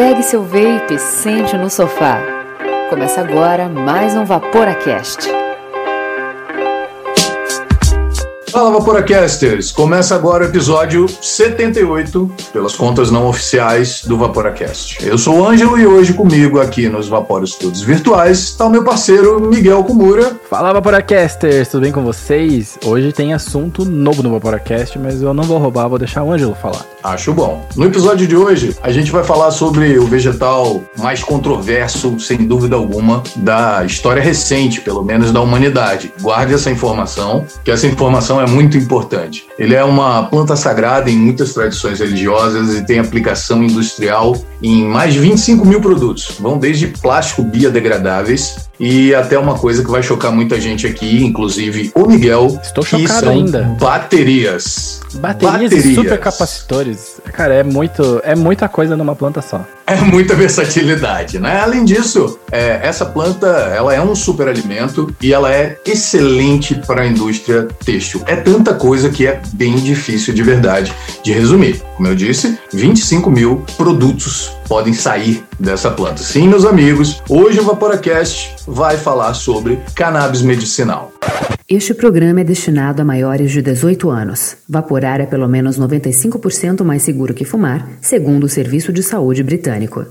Pegue seu vape e sente no sofá. Começa agora mais um Vaporacast. Fala Vaporacasters! Começa agora o episódio 78, pelas contas não oficiais do Vaporacast. Eu sou o Ângelo e hoje comigo aqui nos Vapor Estudos Virtuais está o meu parceiro Miguel Kumura. Fala Vaporacasters, tudo bem com vocês? Hoje tem assunto novo no Vaporacast, mas eu não vou roubar, vou deixar o Ângelo falar. Acho bom. No episódio de hoje, a gente vai falar sobre o vegetal mais controverso, sem dúvida alguma, da história recente, pelo menos da humanidade. Guarde essa informação, que essa informação é muito importante. Ele é uma planta sagrada em muitas tradições religiosas e tem aplicação industrial em mais de 25 mil produtos. Vão desde plástico biodegradáveis e até uma coisa que vai chocar muita gente aqui, inclusive o Miguel. Estou chocado ainda. Baterias. Baterias, baterias. e supercapacitores. Cara, é muito, é muita coisa numa planta só. É muita versatilidade, né? Além disso, é, essa planta ela é um superalimento e ela é excelente para a indústria têxtil. É tanta coisa que é bem difícil de verdade de resumir. Como eu disse, 25 mil produtos podem sair dessa planta. Sim, meus amigos, hoje o Vaporacast vai falar sobre cannabis medicinal. Este programa é destinado a maiores de 18 anos. Vaporar é pelo menos 95% mais seguro que fumar, segundo o Serviço de Saúde Britânico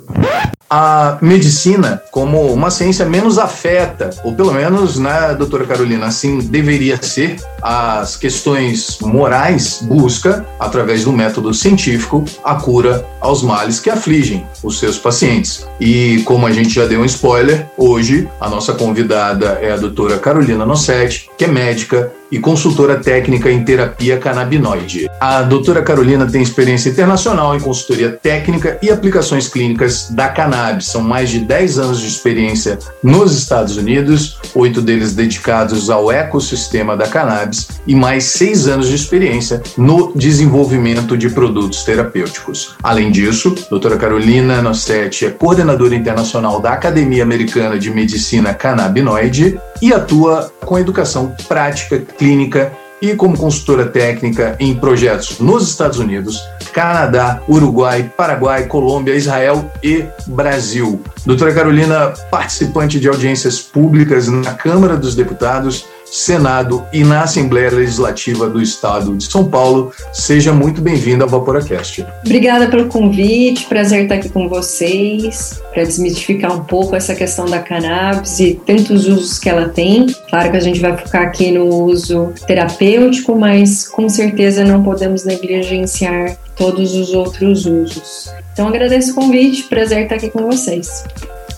a medicina como uma ciência menos afeta, ou pelo menos, né, doutora Carolina, assim deveria ser, as questões morais busca, através do método científico, a cura aos males que afligem os seus pacientes. E como a gente já deu um spoiler, hoje a nossa convidada é a doutora Carolina Nossetti, que é médica, e consultora técnica em terapia canabinoide. A doutora Carolina tem experiência internacional em consultoria técnica e aplicações clínicas da cannabis. São mais de 10 anos de experiência nos Estados Unidos, oito deles dedicados ao ecossistema da cannabis e mais seis anos de experiência no desenvolvimento de produtos terapêuticos. Além disso, doutora Carolina Nossetti é coordenadora internacional da Academia Americana de Medicina Canabinoide e atua com educação prática clínica e como consultora técnica em projetos nos Estados Unidos, Canadá, Uruguai, Paraguai, Colômbia, Israel e Brasil. Doutora Carolina, participante de audiências públicas na Câmara dos Deputados Senado e na Assembleia Legislativa do Estado de São Paulo. Seja muito bem-vindo ao Vaporacast. Obrigada pelo convite, prazer estar aqui com vocês para desmistificar um pouco essa questão da cannabis e tantos usos que ela tem. Claro que a gente vai focar aqui no uso terapêutico, mas com certeza não podemos negligenciar todos os outros usos. Então agradeço o convite, prazer estar aqui com vocês.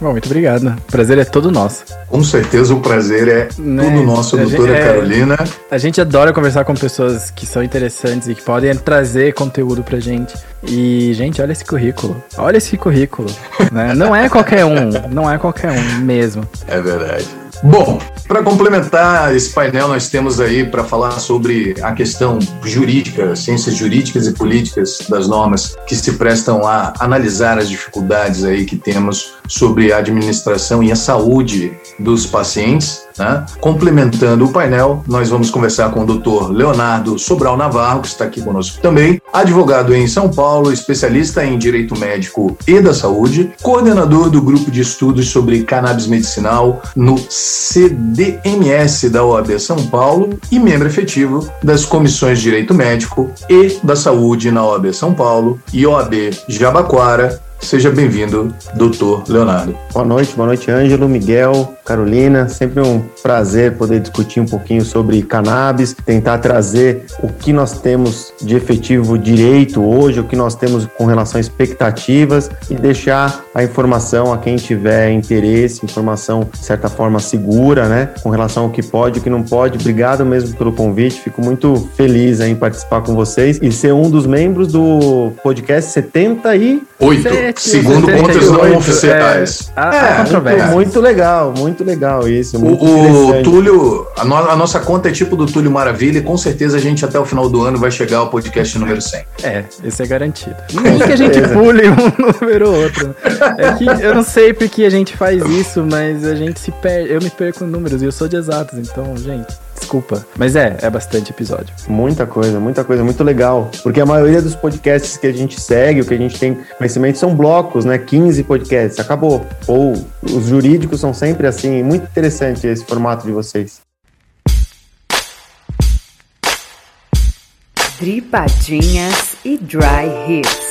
Bom, muito obrigado. O prazer é todo nosso. Com certeza o prazer é né? todo nosso, a doutora gente, é, Carolina. A gente adora conversar com pessoas que são interessantes e que podem trazer conteúdo pra gente. E, gente, olha esse currículo. Olha esse currículo. né? Não é qualquer um. Não é qualquer um mesmo. É verdade. Bom, para complementar esse painel, nós temos aí para falar sobre a questão jurídica, ciências jurídicas e políticas das normas que se prestam a analisar as dificuldades aí que temos sobre a administração e a saúde dos pacientes. Né? Complementando o painel, nós vamos conversar com o Dr. Leonardo Sobral Navarro, que está aqui conosco também, advogado em São Paulo, especialista em direito médico e da saúde, coordenador do grupo de estudos sobre cannabis medicinal no CDMS da OAB São Paulo e membro efetivo das comissões de direito médico e da saúde na OAB São Paulo e OAB Jabaquara Seja bem-vindo, doutor Leonardo. Boa noite, boa noite, Ângelo, Miguel, Carolina. Sempre um prazer poder discutir um pouquinho sobre cannabis, tentar trazer o que nós temos de efetivo direito hoje, o que nós temos com relação a expectativas e deixar a informação a quem tiver interesse, informação de certa forma segura, né, com relação ao que pode e o que não pode. Obrigado mesmo pelo convite, fico muito feliz em participar com vocês e ser um dos membros do podcast 78. Segundo contas não oficiais. É, é, muito legal, muito legal isso. Muito o, o Túlio, a, no, a, nossa conta é tipo do Túlio Maravilha e com certeza a gente até o final do ano vai chegar ao podcast número 100. É, esse é garantido. Nem que a gente pule um número ou outro. É que eu não sei porque a gente faz isso, mas a gente se perde. Eu me perco em números e eu sou de exatos, então, gente. Desculpa. Mas é, é bastante episódio. Muita coisa, muita coisa, muito legal. Porque a maioria dos podcasts que a gente segue, o que a gente tem conhecimento, são blocos, né? 15 podcasts, acabou. Ou os jurídicos são sempre assim. Muito interessante esse formato de vocês. Dripadinhas e Dry Hits.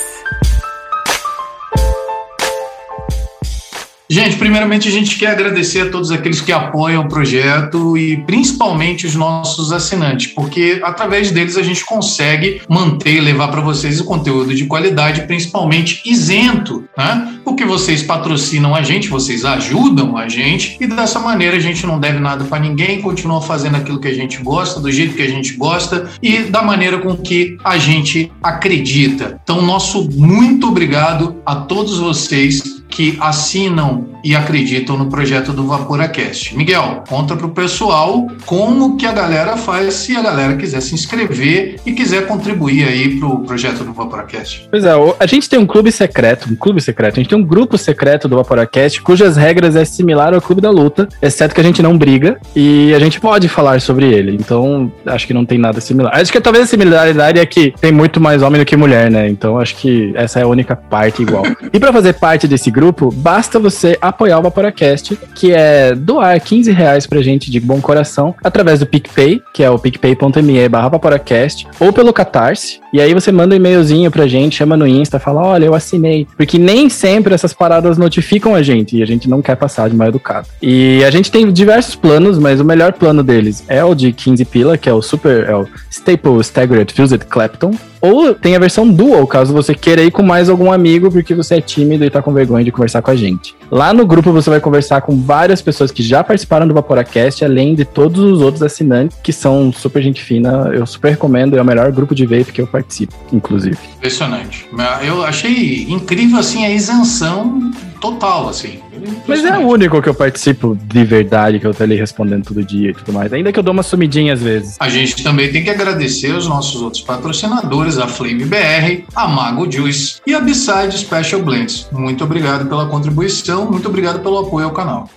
Gente, primeiramente a gente quer agradecer a todos aqueles que apoiam o projeto e principalmente os nossos assinantes, porque através deles a gente consegue manter e levar para vocês o conteúdo de qualidade, principalmente isento, né? Porque vocês patrocinam a gente, vocês ajudam a gente e dessa maneira a gente não deve nada para ninguém, continua fazendo aquilo que a gente gosta, do jeito que a gente gosta e da maneira com que a gente acredita. Então, nosso muito obrigado a todos vocês que assinam e acreditam no projeto do Vaporacast. Miguel, conta para o pessoal como que a galera faz se a galera quiser se inscrever e quiser contribuir aí para o projeto do Vaporacast. Pois é, a gente tem um clube secreto, um clube secreto, a gente tem um grupo secreto do Vaporacast, cujas regras é similar ao Clube da Luta, exceto que a gente não briga e a gente pode falar sobre ele. Então, acho que não tem nada similar. Acho que talvez a similaridade é que tem muito mais homem do que mulher, né? Então, acho que essa é a única parte igual. e para fazer parte desse grupo, basta você apoiar o Vaporacast, que é doar 15 reais pra gente de bom coração, através do PicPay, que é o picpay.me barra Vaporacast, ou pelo Catarse. E aí você manda um e-mailzinho pra gente, chama no Insta, fala, olha, eu assinei. Porque nem sempre essas paradas notificam a gente, e a gente não quer passar de mal educado. E a gente tem diversos planos, mas o melhor plano deles é o de 15 pila, que é o Super, é o Staple Staggered Fused Clapton, ou tem a versão dual, caso você queira ir com mais algum amigo porque você é tímido e tá com vergonha de conversar com a gente. Lá no grupo você vai conversar com várias pessoas que já participaram do Vaporacast, além de todos os outros assinantes que são super gente fina. Eu super recomendo, é o melhor grupo de vape que eu participo, inclusive. Impressionante. Eu achei incrível assim a isenção total, assim. Mas é o único que eu participo de verdade, que eu tô ali respondendo todo dia e tudo mais. Ainda que eu dou uma sumidinha às vezes. A gente também tem que agradecer os nossos outros patrocinadores, a Flame BR, a Mago Juice e a Beside Special Blends. Muito obrigado pela contribuição, muito obrigado pelo apoio ao canal.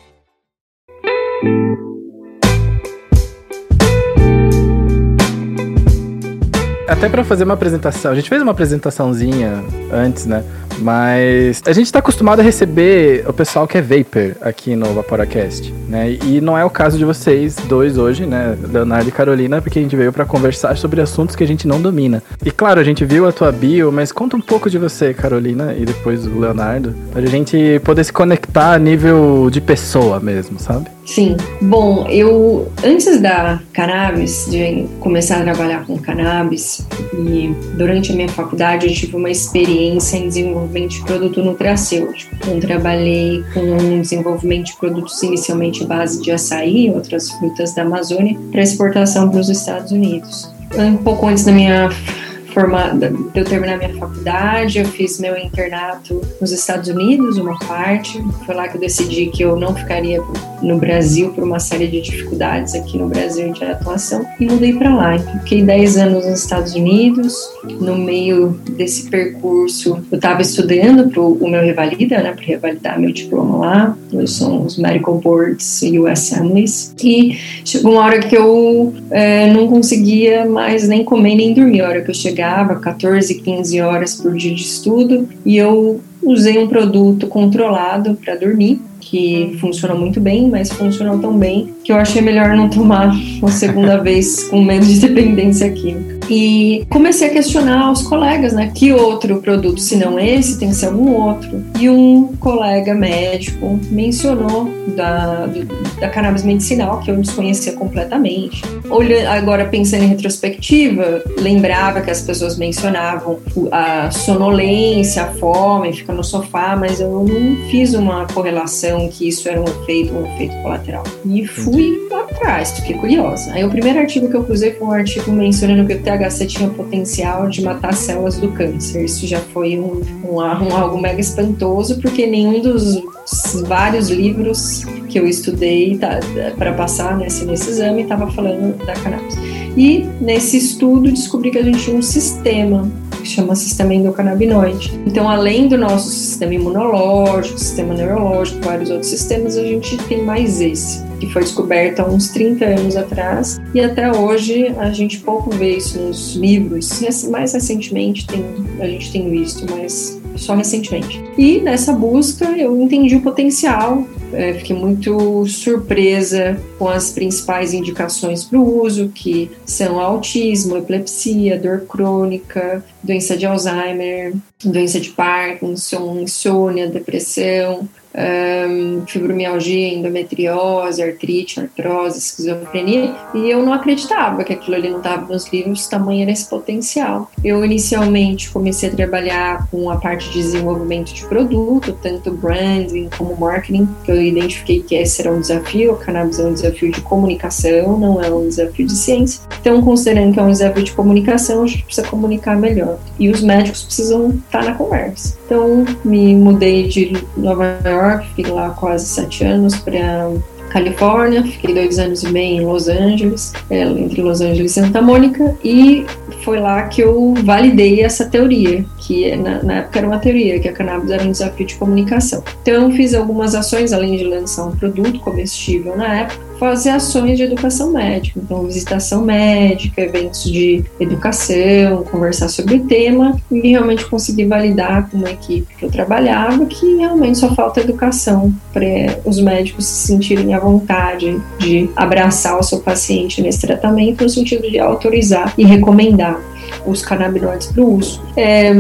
Até para fazer uma apresentação, a gente fez uma apresentaçãozinha antes, né? Mas a gente está acostumado a receber o pessoal que é Vapor aqui no Vaporacast, né? E não é o caso de vocês dois hoje, né? Leonardo e Carolina, porque a gente veio para conversar sobre assuntos que a gente não domina. E claro, a gente viu a tua bio, mas conta um pouco de você, Carolina, e depois o Leonardo, pra gente poder se conectar a nível de pessoa mesmo, sabe? Sim. Bom, eu antes da cannabis, de começar a trabalhar com cannabis, e durante a minha faculdade eu tive uma experiência em desenvolvimento de produto nutracêutico. Eu trabalhei com desenvolvimento de produtos inicialmente à base de açaí e outras frutas da Amazônia para exportação para os Estados Unidos. Um pouco antes da minha formada, de eu terminar minha faculdade, eu fiz meu internato nos Estados Unidos, uma parte. Foi lá que eu decidi que eu não ficaria no Brasil por uma série de dificuldades aqui no Brasil de atuação e mudei para lá. Fiquei 10 anos nos Estados Unidos. No meio desse percurso, eu estava estudando para o meu Revalida, né, para revalidar meu diploma lá. Eu sou os Medical Boards US Assemblies. E chegou uma hora que eu é, não conseguia mais nem comer nem dormir. A hora que eu chegava pegava 14, 15 horas por dia de estudo e eu usei um produto controlado para dormir que funcionou muito bem, mas funcionou tão bem que eu achei melhor não tomar uma segunda vez com medo de dependência química. E comecei a questionar os colegas, né? Que outro produto, se não esse, tem que ser algum outro. E um colega médico mencionou da, do, da cannabis medicinal, que eu desconhecia completamente. Olhando, agora, pensando em retrospectiva, lembrava que as pessoas mencionavam a sonolência, a fome, fica no sofá, mas eu não fiz uma correlação que isso era um efeito, um efeito colateral. E fui atrás, fiquei curiosa. Aí o primeiro artigo que eu usei foi um artigo mencionando que o THC tinha potencial de matar células do câncer. Isso já foi um, um, um algo mega espantoso, porque nenhum dos vários livros que eu estudei tá, para passar nesse, nesse exame estava falando da cannabis. E nesse estudo descobri que a gente tinha um sistema que chama sistema endocannabinoide. Então, além do nosso sistema imunológico, sistema neurológico, vários outros sistemas, a gente tem mais esse, que foi descoberto há uns 30 anos atrás e até hoje a gente pouco vê isso nos livros. Mais recentemente tem, a gente tem visto, mas só recentemente. E nessa busca eu entendi o potencial, é, fiquei muito surpresa com as principais indicações para o uso, que são autismo, epilepsia, dor crônica, doença de Alzheimer, doença de Parkinson, insônia, depressão, um, fibromialgia, endometriose, artrite, artrose, esquizofrenia, e eu não acreditava que aquilo ali não estava nos livros, tamanho era esse potencial. Eu inicialmente comecei a trabalhar com a parte de desenvolvimento de produto, tanto branding como marketing, que eu identifiquei que esse era um desafio, o cannabis é um desafio de comunicação, não é um desafio de ciência. Então, considerando que é um desafio de comunicação, a gente precisa comunicar melhor. E os médicos precisam estar na conversa. Então, me mudei de Nova York fiquei lá quase sete anos, para Califórnia, fiquei dois anos e meio em Los Angeles, é, entre Los Angeles e Santa Mônica, e foi lá que eu validei essa teoria, que na, na, época era uma teoria, que a cannabis era um desafio de comunicação. Então, fiz algumas ações, além de lançar um produto comestível na época, fazer ações de educação médica, então visitação médica, eventos de educação, conversar sobre o tema e realmente conseguir validar com uma equipe que eu trabalhava que realmente só falta educação para os médicos se sentirem à vontade de abraçar o seu paciente nesse tratamento no sentido de autorizar e recomendar os canabinoides para o uso. É,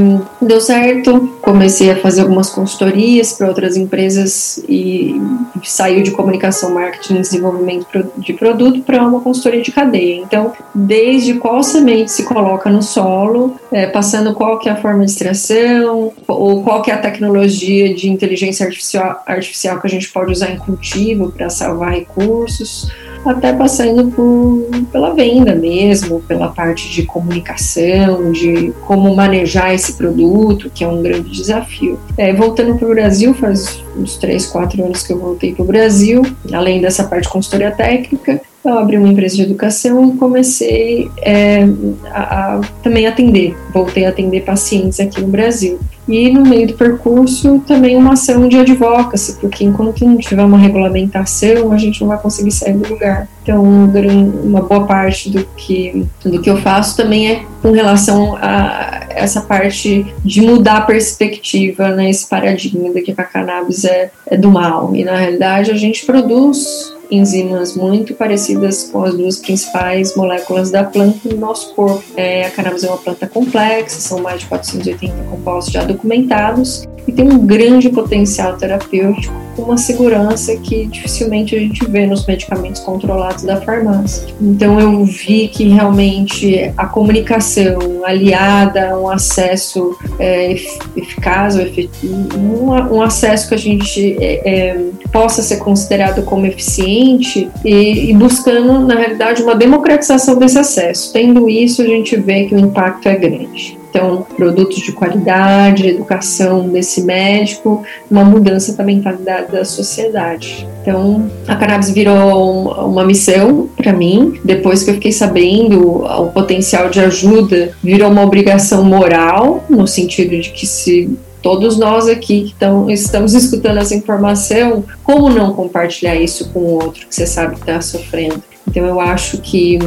deu certo, comecei a fazer algumas consultorias para outras empresas e saiu de comunicação, marketing desenvolvimento de produto para uma consultoria de cadeia. Então, desde qual semente se coloca no solo, é, passando qual que é a forma de extração, ou qual que é a tecnologia de inteligência artificial, artificial que a gente pode usar em cultivo para salvar recursos, até passando por, pela venda mesmo, pela parte de comunicação, de como manejar esse produto, que é um grande desafio. É, voltando para o Brasil, faz uns 3, 4 anos que eu voltei para o Brasil, além dessa parte de consultoria técnica, eu abri uma empresa de educação e comecei é, a, a, também atender, voltei a atender pacientes aqui no Brasil. E no meio do percurso também uma ação de advocacy, porque enquanto não tiver uma regulamentação, a gente não vai conseguir sair do lugar. Então, uma boa parte do que, do que eu faço também é com relação a essa parte de mudar a perspectiva, né, esse paradigma de que a cannabis é, é do mal. E na realidade a gente produz enzimas muito parecidas com as duas principais moléculas da planta no nosso corpo. É, a cannabis é uma planta complexa, são mais de 480 compostos já documentados e tem um grande potencial terapêutico uma segurança que dificilmente a gente vê nos medicamentos controlados da farmácia. Então eu vi que realmente a comunicação aliada a um acesso é, eficaz, um, um, acesso que a gente é, é, possa ser considerado como eficiente e, e buscando, na realidade, uma democratização desse acesso. Tendo isso, a gente vê que o impacto é grande. Então, produtos de qualidade, educação desse médico, uma mudança da, da sociedade. Então, a cannabis virou uma missão para mim. Depois que eu fiquei sabendo o potencial de ajuda, virou uma obrigação moral, no sentido de que se todos nós aqui que tão, estamos escutando essa informação, como não compartilhar isso com o outro que você sabe que está sofrendo? Então eu acho que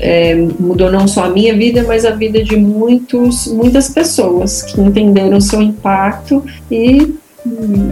é, mudou não só a minha vida, mas a vida de muitos, muitas pessoas que entenderam o seu impacto e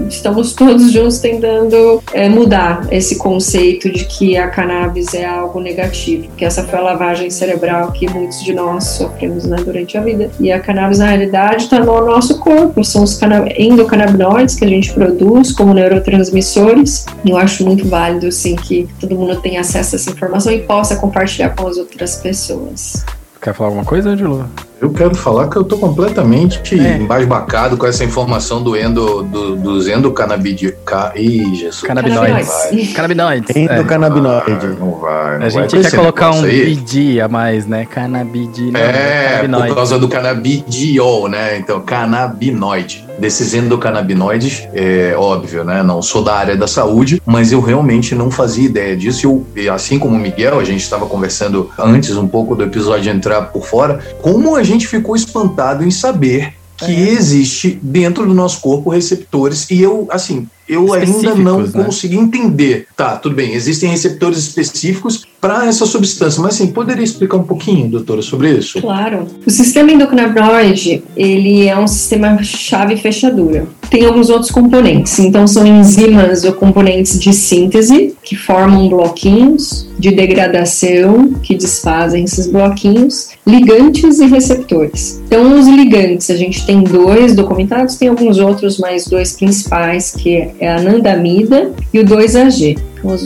estamos todos juntos tentando é, mudar esse conceito de que a cannabis é algo negativo, que essa foi a lavagem cerebral que muitos de nós sofremos né, durante a vida. E a cannabis, na realidade, está no nosso corpo, são os endocannabinoides que a gente produz como neurotransmissores. Eu acho muito válido, assim, que todo mundo tenha acesso a essa informação e possa compartilhar com as outras pessoas. Quer falar alguma coisa, Angelo? Eu quero falar que eu estou completamente é. embasbacado com essa informação do endo, do, dos endocannabinoides. Ca... Ih, Jesus. Canabinoides. Canabinoides. Endocannabinoide. Não vai, não a gente quer colocar um BD a mais, né? Cannabidinoide. É, por causa do canabidiol, né? Então, canabinoide. Desses endocannabinoides, é óbvio, né? Não sou da área da saúde, mas eu realmente não fazia ideia disso. Eu, assim como o Miguel, a gente estava conversando antes um pouco do episódio entrar por fora, como a gente ficou espantado em saber que é. existe dentro do nosso corpo receptores e eu assim eu ainda não né? consegui entender. Tá, tudo bem, existem receptores específicos para essa substância, mas assim, poderia explicar um pouquinho, doutora, sobre isso? Claro. O sistema endocannabinoide, ele é um sistema chave fechadura. Tem alguns outros componentes, então são enzimas ou componentes de síntese que formam bloquinhos de degradação que desfazem esses bloquinhos, ligantes e receptores. Então, os ligantes, a gente tem dois documentados, tem alguns outros, mas dois principais, que é a anandamida e o 2AG.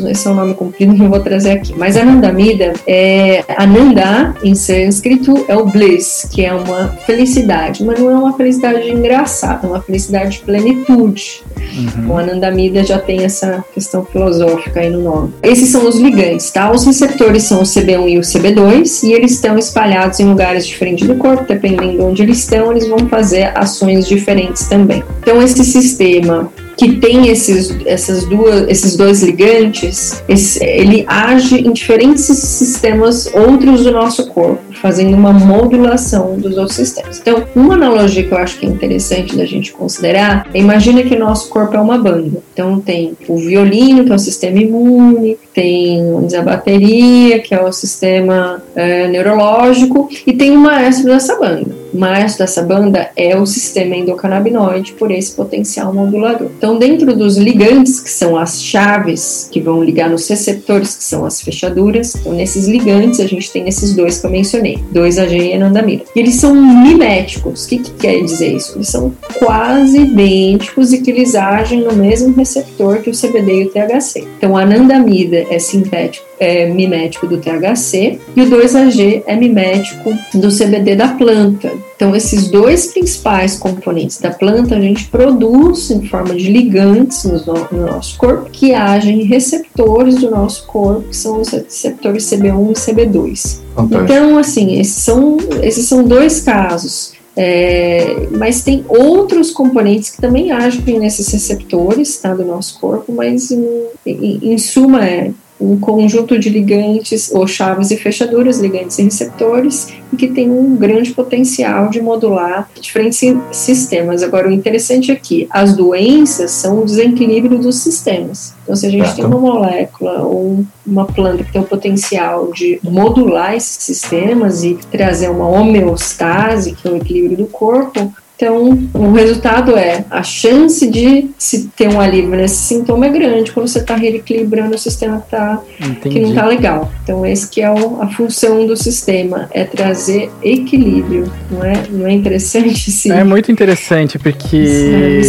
Esse é o nome comprido que eu vou trazer aqui. Mas Anandamida, é, Ananda em sânscrito é o bliss, que é uma felicidade, mas não é uma felicidade engraçada, é uma felicidade de plenitude. Uhum. O Anandamida já tem essa questão filosófica aí no nome. Esses são os ligantes, tá? Os receptores são o CB1 e o CB2 e eles estão espalhados em lugares diferentes do corpo, dependendo de onde eles estão, eles vão fazer ações diferentes também. Então esse sistema que tem esses, essas duas, esses dois ligantes, esse, ele age em diferentes sistemas outros do nosso corpo, fazendo uma modulação dos outros sistemas. Então, uma analogia que eu acho que é interessante da gente considerar é imagina que o nosso corpo é uma banda. Então tem o violino, que é o sistema imune, tem a bateria, que é o sistema é, neurológico, e tem o maestro dessa banda. Maestro dessa banda é o sistema endocannabinoide por esse potencial modulador. Então, dentro dos ligantes, que são as chaves que vão ligar nos receptores, que são as fechaduras, então nesses ligantes a gente tem esses dois que eu mencionei, 2AG e anandamida. E eles são miméticos. O que, que quer dizer isso? Eles são quase idênticos e que eles agem no mesmo receptor que o CBD e o THC. Então, a anandamida é sintético, é mimético do THC e o 2AG é mimético do CBD da planta. Então, esses dois principais componentes da planta a gente produz em forma de ligantes no, no nosso corpo que agem em receptores do nosso corpo, que são os receptores CB1 e CB2. Okay. Então, assim, esses são, esses são dois casos. É, mas tem outros componentes que também agem nesses receptores tá, do nosso corpo, mas em, em, em suma é um conjunto de ligantes ou chaves e fechaduras, ligantes e receptores, e que tem um grande potencial de modular diferentes sistemas. Agora, o interessante aqui, é as doenças são o desequilíbrio dos sistemas. Então, se a gente tem uma molécula ou uma planta que tem o potencial de modular esses sistemas e trazer uma homeostase, que é o equilíbrio do corpo, então, o resultado é a chance de se ter um alívio nesse sintoma é grande quando você está reequilibrando o sistema que, tá, que não está legal. Então, esse que é o, a função do sistema, é trazer equilíbrio, não é? Não é interessante sim? É muito interessante, porque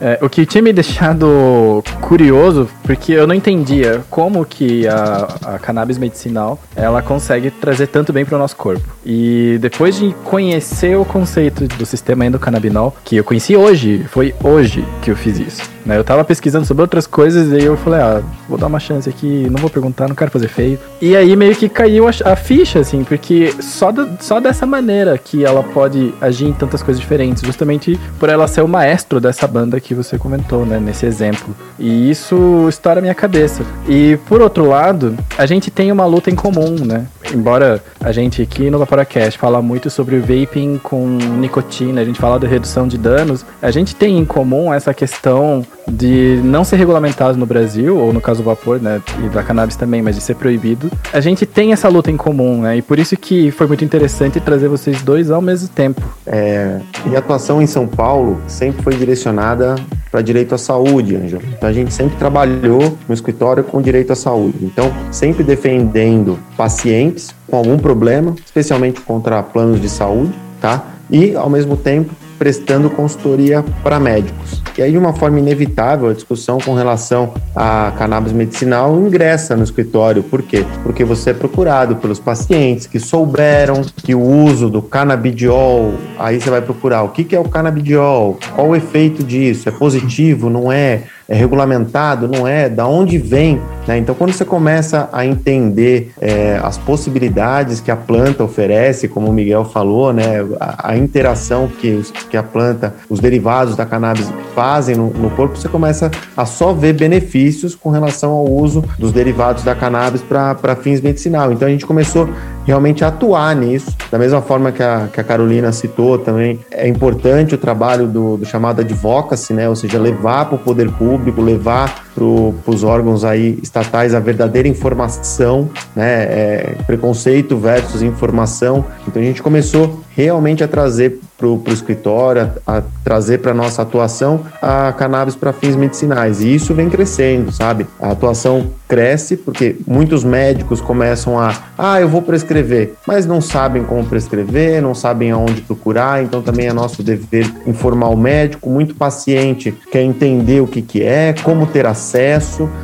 é, o que tinha me deixado curioso, porque eu não entendia como que a, a cannabis medicinal, ela consegue trazer tanto bem para o nosso corpo. E depois de conhecer o conceito do sistema endocannabinoide, cannabinol, que eu conheci hoje, foi hoje que eu fiz isso. Né? Eu tava pesquisando sobre outras coisas e aí eu falei, ah, vou dar uma chance aqui, não vou perguntar, não quero fazer feio. E aí meio que caiu a, a ficha, assim, porque só, do, só dessa maneira que ela pode agir em tantas coisas diferentes, justamente por ela ser o maestro dessa banda que você comentou, né, nesse exemplo. E isso estoura minha cabeça. E por outro lado, a gente tem uma luta em comum, né? Embora a gente aqui no Vaporacast fala muito sobre vaping com nicotina, a gente fala da redução de danos, a gente tem em comum essa questão de não ser regulamentado no Brasil, ou no caso do vapor, né, e da cannabis também, mas de ser proibido. A gente tem essa luta em comum, né, e por isso que foi muito interessante trazer vocês dois ao mesmo tempo. É, e a atuação em São Paulo sempre foi direcionada para direito à saúde, Ângelo. Então a gente sempre trabalhou no escritório com direito à saúde. Então, sempre defendendo pacientes com algum problema, especialmente contra planos de saúde, tá? E, ao mesmo tempo, prestando consultoria para médicos. E aí, de uma forma inevitável, a discussão com relação à cannabis medicinal ingressa no escritório. Por quê? Porque você é procurado pelos pacientes que souberam que o uso do canabidiol, aí você vai procurar o que é o canabidiol, qual o efeito disso, é positivo, não é? É regulamentado? Não é? Da onde vem? Né? Então, quando você começa a entender é, as possibilidades que a planta oferece, como o Miguel falou, né, a, a interação que, os, que a planta, os derivados da cannabis fazem no, no, corpo, você começa a só ver benefícios com relação ao uso dos derivados da cannabis para fins medicinal. Então, a gente começou realmente atuar nisso. Da mesma forma que a, que a Carolina citou também, é importante o trabalho do, do chamado advocacy, né? ou seja, levar para o poder público, levar para os órgãos aí estatais a verdadeira informação, né? É, preconceito versus informação. Então a gente começou realmente a trazer para o escritório, a, a trazer para nossa atuação a cannabis para fins medicinais. E isso vem crescendo, sabe? A atuação cresce porque muitos médicos começam a, ah, eu vou prescrever, mas não sabem como prescrever, não sabem aonde procurar. Então também é nosso dever informar o médico. Muito paciente quer entender o que, que é, como ter acesso.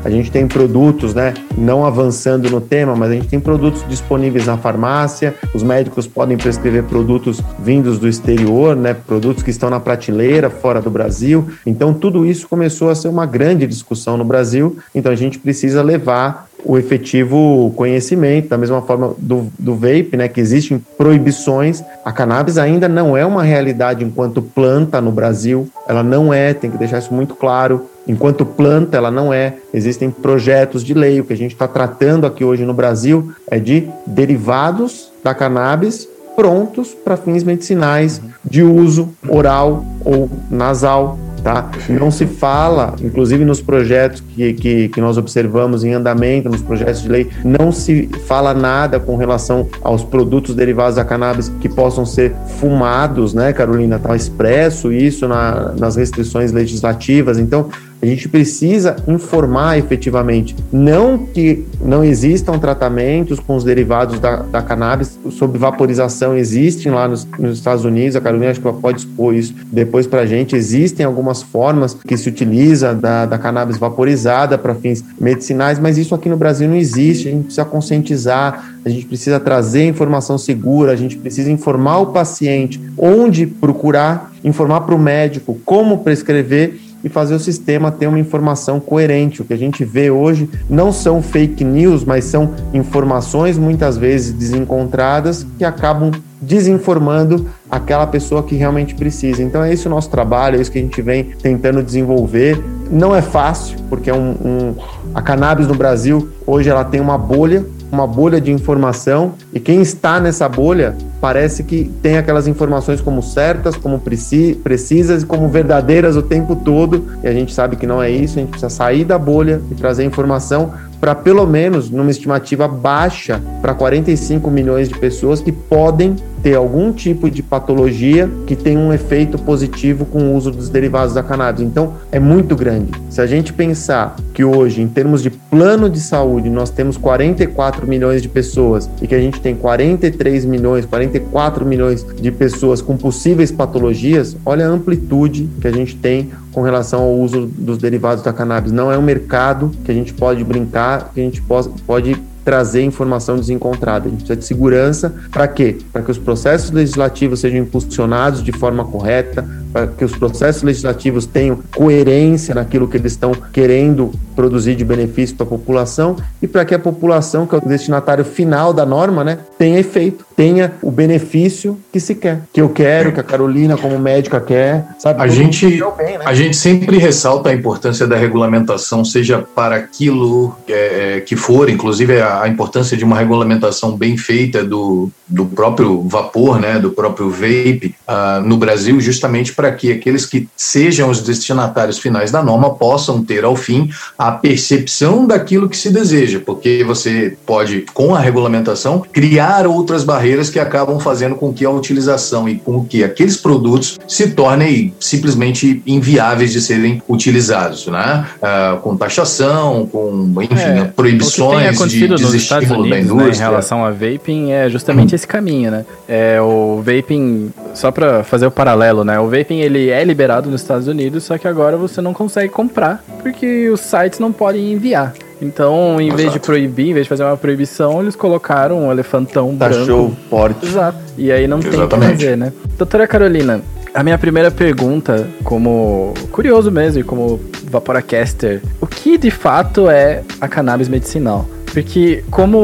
A gente tem produtos, né? Não avançando no tema, mas a gente tem produtos disponíveis na farmácia. Os médicos podem prescrever produtos vindos do exterior exterior, né, produtos que estão na prateleira fora do Brasil. Então, tudo isso começou a ser uma grande discussão no Brasil. Então, a gente precisa levar o efetivo conhecimento, da mesma forma do, do vape, né, que existem proibições. A cannabis ainda não é uma realidade enquanto planta no Brasil, ela não é, tem que deixar isso muito claro. Enquanto planta, ela não é. Existem projetos de lei. O que a gente está tratando aqui hoje no Brasil é de derivados da cannabis prontos para fins medicinais de uso oral ou nasal. Tá? Não se fala, inclusive nos projetos que, que, que, nós observamos em andamento, nos projetos de lei, não se fala nada com relação aos produtos derivados da cannabis que possam ser fumados, né, Carolina? Está expresso isso na, nas restrições legislativas. Então, a gente precisa informar efetivamente. Não que não existam tratamentos com os derivados da, da cannabis sob vaporização, existem lá nos, nos, Estados Unidos, a Carolina acho que ela pode expor isso depois para a gente. Existem algumas formas que se utiliza da, da cannabis vaporizada para fins medicinais, mas isso aqui no Brasil não existe. A gente precisa conscientizar, a gente precisa trazer informação segura, a gente precisa informar o paciente onde procurar, informar para o médico como prescrever e fazer o sistema ter uma informação coerente. O que a gente vê hoje não são fake news, mas são informações muitas vezes desencontradas que acabam desinformando aquela pessoa que realmente precisa. Então é esse o nosso trabalho, é isso que a gente vem tentando desenvolver. Não é fácil, porque é um, um a cannabis no Brasil hoje ela tem uma bolha uma bolha de informação e quem está nessa bolha parece que tem aquelas informações como certas, como precisas e como verdadeiras o tempo todo. E a gente sabe que não é isso, a gente precisa sair da bolha e trazer informação para pelo menos, numa estimativa baixa, para 45 milhões de pessoas que podem ter algum tipo de patologia que tem um efeito positivo com o uso dos derivados da cannabis. Então, é muito grande. Se a gente pensar que hoje, em termos de plano de saúde, nós temos 44 milhões de pessoas e que a gente tem 43 milhões, 44 milhões de pessoas com possíveis patologias, olha a amplitude que a gente tem com relação ao uso dos derivados da cannabis. Não é um mercado que a gente pode brincar, que a gente pode, trazer informação desencontrada. A gente precisa de segurança para quê? Para que os processos legislativos sejam impulsionados de forma correta, para que os processos legislativos tenham coerência naquilo que eles estão querendo produzir de benefício para a população e para que a população, que é o destinatário final da norma, né, tenha efeito, tenha o benefício que se quer, que eu quero, que a Carolina como médica quer, sabe? A gente, bem, né? a gente sempre ressalta a importância da regulamentação, seja para aquilo é, que for, inclusive a, a, importância de uma regulamentação bem feita do, do próprio vapor, né, do próprio vape uh, no Brasil, justamente para que aqueles que sejam os destinatários finais da norma possam ter ao fim a percepção daquilo que se deseja, porque você pode, com a regulamentação, criar outras barreiras que acabam fazendo com que a utilização e com que aqueles produtos se tornem simplesmente inviáveis de serem utilizados, né? Uh, com taxação, com, enfim, é, proibições de desestímulo da indústria. Né, em relação a vaping é justamente esse caminho, né? É, o vaping, só para fazer o paralelo, né? O vaping ele é liberado nos Estados Unidos, só que agora você não consegue comprar porque os sites não podem enviar. Então, em Exato. vez de proibir, em vez de fazer uma proibição, eles colocaram um elefantão Taxou branco. forte. Exato. E aí não Exatamente. tem o que fazer, né? Doutora Carolina, a minha primeira pergunta, como curioso mesmo e como Vaporacaster, o que de fato é a cannabis medicinal? Porque, como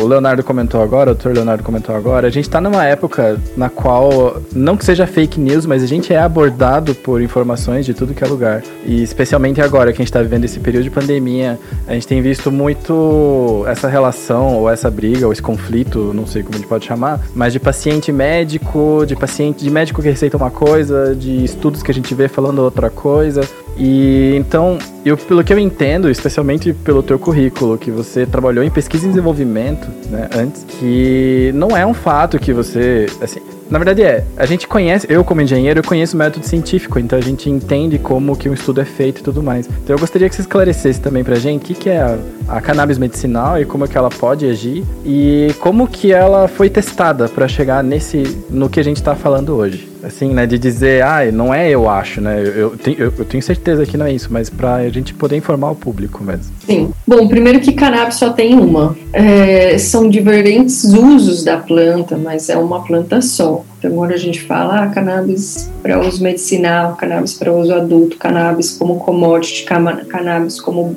o Leonardo comentou agora, o doutor Leonardo comentou agora, a gente tá numa época na qual, não que seja fake news, mas a gente é abordado por informações de tudo que é lugar. E especialmente agora que a gente tá vivendo esse período de pandemia, a gente tem visto muito essa relação, ou essa briga, ou esse conflito, não sei como a gente pode chamar, mas de paciente médico, de paciente, de médico que receita uma coisa, de estudos que a gente vê falando outra coisa. E então, eu, pelo que eu entendo, especialmente pelo teu currículo, que você trabalhou em pesquisa e desenvolvimento, né, antes, que não é um fato que você, assim, na verdade é, a gente conhece, eu como engenheiro, eu conheço o método científico, então a gente entende como que um estudo é feito e tudo mais. Então eu gostaria que você esclarecesse também pra gente o que, que é a, a cannabis medicinal e como é que ela pode agir e como que ela foi testada para chegar nesse, no que a gente tá falando hoje assim, né, de dizer, ah, não é eu acho, né, eu, tenho, eu, eu tenho certeza que não é isso, mas para a gente poder informar o público mesmo. Sim. Bom, primeiro que cannabis só tem uma. É, são diferentes usos da planta, mas é uma planta só. Então, quando a gente fala ah, cannabis para uso medicinal, cannabis para uso adulto, cannabis como commodity, cannabis como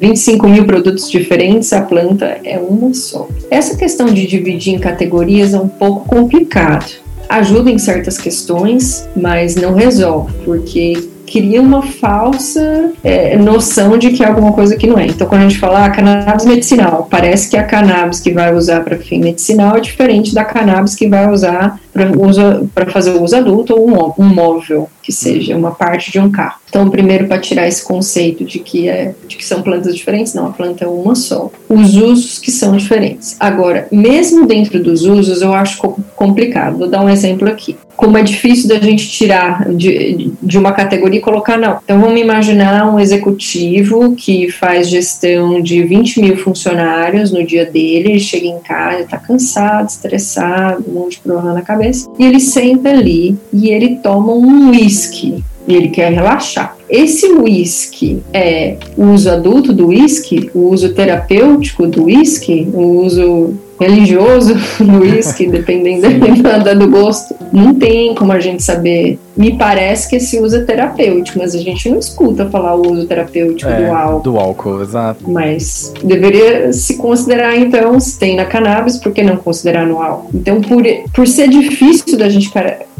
25 é, mil produtos diferentes, a planta é uma só. Essa questão de dividir em categorias é um pouco complicado ajuda em certas questões, mas não resolve, porque cria uma falsa é, noção de que é alguma coisa que não é. Então, quando a gente fala ah, cannabis medicinal, parece que a cannabis que vai usar para fim medicinal é diferente da cannabis que vai usar para fazer o uso adulto ou um, um móvel, que seja uma parte de um carro. Então, primeiro, para tirar esse conceito de que, é, de que são plantas diferentes, não, a planta é uma só. Os usos que são diferentes. Agora, mesmo dentro dos usos, eu acho complicado. Vou dar um exemplo aqui. Como é difícil da gente tirar de, de uma categoria e colocar, não. Então, vamos imaginar um executivo que faz gestão de 20 mil funcionários no dia dele, ele chega em casa, está cansado, estressado, um monte de problema na cabeça e ele senta ali e ele toma um uísque e ele quer relaxar. Esse uísque é o uso adulto do uísque, o uso terapêutico do uísque, o uso religioso no uísque, dependendo da, do gosto. Não tem como a gente saber. Me parece que esse uso é terapêutico, mas a gente não escuta falar o uso terapêutico é, do álcool. Do álcool, exato. Mas deveria se considerar, então, se tem na cannabis, por que não considerar no álcool? Então, por, por ser difícil da gente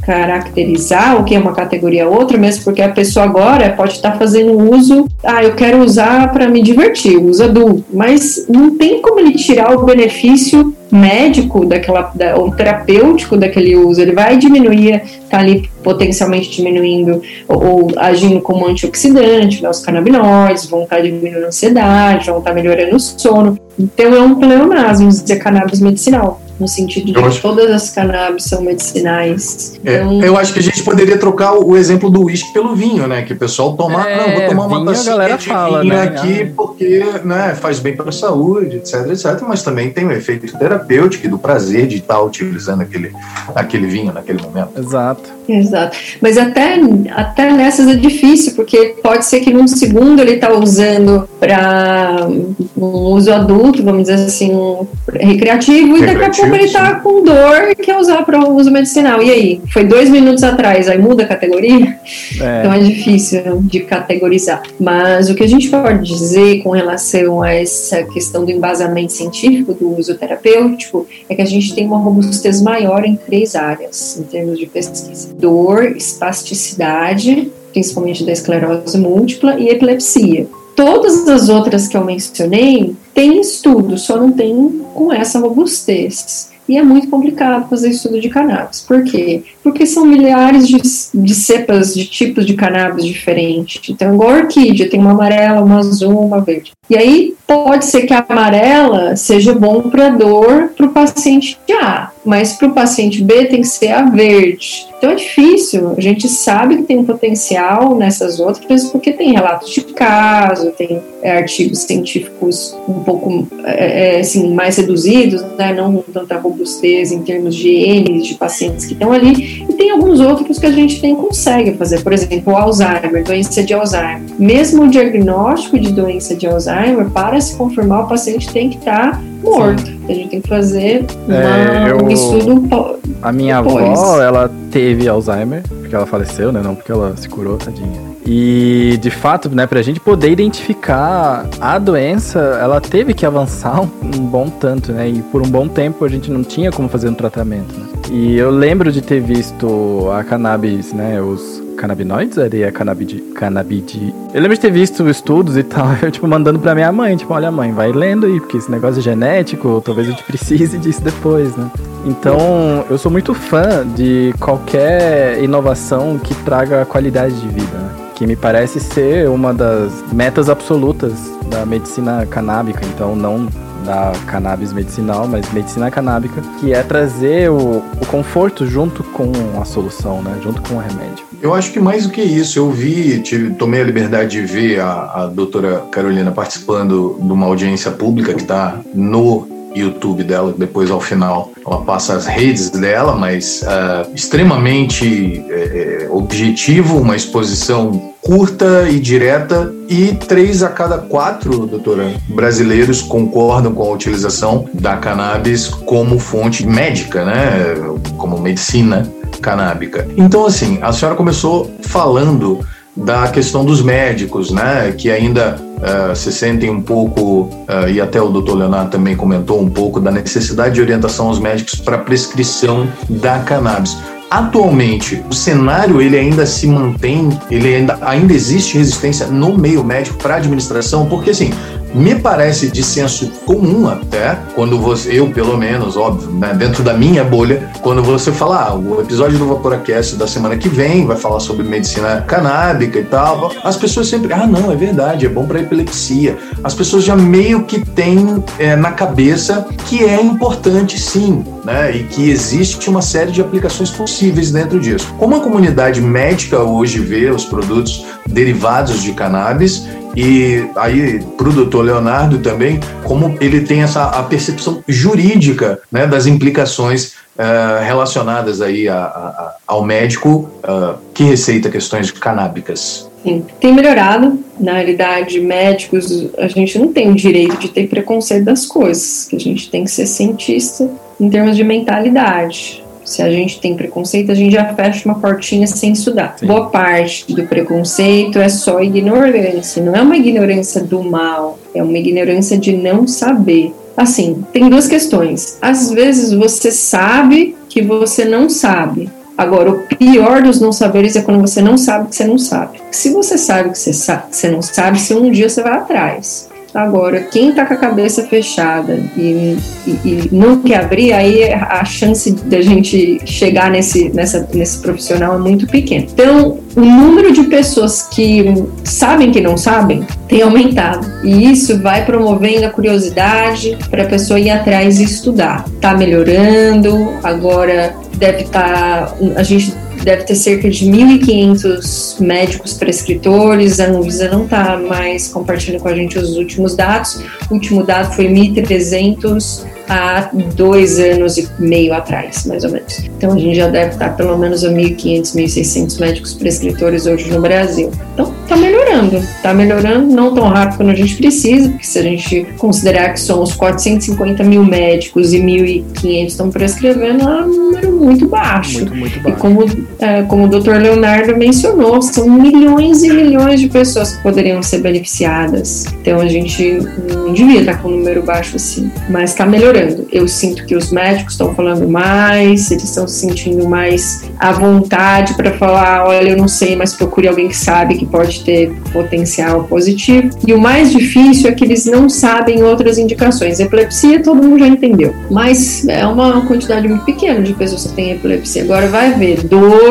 caracterizar o que é uma categoria ou outra, mesmo porque a pessoa agora pode estar fazendo uso, ah, eu quero usar para me divertir, usa adulto, mas não tem como ele tirar o benefício médico daquela, da, ou terapêutico daquele uso, ele vai diminuir, tá ali potencialmente diminuindo ou, ou agindo como antioxidante, né, os canabinoides, vão estar tá diminuindo a ansiedade, vão estar tá melhorando o sono. Então é um pleonasmo dizer cannabis medicinal no sentido de que todas as cannabis são medicinais. É, então... eu acho que a gente poderia trocar o exemplo do uísque pelo vinho, né? Que o pessoal toma, é, não, vou tomar uma tacinha de fala, vinho né? aqui porque né, faz bem para a saúde, etc, etc. Mas também tem um efeito terapêutico e do prazer de estar utilizando aquele, aquele vinho naquele momento. Exato. Exato. Mas até, até nessas é difícil, porque pode ser que num segundo ele está usando para um uso adulto, vamos dizer assim, um recreativo, recreativo, e daqui a pouco ele está com dor e quer usar para uso medicinal. E aí? Foi dois minutos atrás, aí muda a categoria? É. Então é difícil de categorizar. Mas o que a gente pode dizer com relação a essa questão do embasamento científico do uso terapêutico é que a gente tem uma robustez maior em três áreas, em termos de pesquisa: dor, espasticidade, principalmente da esclerose múltipla, e epilepsia. Todas as outras que eu mencionei têm estudo, só não tem com essa robustez. E é muito complicado fazer estudo de cannabis. Por quê? Porque são milhares de, de cepas, de tipos de cannabis diferentes. Então, igual a orquídea, tem uma amarela, uma azul, uma verde. E aí, pode ser que a amarela seja bom para dor para o paciente A, mas para o paciente B tem que ser a verde. Então é difícil. A gente sabe que tem um potencial nessas outras, porque tem relatos de caso, tem é, artigos científicos um pouco é, é assim, mais reduzidos, né? não com tanta robustez em termos de N de pacientes que estão ali, e tem alguns outros que a gente nem consegue fazer. Por exemplo, o Alzheimer, doença de Alzheimer. Mesmo o diagnóstico de doença de Alzheimer, para se confirmar, o paciente tem que estar morto. A gente tem que fazer É, uma- eu- um estudo. A minha Depois. avó, ela teve Alzheimer, porque ela faleceu, né? Não porque ela se curou, tadinha. E, de fato, né, pra gente poder identificar a doença, ela teve que avançar um, um bom tanto, né? E por um bom tempo a gente não tinha como fazer um tratamento, né? E eu lembro de ter visto a cannabis, né? Os canabinoides, ali é canabide, canabide. Eu lembro de ter visto estudos e tal, eu, tipo, mandando pra minha mãe, tipo, olha mãe, vai lendo aí, porque esse negócio é genético, talvez a gente precise disso depois, né? Então, eu sou muito fã de qualquer inovação que traga qualidade de vida, né? Que me parece ser uma das metas absolutas da medicina canábica, então não da cannabis medicinal, mas medicina canábica, que é trazer o, o conforto junto com a solução, né? Junto com o remédio. Eu acho que mais do que isso, eu vi, tive, tomei a liberdade de ver a, a doutora Carolina participando de uma audiência pública que está no YouTube dela, depois ao final ela passa as redes dela, mas ah, extremamente eh, objetivo, uma exposição curta e direta e três a cada quatro, doutora, brasileiros concordam com a utilização da cannabis como fonte médica, né, como medicina canábica. Então, assim, a senhora começou falando da questão dos médicos, né, que ainda eh, se sentem um pouco, eh, e até o doutor Leonardo também comentou um pouco, da necessidade de orientação aos médicos para prescrição da cannabis. Atualmente, o cenário ele ainda se mantém, ele ainda, ainda existe resistência no meio médico para administração, porque assim, me parece de senso comum até, quando você, eu pelo menos, óbvio, né, dentro da minha bolha, quando você fala, ah, o episódio do Vaporacast da semana que vem vai falar sobre medicina canábica e tal, as pessoas sempre, ah, não, é verdade, é bom para epilepsia. As pessoas já meio que têm é, na cabeça que é importante sim, né, e que existe uma série de aplicações possíveis dentro disso. Como a comunidade médica hoje vê os produtos derivados de cannabis, e aí, para o doutor Leonardo também, como ele tem essa a percepção jurídica né, das implicações eh, relacionadas aí a- a- ao médico ah, que receita questões canábicas. Sim, tem melhorado. Na realidade, médicos, a gente não tem o direito de ter preconceito das coisas, que a gente tem que ser cientista em termos de mentalidade. Se a gente tem preconceito, a gente já fecha uma portinha sem estudar. Sim. Boa parte do preconceito é só ignorância, não é uma ignorância do mal, é uma ignorância de não saber. Assim, tem duas questões. Às vezes você sabe que você não sabe. Agora, o pior dos não saberes é quando você não sabe que você não sabe. Se você sabe que você, sa- que você não sabe, se um dia você vai atrás. Agora, quem tá com a cabeça fechada e, e- e não quer abrir, aí a chance da gente chegar nesse, nessa, nesse profissional é muito pequena. Então, o número de pessoas que sabem que não sabem tem aumentado. E isso vai promovendo a curiosidade para a pessoa ir atrás e estudar. Tá melhorando, agora deve estar. a gente deve ter cerca de 1.500 médicos prescritores. A Anvisa não está mais compartilhando com a gente os últimos dados. O último dado foi 1.300 há dois anos e meio atrás, mais ou menos. Então a gente já deve estar pelo menos a 1.500, 1.600 médicos prescritores hoje no Brasil. Então tá melhorando, tá melhorando, não tão rápido quanto a gente precisa, porque se a gente considerar que são os 450 mil médicos e 1.500 estão prescrevendo, é um número muito baixo. Muito, muito E baixo. como, é, como o Dr. Leonardo mencionou, são milhões e milhões de pessoas que poderiam ser beneficiadas. Então a gente não devia estar com um número baixo assim, mas está melhorando. Eu sinto que os médicos estão falando mais, eles estão se sentindo mais à vontade para falar: olha, eu não sei, mas procure alguém que sabe que pode ter potencial positivo. E o mais difícil é que eles não sabem outras indicações. Epilepsia todo mundo já entendeu, mas é uma quantidade muito pequena de pessoas que têm epilepsia. Agora vai ver dor,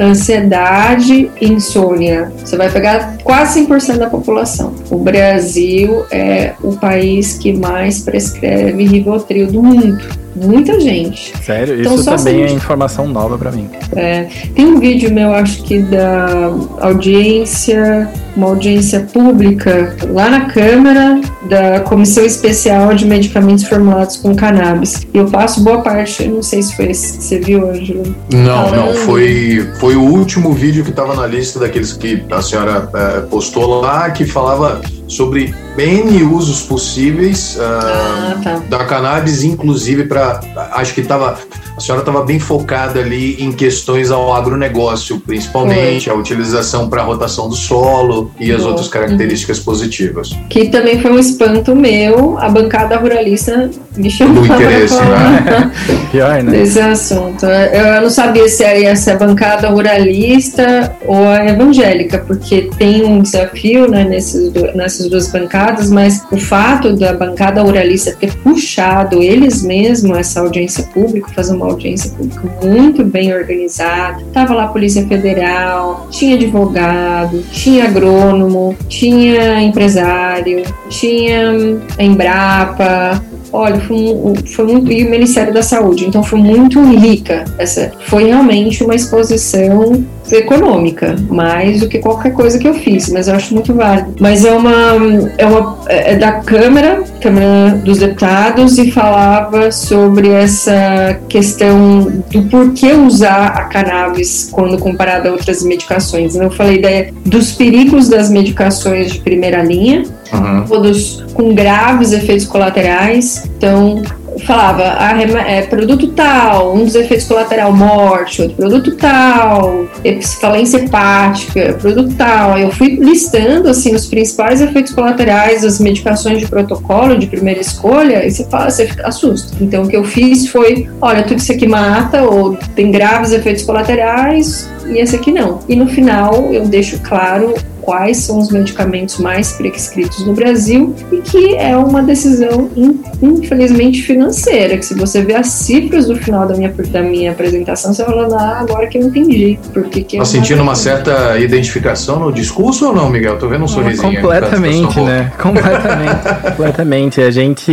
ansiedade, insônia. Você vai pegar quase 100% da população. O Brasil é o país que mais prescreve Rivotril do mundo. Muita gente. Sério, Então, isso também é gente- informação nova pra mim. Tem um vídeo meu, acho que da audiência, uma audiência pública lá na Câmara da Comissão Especial de Medicamentos Formulados com Cannabis. E eu passo boa parte, eu não sei se foi esse que você viu, Ângelo. Não, Falando. não, foi, foi o último vídeo que estava na lista daqueles que a senhora eh, postou lá, que falava sobre N usos possíveis uh, Ah, tá. da cannabis, inclusive para. Acho que estava. A senhora estava bem focada ali em questões ao agronegócio, principalmente, a utilização para rotação do solo e as outras características positivas. Que também foi um espanto meu, a bancada ruralista me chamou Do interesse, para falar né? Pior, né? desse assunto. Eu não sabia se era essa bancada ruralista ou a evangélica, porque tem um desafio né, nesses, nessas duas bancadas, mas o fato da bancada ruralista ter puxado eles mesmos essa audiência pública, fazer uma audiência pública muito bem organizada, tava lá a Polícia Federal, tinha advogado, tinha agrônomo, tinha empresário, tinha a Embrapa, Olha, foi, foi muito. E o Ministério da Saúde. Então foi muito rica. Essa foi realmente uma exposição econômica, mais do que qualquer coisa que eu fiz, mas eu acho muito válido. Mas é uma. É, uma, é da Câmara, Câmara dos Deputados, e falava sobre essa questão do porquê usar a cannabis quando comparada a outras medicações. Eu falei da, dos perigos das medicações de primeira linha, Uhum. todos com graves efeitos colaterais. Então, falava, ah, é, produto tal, um dos efeitos colaterais, morte, outro produto tal, falência hepática, produto tal. Eu fui listando, assim, os principais efeitos colaterais das medicações de protocolo, de primeira escolha, e você fala, você assusta. Então, o que eu fiz foi, olha, tudo isso aqui mata, ou tem graves efeitos colaterais, e esse aqui não. E no final, eu deixo claro quais são os medicamentos mais prescritos no Brasil e que é uma decisão, in- infelizmente, financeira. Que se você ver as cifras do final da minha, da minha apresentação, você vai falar, ah, agora que eu entendi. Porque que Tá sentindo uma certa identificação no discurso ou não, Miguel? Tô vendo um sorrisinho. aí, Completamente, tá? Tá né? Completamente. completamente. A gente.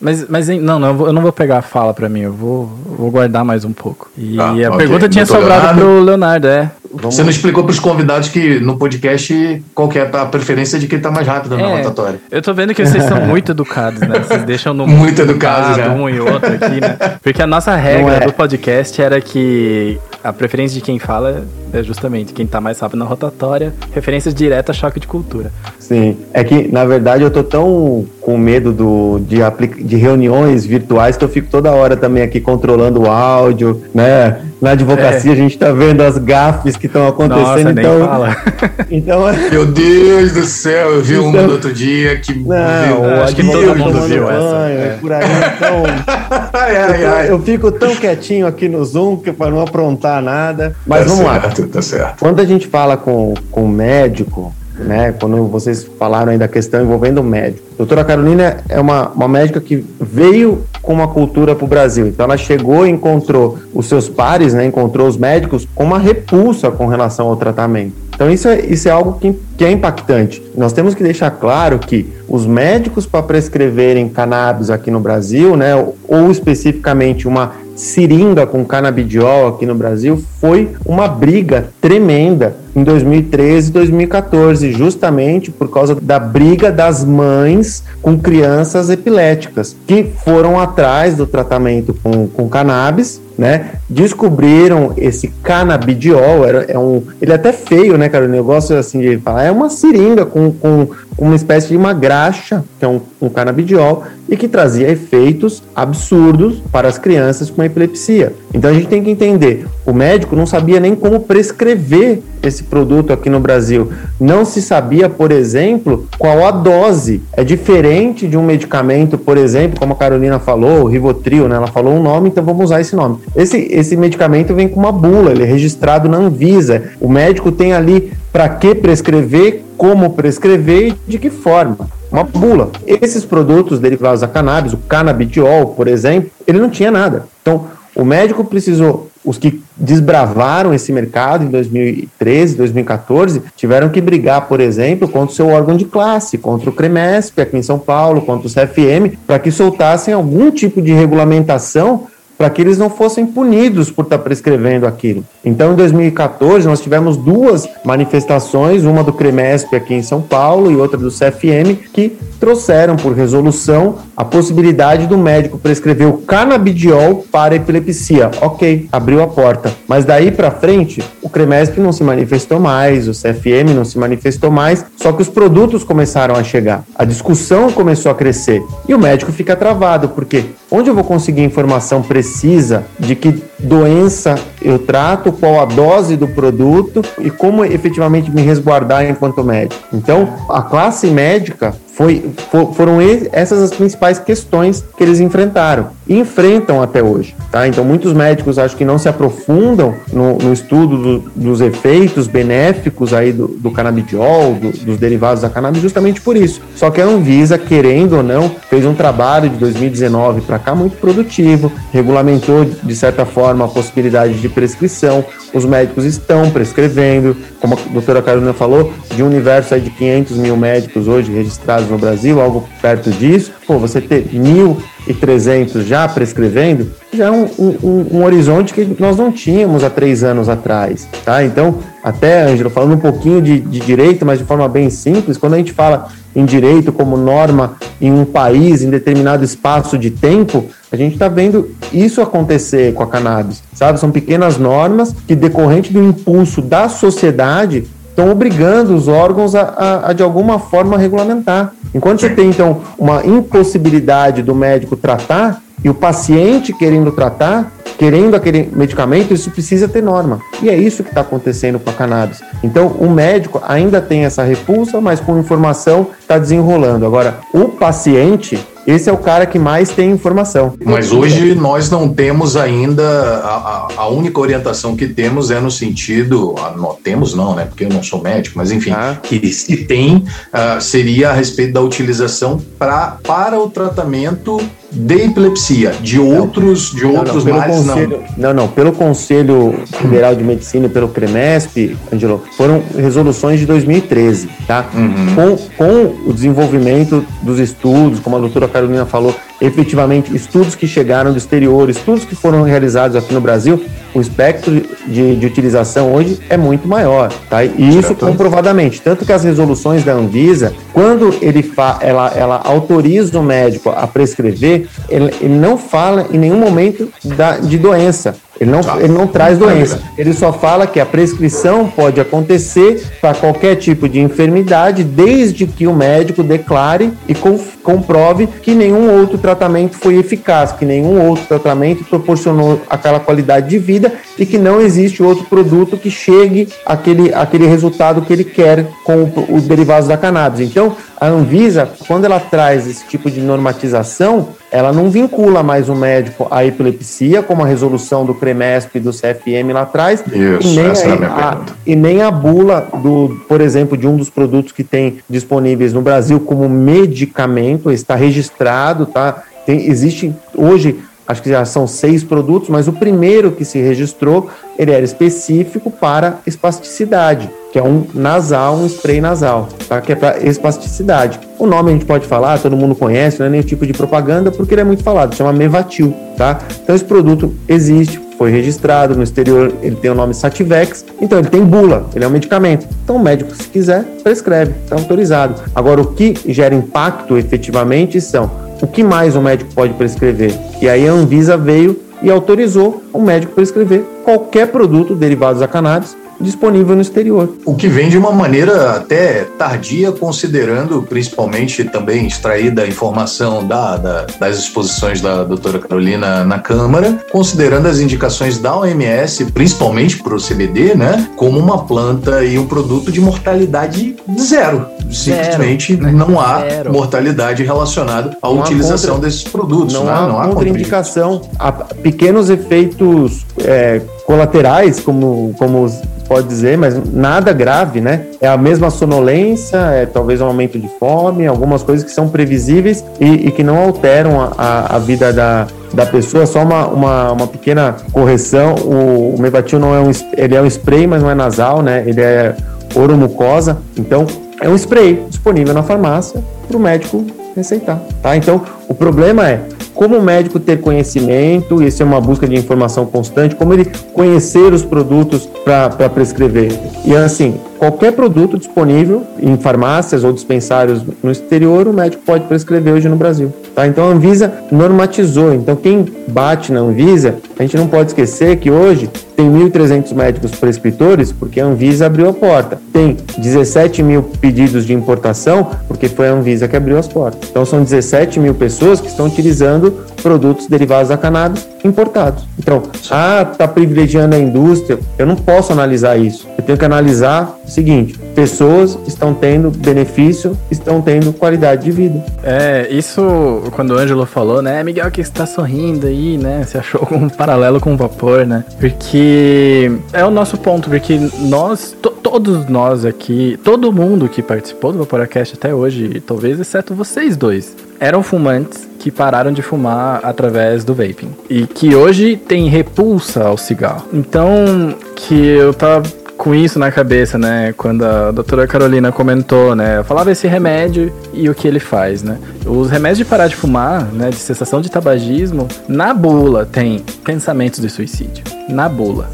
Mas, mas não, não, eu vou- eu não vou pegar a fala pra mim, eu vou, vou guardar mais um pouco. E Tá, a ok. pergunta tinha sobrado Leonardo? pro Leonardo, é. Vamos- Você não explicou para os convidados que no podcast qual que é a preferência de quem tá mais rápido na É. rotatória. Eu tô vendo que vocês são muito educados, né? Vocês deixam no Muito educados, né? um e outro aqui, né? Porque a nossa regra é. do podcast era que a preferência de quem fala é justamente quem tá mais rápido na rotatória, referência direta a choque de cultura. Sim, é que na verdade eu tô tão com medo do, de, de reuniões virtuais que eu fico toda hora também aqui controlando o áudio, né? Na advocacia a gente tá vendo as gafes que estão acontecendo, Nossa, nem então, fala. então Meu Deus do céu, eu vi uma Então- do outro dia que. não, viu? o acho que todo mundo viu essa, banho, é. por aí, então Ai, ai, eu, ai. eu fico tão quietinho aqui no Zoom que para não aprontar nada. Mas tá vamos lá. certo, Tá certo. Quando a gente fala com, com médico, né? Quando vocês falaram aí da questão envolvendo o médico. Doutora Carolina é uma, uma médica que veio com uma cultura para o Brasil. Então ela chegou e encontrou os seus pares, né? Encontrou os médicos com uma repulsa com relação ao tratamento. Então isso é, isso é algo que, que é impactante. Nós temos que deixar claro que os médicos para prescreverem cannabis aqui no Brasil, né? Ou especificamente uma seringa com canabidiol aqui no Brasil foi uma briga tremenda em 2013 e 2014, justamente por causa da briga das mães com crianças epiléticas, que foram atrás do tratamento com, com cannabis, né? Descobriram esse canabidiol, era, é um, ele é até feio, né, Carolina? Eu gosto assim de falar, é uma seringa com, com uma espécie de uma graxa, que é um, um canabidiol, e que trazia efeitos absurdos para as crianças com epilepsia. Então a gente tem que entender, o médico não sabia nem como prescrever esse produto aqui no Brasil. Não se sabia, por exemplo, qual a dose. É diferente de um medicamento, por exemplo, como a Carolina falou, o Rivotril, né? Ela falou um nome, então vamos usar esse nome. Esse, esse medicamento vem com uma bula, ele é registrado na Anvisa. O médico tem ali para que prescrever, como prescrever e de que forma uma bula. Esses produtos derivados da cannabis, o canabidiol, por exemplo, ele não tinha nada. Então, o médico precisou, os que desbravaram esse mercado em 2013, 2014, tiveram que brigar, por exemplo, contra o seu órgão de classe, contra o CREMESP aqui em São Paulo, contra o CFM, para que soltassem algum tipo de regulamentação para que eles não fossem punidos por estar prescrevendo aquilo. Então, em 2014, nós tivemos duas manifestações, uma do CREMESP aqui em São Paulo e outra do CFM, que trouxeram por resolução a possibilidade do médico prescrever o canabidiol para epilepsia. Ok, abriu a porta. Mas daí para frente, o Cremesp não se manifestou mais, o CFM não se manifestou mais, só que os produtos começaram a chegar. A discussão começou a crescer e o médico fica travado, porque onde eu vou conseguir informação precisa de que doença eu trato, qual a dose do produto e como efetivamente me resguardar enquanto médico. Então, a classe médica foi, for, foram essas as principais questões que eles enfrentaram e enfrentam até hoje. Tá? Então, muitos médicos acho que não se aprofundam no, no estudo do, dos efeitos benéficos aí do, do canabidiol, do, dos derivados da cannabis, justamente por isso. Só que a Anvisa, querendo ou não, fez um trabalho de 2019 para cá muito produtivo, regulamentou de certa forma a possibilidade de prescrição, os médicos estão prescrevendo, como a doutora Carolina falou, de um universo aí de 500 mil médicos hoje registrados no Brasil, algo perto disso, pô, você ter 1.300 já prescrevendo, já é um, um, um, horizonte que nós não tínhamos há três anos atrás, tá? Então, até, Ângelo, falando um pouquinho de, de direito, mas de forma bem simples, quando a gente fala em direito como norma em um país, em determinado espaço de tempo, a gente está vendo isso acontecer com a cannabis, sabe? São pequenas normas que, decorrente do impulso da sociedade, estão obrigando os órgãos a, a, a, de alguma forma, regulamentar. Enquanto você tem, então, uma impossibilidade do médico tratar e o paciente querendo tratar, querendo aquele medicamento, isso precisa ter norma. E é isso que está acontecendo com a cannabis. Então, o médico ainda tem essa repulsa, mas com informação está desenrolando. Agora, o paciente, esse é o cara que mais tem informação. Mas hoje nós não temos ainda, a, a única orientação que temos é no sentido, a, não temos não, né, porque eu não sou médico, mas enfim, ah. que se tem, uh, seria a respeito da utilização pra, para o tratamento de epilepsia, de outros, de outros não, males, conselho, não. Não, não, pelo Conselho Federal de Medicina e pelo CREMESP, Angelo, foram resoluções de 2013, tá? Uhum. Com, com o desenvolvimento dos estudos, como a doutora Carolina falou, efetivamente estudos que chegaram do exterior, estudos que foram realizados aqui no Brasil, o espectro de, de utilização hoje é muito maior, tá? E isso comprovadamente, tanto que as resoluções da Anvisa, quando ele fa, ela, ela autoriza o médico a prescrever, ele, ele não fala em nenhum momento da, de doença. Ele não, ele não traz doença. Ele só fala que a prescrição pode acontecer para qualquer tipo de enfermidade, desde que o médico declare e comprove que nenhum outro tratamento foi eficaz, que nenhum outro tratamento proporcionou aquela qualidade de vida e que não existe outro produto que chegue àquele, àquele resultado que ele quer com os derivados da cannabis. Então, a Anvisa, quando ela traz esse tipo de normatização, ela não vincula mais o médico à epilepsia, como a resolução do CREMESP e do CFM lá atrás, Isso, e, nem a, a, e nem a bula do, por exemplo, de um dos produtos que tem disponíveis no Brasil como medicamento, está registrado, tá? Tem, existe hoje acho que já são seis produtos, mas o primeiro que se registrou, ele era específico para espasticidade, que é um nasal, um spray nasal, tá? que é para espasticidade. O nome a gente pode falar, todo mundo conhece, não é nenhum tipo de propaganda, porque ele é muito falado, chama Mevatil, tá? Então esse produto existe, foi registrado no exterior, ele tem o nome Sativex, então ele tem bula, ele é um medicamento. Então o médico, se quiser, prescreve, está autorizado. Agora, o que gera impacto efetivamente são o que mais o médico pode prescrever? E aí a Anvisa veio e autorizou o médico prescrever qualquer produto derivado da cannabis disponível no exterior. O que vem de uma maneira até tardia, considerando principalmente também extraída a informação da, da, das exposições da doutora Carolina na Câmara, considerando as indicações da OMS, principalmente para o CBD, né, como uma planta e um produto de mortalidade zero. Simplesmente zero, não há zero. mortalidade relacionada à não utilização contra... desses produtos. Não, né? há, não há contraindicação. Há pequenos efeitos é, colaterais, como, como pode dizer, mas nada grave, né? É a mesma sonolência, é talvez um aumento de fome, algumas coisas que são previsíveis e, e que não alteram a, a, vida da, da pessoa, só uma, uma, uma pequena correção, o, o Mevatil não é um, ele é um spray, mas não é nasal, né? Ele é oromucosa, então é um spray disponível na farmácia para o médico receitar, tá? Então, o problema é como o médico ter conhecimento, isso é uma busca de informação constante, como ele conhecer os produtos para prescrever. E assim, qualquer produto disponível em farmácias ou dispensários no exterior, o médico pode prescrever hoje no Brasil. Tá? Então a Anvisa normatizou. Então quem bate na Anvisa, a gente não pode esquecer que hoje tem 1.300 médicos prescritores porque a Anvisa abriu a porta. Tem 17 mil pedidos de importação porque foi a Anvisa que abriu as portas. Então são 17 mil pessoas que estão utilizando produtos derivados da cannabis importados. Então, ah, está privilegiando a indústria. Eu não posso analisar isso. Eu tenho que analisar o seguinte: pessoas estão tendo benefício, estão tendo qualidade de vida. É, isso quando o Ângelo falou, né? Miguel que está sorrindo aí, né? Você achou um paralelo com o vapor, né? Porque é o nosso ponto, porque nós, todos nós aqui, todo mundo que participou do Vaporacast até hoje, talvez exceto vocês dois, eram fumantes que pararam de fumar através do vaping e que hoje tem repulsa ao cigarro. Então, que eu tava com isso na cabeça, né? Quando a doutora Carolina comentou, né? Falava esse remédio e o que ele faz, né? Os remédios de parar de fumar, né? De cessação de tabagismo, na bula tem pensamentos de suicídio. Na bula.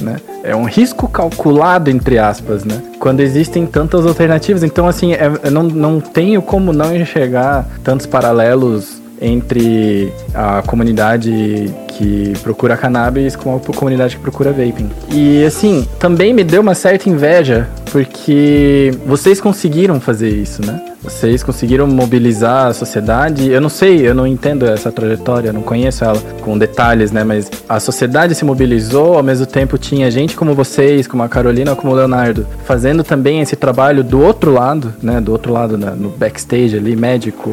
Né? É um risco calculado, entre aspas, né? Quando existem tantas alternativas. Então, assim, é, não, não tenho como não enxergar tantos paralelos entre a comunidade que procura cannabis com a comunidade que procura vaping. E assim, também me deu uma certa inveja porque vocês conseguiram fazer isso, né? Vocês conseguiram mobilizar a sociedade. Eu não sei, eu não entendo essa trajetória, não conheço ela com detalhes, né? Mas a sociedade se mobilizou, ao mesmo tempo tinha gente como vocês, como a Carolina, como o Leonardo, fazendo também esse trabalho do outro lado, né? Do outro lado, né? no backstage ali, médico,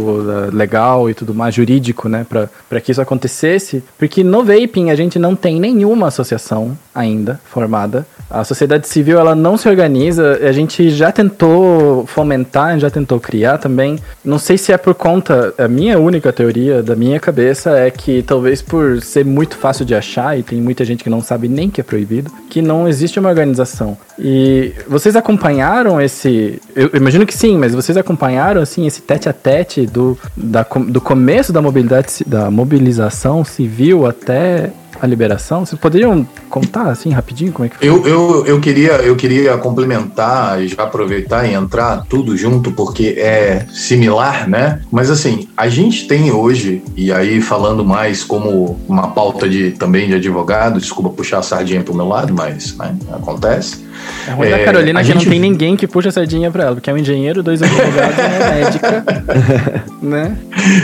legal e tudo mais, jurídico, né? Para que isso acontecesse. Porque no vaping a gente não tem nenhuma associação ainda formada. A sociedade civil ela não se organiza. A gente já tentou fomentar, já tentou criar criar também. Não sei se é por conta. A minha única teoria da minha cabeça é que talvez por ser muito fácil de achar e tem muita gente que não sabe nem que é proibido, que não existe uma organização. E vocês acompanharam esse. Eu imagino que sim, mas vocês acompanharam assim esse tete a tete do, da, do começo da mobilidade da mobilização civil até a liberação? Vocês poderiam contar assim rapidinho como é que foi? Eu, eu, eu, queria, eu queria complementar e já aproveitar e entrar tudo junto, porque é similar, né? Mas assim, a gente tem hoje, e aí falando mais como uma pauta de também de advogado, desculpa puxar a sardinha pro meu lado, mas né, acontece. É ruim é, da Carolina que gente... não tem ninguém que puxa a sardinha pra ela, porque é um engenheiro, dois advogados e uma médica, né?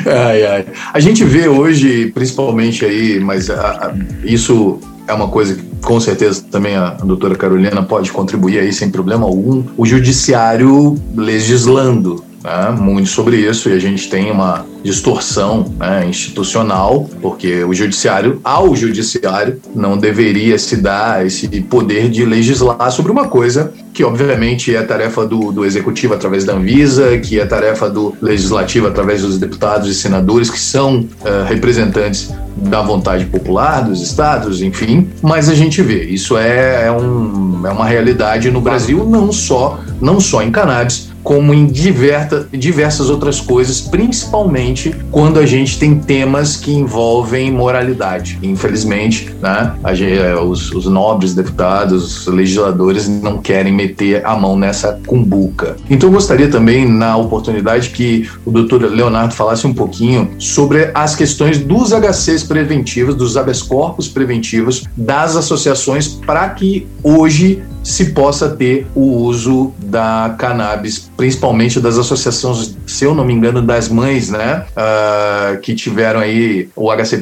Ai, ai. A gente vê hoje, principalmente aí, mas a, a, isso é uma coisa que com certeza também a doutora Carolina pode contribuir aí sem problema algum, o judiciário legislando né, muito sobre isso e a gente tem uma distorção né, institucional, porque o judiciário, ao judiciário, não deveria se dar esse poder de legislar sobre uma coisa que, obviamente, é tarefa do, do executivo através da Anvisa, que é tarefa do legislativo através dos deputados e senadores, que são uh, representantes da vontade popular dos estados, enfim. Mas a gente vê, isso é, é, um, é uma realidade no Brasil, não só, não só em cannabis, como em diversa, diversas outras coisas, principalmente quando a gente tem temas que envolvem moralidade. Infelizmente, né, é, os, os, nobres deputados, os legisladores não querem meter a mão nessa cumbuca. Então eu gostaria também, na oportunidade, que o doutor Leonardo falasse um pouquinho sobre as questões dos HCs preventivos, dos habeas corpus preventivos, das associações, para que hoje se possa ter o uso da cannabis, principalmente das associações, se eu não me engano, das mães, né, uh, que tiveram aí o HC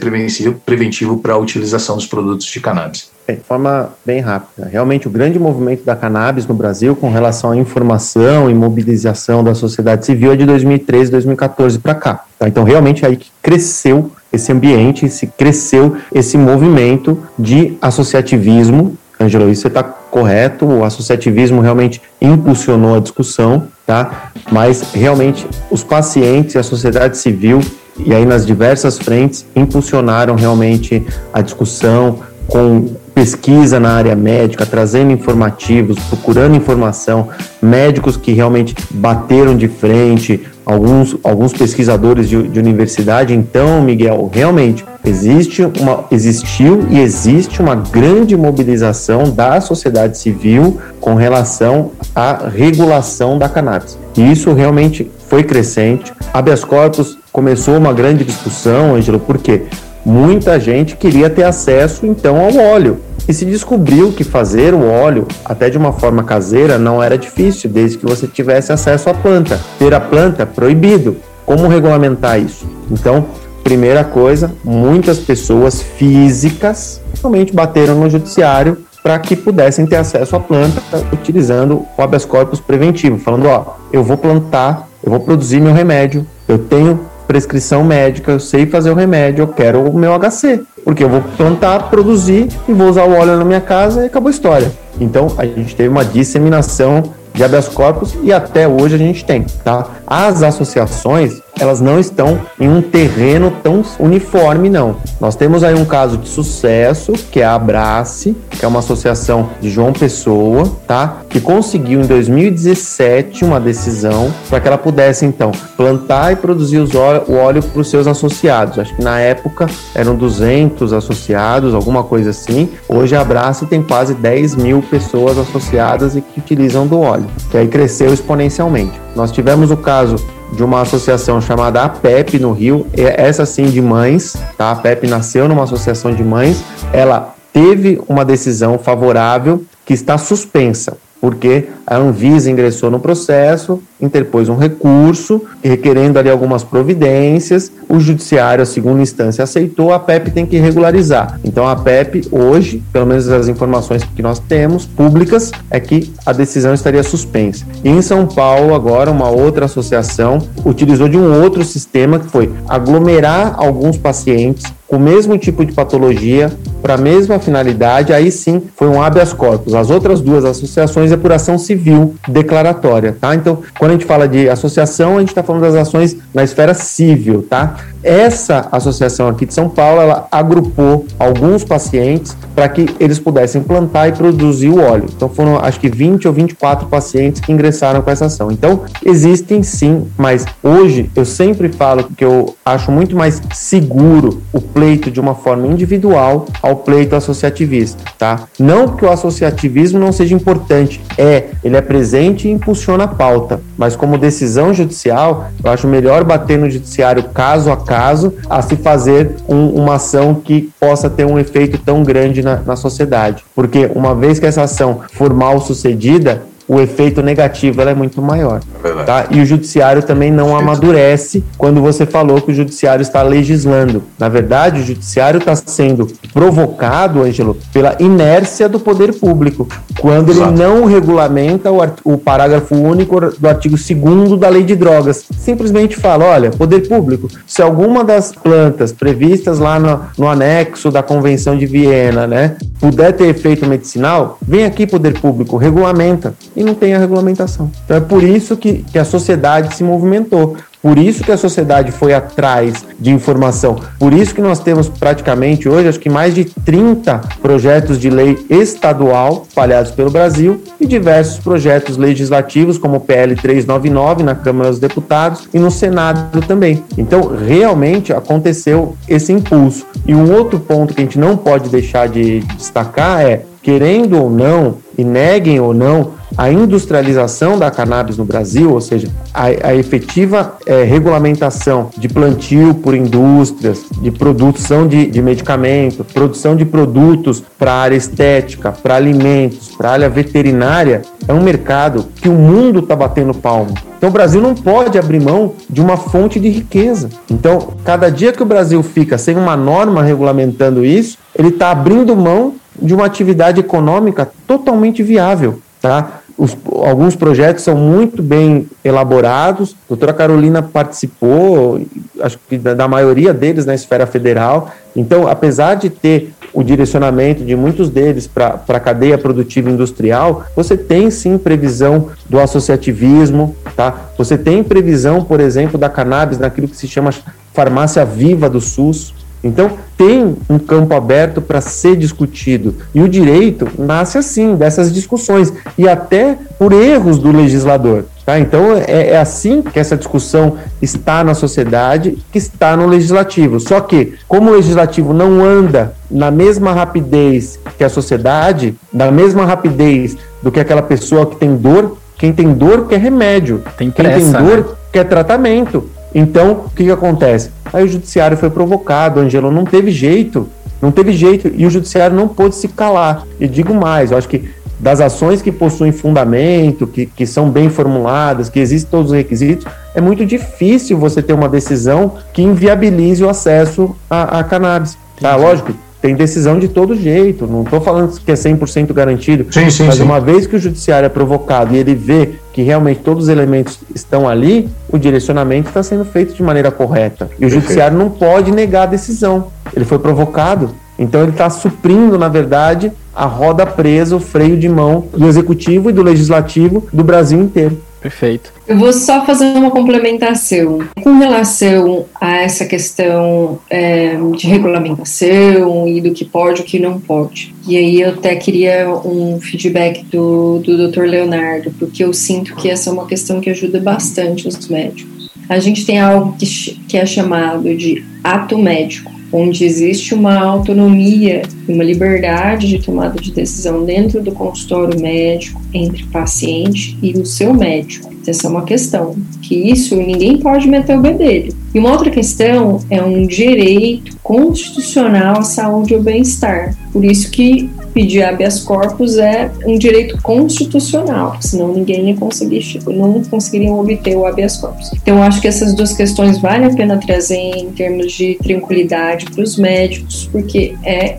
preventivo, para a utilização dos produtos de cannabis. É, de forma bem rápida. Realmente, o grande movimento da cannabis no Brasil com relação à informação e mobilização da sociedade civil é de 2013, 2014 para cá. Tá? Então, realmente, é aí que cresceu esse ambiente, se cresceu esse movimento de associativismo Angelo, isso está correto, o associativismo realmente impulsionou a discussão, tá? Mas realmente os pacientes e a sociedade civil, e aí nas diversas frentes, impulsionaram realmente a discussão com pesquisa na área médica, trazendo informativos, procurando informação, médicos que realmente bateram de frente, alguns, alguns pesquisadores de, de universidade. Então, Miguel, realmente existe uma, existiu e existe uma grande mobilização da sociedade civil com relação à regulação da cannabis. E isso realmente foi crescente. Habeas corpus começou uma grande discussão, Ângelo, porque muita gente queria ter acesso então ao óleo. E se descobriu que fazer o óleo, até de uma forma caseira, não era difícil, desde que você tivesse acesso à planta. Ter a planta proibido. Como regulamentar isso? Então, primeira coisa, muitas pessoas físicas realmente bateram no judiciário para que pudessem ter acesso à planta utilizando o habeas corpus preventivo, falando, ó, eu vou plantar, eu vou produzir meu remédio, eu tenho prescrição médica, eu sei fazer o remédio, eu quero o meu HC, porque eu vou plantar, produzir e vou usar o óleo na minha casa e acabou a história. Então a gente teve uma disseminação de habeas corpus e até hoje a gente tem, tá? As associações, elas não estão em um terreno tão uniforme, não. Nós temos aí um caso de sucesso, que é a Abrace, que é uma associação de João Pessoa, tá? Que conseguiu em 2017 uma decisão para que ela pudesse, então, plantar e produzir os óleo, o óleo para os seus associados. Acho que na época eram 200 associados, alguma coisa assim. Hoje a Abrace tem quase 10 mil pessoas associadas e que utilizam do óleo, que aí cresceu exponencialmente. Nós tivemos o caso de uma associação chamada APEP no Rio, essa sim de mães, tá? A APEP nasceu numa associação de mães, ela teve uma decisão favorável que está suspensa porque a Anvisa ingressou no processo, interpôs um recurso, requerendo ali algumas providências, o judiciário, a segunda instância, aceitou, a PEP tem que regularizar. Então a PEP, hoje, pelo menos as informações que nós temos, públicas, é que a decisão estaria suspensa. E em São Paulo, agora, uma outra associação utilizou de um outro sistema, que foi aglomerar alguns pacientes com o mesmo tipo de patologia, para a mesma finalidade, aí sim foi um habeas corpus. As outras duas associações é por ação civil declaratória, tá? Então, quando a gente fala de associação, a gente está falando das ações na esfera civil, tá? Essa associação aqui de São Paulo, ela agrupou alguns pacientes para que eles pudessem plantar e produzir o óleo. Então foram acho que 20 ou 24 pacientes que ingressaram com essa ação. Então existem sim, mas hoje eu sempre falo que eu acho muito mais seguro o pleito de uma forma individual ao pleito associativista, tá? Não que o associativismo não seja importante, é, ele é presente e impulsiona a pauta, mas como decisão judicial, eu acho melhor bater no judiciário caso a caso a se fazer um, uma ação que possa ter um efeito tão grande na, na sociedade. Porque uma vez que essa ação for mal sucedida, o efeito negativo é muito maior. É tá? E o judiciário também não amadurece quando você falou que o judiciário está legislando. Na verdade, o judiciário está sendo provocado, Ângelo, pela inércia do poder público, quando Exato. ele não regulamenta o, o parágrafo único do artigo 2 da lei de drogas. Simplesmente fala: olha, poder público, se alguma das plantas previstas lá no, no anexo da Convenção de Viena, né, puder ter efeito medicinal, vem aqui, poder público, regulamenta e não tem a regulamentação. Então é por isso que, que a sociedade se movimentou. Por isso que a sociedade foi atrás de informação. Por isso que nós temos praticamente hoje, acho que mais de 30 projetos de lei estadual espalhados pelo Brasil e diversos projetos legislativos, como o PL 399 na Câmara dos Deputados e no Senado também. Então, realmente aconteceu esse impulso. E um outro ponto que a gente não pode deixar de destacar é, querendo ou não, e neguem ou não, a industrialização da cannabis no Brasil, ou seja, a, a efetiva é, regulamentação de plantio por indústrias, de produção de, de medicamento, produção de produtos para área estética, para alimentos, para área veterinária, é um mercado que o mundo está batendo palmo. Então o Brasil não pode abrir mão de uma fonte de riqueza. Então, cada dia que o Brasil fica sem uma norma regulamentando isso, ele está abrindo mão de uma atividade econômica totalmente viável. Tá? Os, alguns projetos são muito bem elaborados. A doutora Carolina participou, acho que da, da maioria deles na esfera federal. Então, apesar de ter o direcionamento de muitos deles para a cadeia produtiva industrial, você tem sim previsão do associativismo, tá? Você tem previsão, por exemplo, da cannabis naquilo que se chama farmácia viva do SUS, Então, tem um campo aberto para ser discutido. E o direito nasce assim, dessas discussões, e até por erros do legislador. Tá? Então, é, é, assim que essa discussão está na sociedade, que está no legislativo. Só que, como o legislativo não anda na mesma rapidez que a sociedade, na mesma rapidez do que aquela pessoa que tem dor, quem tem dor quer remédio, tem pressa, quem tem dor né? quer tratamento. Então, o que, que acontece? Aí o judiciário foi provocado, Angelo não teve jeito, não teve jeito, e o judiciário não pôde se calar. E digo mais, eu acho que das ações que possuem fundamento, que, que são bem formuladas, que existem todos os requisitos, é muito difícil você ter uma decisão que inviabilize o acesso a, a cannabis. Tá, lógico, tem decisão de todo jeito, não estou falando que é 100% garantido, sim, sim, mas sim. uma vez que o judiciário é provocado e ele vê que realmente todos os elementos estão ali, o direcionamento está sendo feito de maneira correta. E o Perfeito. judiciário não pode negar a decisão. Ele foi provocado, então ele está suprindo, na verdade, a roda presa, o freio de mão do executivo e do legislativo do Brasil inteiro. Perfeito. Eu vou só fazer uma complementação. Com relação a essa questão é, de regulamentação e do que pode e o que não pode. E aí eu até queria um feedback do, do Dr. Leonardo, porque eu sinto que essa é uma questão que ajuda bastante os médicos. A gente tem algo que, que é chamado de ato médico onde existe uma autonomia, uma liberdade de tomada de decisão dentro do consultório médico entre paciente e o seu médico. Essa é uma questão, que isso ninguém pode meter o bedelho. E uma outra questão é um direito constitucional à saúde e ao bem-estar. Por isso que pedir habeas corpus é um direito constitucional, senão ninguém ia conseguir, não conseguiriam obter o habeas corpus. Então, acho que essas duas questões vale a pena trazer em termos de tranquilidade para os médicos, porque é,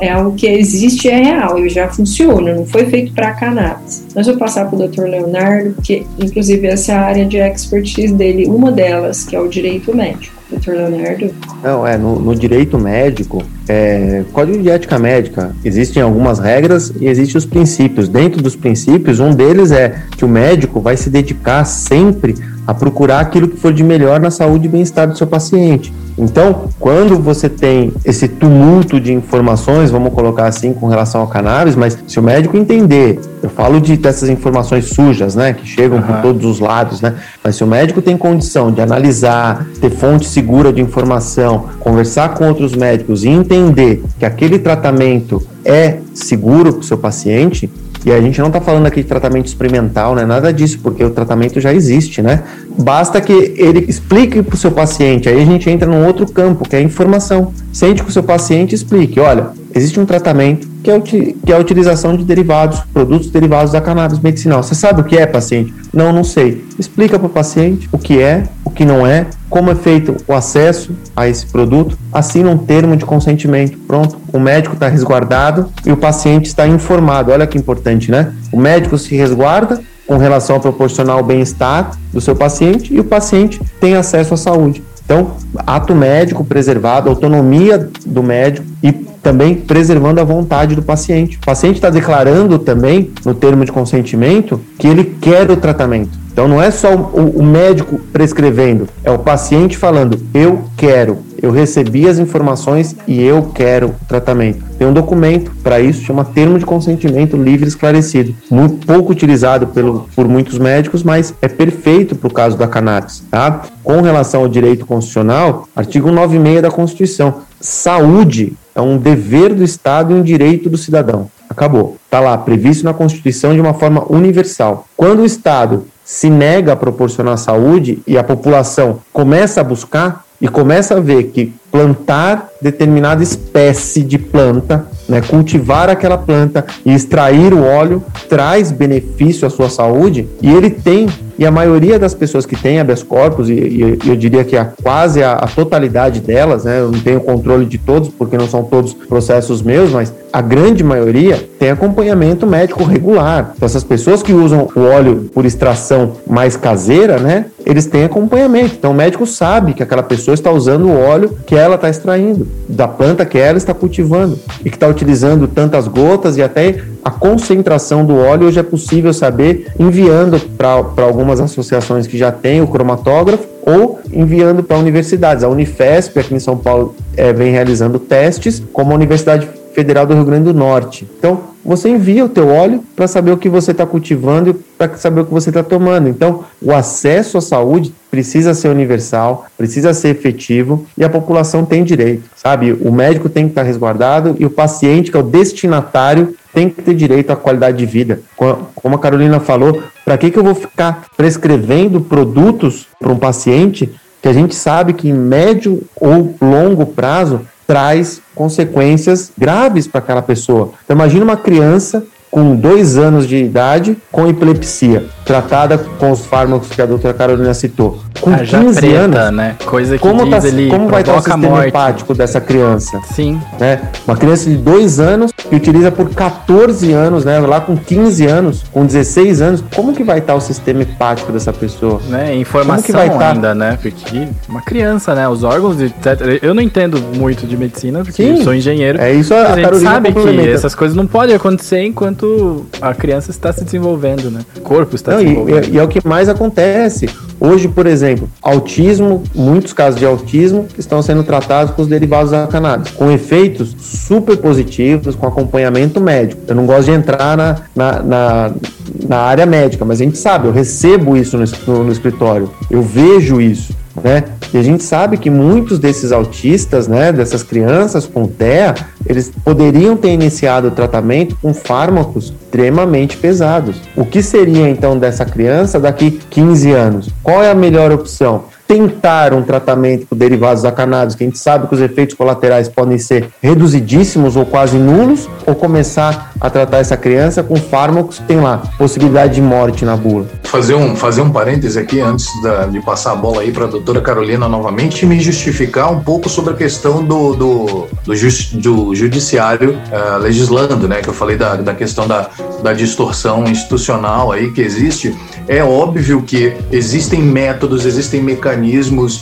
é algo que existe e é real e já funciona, não foi feito para cannabis. Mas vou passar para o Dr. Leonardo, que inclusive essa é área de expertise dele, uma delas, que é o direito médico. Dr. Leonardo? Não, é, no, no direito médico, é, código de ética médica, existem algumas regras e existem os princípios. Dentro dos princípios, um deles é que o médico vai se dedicar sempre a procurar aquilo que for de melhor na saúde e bem-estar do seu paciente. Então, quando você tem esse tumulto de informações, vamos colocar assim, com relação ao cannabis, mas se o médico entender, eu falo de dessas informações sujas, né, que chegam uhum. por todos os lados, né, mas se o médico tem condição de analisar, ter fonte segura de informação, conversar com outros médicos e entender que aquele tratamento é seguro para o seu paciente, e a gente não está falando aqui de tratamento experimental, né? Nada disso, porque o tratamento já existe, né? Basta que ele explique para o seu paciente. Aí a gente entra num outro campo, que é a informação. Sente com o seu paciente explique: olha, existe um tratamento que é, que é a utilização de derivados, produtos derivados da cannabis medicinal. Você sabe o que é, paciente? Não, não sei. Explica para o paciente o que é, o que não é, como é feito o acesso a esse produto, assina um termo de consentimento. Pronto, o médico está resguardado e o paciente está informado. Olha que importante, né? O médico se resguarda com relação a proporcionar o bem-estar do seu paciente e o paciente tem acesso à saúde. Então, ato médico preservado, autonomia do médico e também preservando a vontade do paciente. O paciente está declarando também, no termo de consentimento, que ele quer o tratamento. Então não é só o, o, médico prescrevendo, é o paciente falando: eu quero, eu recebi as informações e eu quero o tratamento. Tem um documento para isso, chama termo de consentimento livre esclarecido. Muito pouco utilizado pelo, por muitos médicos, mas é perfeito para o caso da cannabis. Tá? Com relação ao direito constitucional, artigo 96 da Constituição: saúde é um dever do Estado e um direito do cidadão. Acabou. Está lá, previsto na Constituição de uma forma universal. Quando o Estado se nega a proporcionar saúde e a população começa a buscar e começa a ver que plantar determinada espécie de planta, né, cultivar aquela planta e extrair o óleo traz benefício à sua saúde e ele tem e a maioria das pessoas que têm habeas corpus, e, e eu diria que a quase a, a, totalidade delas, né, eu não tenho controle de todos, porque não são todos processos meus, mas a grande maioria tem acompanhamento médico regular. Então, essas pessoas que usam o óleo por extração mais caseira, né, eles têm acompanhamento. Então, o médico sabe que aquela pessoa está usando o óleo que ela está extraindo, da planta que ela está cultivando, e que está utilizando tantas gotas e até a concentração do óleo hoje é possível saber enviando para algumas associações que já têm o cromatógrafo ou enviando para universidades. A Unifesp, aqui em São Paulo, é, vem realizando testes, como a Universidade Federal do Rio Grande do Norte. Então, você envia o teu óleo para saber o que você está cultivando e para saber o que você está tomando. Então, o acesso à saúde precisa ser universal, precisa ser efetivo e a população tem direito, sabe? O médico tem que estar tá resguardado e o paciente, que é o destinatário, tem que ter direito à qualidade de vida. Como a Carolina falou, para que, que eu vou ficar prescrevendo produtos para um paciente que a gente sabe que em médio ou longo prazo traz consequências graves para aquela pessoa. Então, imagina uma criança com dois anos de idade com epilepsia, tratada com os fármacos que a doutora Carolina citou. Com ah, 15 preta, anos, né? Coisa que como, tá, como vai estar o sistema morte. hepático dessa criança? Sim. Né? Uma criança de dois anos que utiliza por 14 anos, né? Lá com 15 anos, com 16 anos, como que vai estar o sistema hepático dessa pessoa? Né? Informação que vai estar... ainda, né? Porque uma criança, né? Os órgãos, etc. Eu não entendo muito de medicina, porque Sim, eu sou engenheiro. É isso a, a gente sabe que essas coisas não podem acontecer enquanto a criança está se desenvolvendo, né? O corpo está não, se desenvolvendo. E, e é o que mais acontece. Hoje, por exemplo, autismo, muitos casos de autismo estão sendo tratados com os derivados da cannabis, com efeitos super positivos, com acompanhamento médico. Eu não gosto de entrar na, na, na, na área médica, mas a gente sabe, eu recebo isso no, no, no escritório, eu vejo isso né? E a gente sabe que muitos desses autistas, né, dessas crianças com TEA, eles poderiam ter iniciado o tratamento com fármacos extremamente pesados. O que seria então dessa criança daqui 15 anos? Qual é a melhor opção? Tentar um tratamento com derivados da cannabis, que a gente sabe que os efeitos colaterais podem ser reduzidíssimos ou quase nulos, ou começar a tratar essa criança com fármacos que tem lá possibilidade de morte na bula. Fazer um, fazer um parêntese aqui antes da, de passar a bola aí para a doutora Carolina novamente e me justificar um pouco sobre a questão do, do, do, do judiciário uh, legislando, né? Que eu falei da, da questão da, da distorção institucional aí que existe. É óbvio que existem métodos, existem mecanismos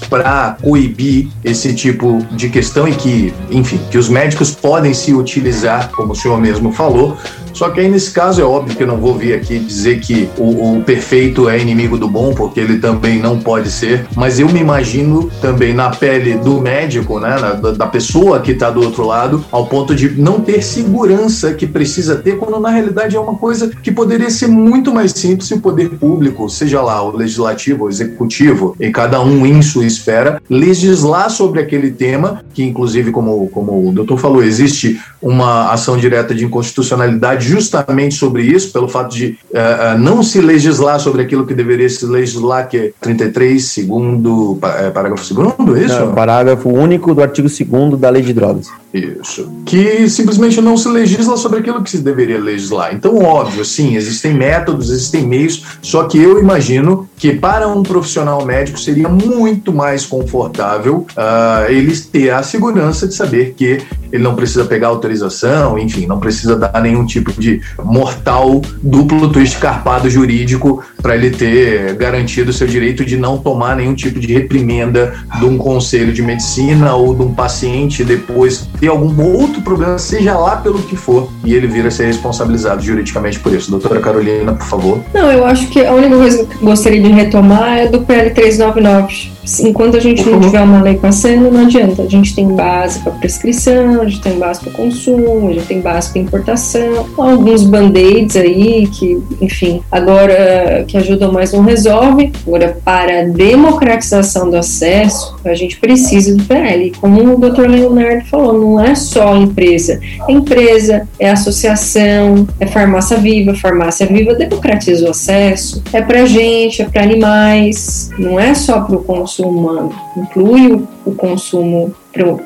para coibir esse tipo de questão e que, enfim, que os médicos podem se utilizar, como o senhor mesmo falou, só que aí, nesse caso, é óbvio que eu não vou vir aqui dizer que o, o, perfeito é inimigo do bom, porque ele também não pode ser, mas eu me imagino também na pele do médico, né, da, da pessoa que está do outro lado, ao ponto de não ter segurança que precisa ter, quando na realidade é uma coisa que poderia ser muito mais simples se o poder público, seja lá o legislativo, o executivo, e cada um em sua esfera, legislar sobre aquele tema, que inclusive, como, como o doutor falou, existe uma ação direta de inconstitucionalidade justamente sobre isso, pelo fato de uh, não se legislar sobre aquilo que deveria se legislar, que é 33, segundo, é, parágrafo segundo, é isso? É, parágrafo único do artigo 2 da Lei de Drogas. Isso. Que simplesmente não se legisla sobre aquilo que se deveria legislar. Então, óbvio, sim, existem métodos, existem meios, só que eu imagino que para um profissional médico seria muito mais confortável uh, eles ter a segurança de saber que ele não precisa pegar autorização, enfim, não precisa dar nenhum tipo de mortal duplo twist carpado jurídico para ele ter garantido o seu direito de não tomar nenhum tipo de reprimenda de um conselho de medicina ou de um paciente depois ter algum outro problema, seja lá pelo que for, e ele vir a ser responsabilizado juridicamente por isso. Doutora Carolina, por favor. Não, eu acho que a única coisa que eu gostaria de retomar é do PL 399 enquanto a gente não tiver uma lei passando, não adianta. A gente tem base para prescrição, a gente tem para consumo, a gente tem para importação, alguns band-aids aí que, enfim, agora que ajudam mais não resolve. Agora, para a democratização do acesso, a gente precisa do PL. Como o Dr. Leonardo falou, não é só empresa. É empresa, é associação, é farmácia viva. Farmácia viva democratiza o acesso. É para gente, é para animais, não é só para o consumo humano, inclui o, consumo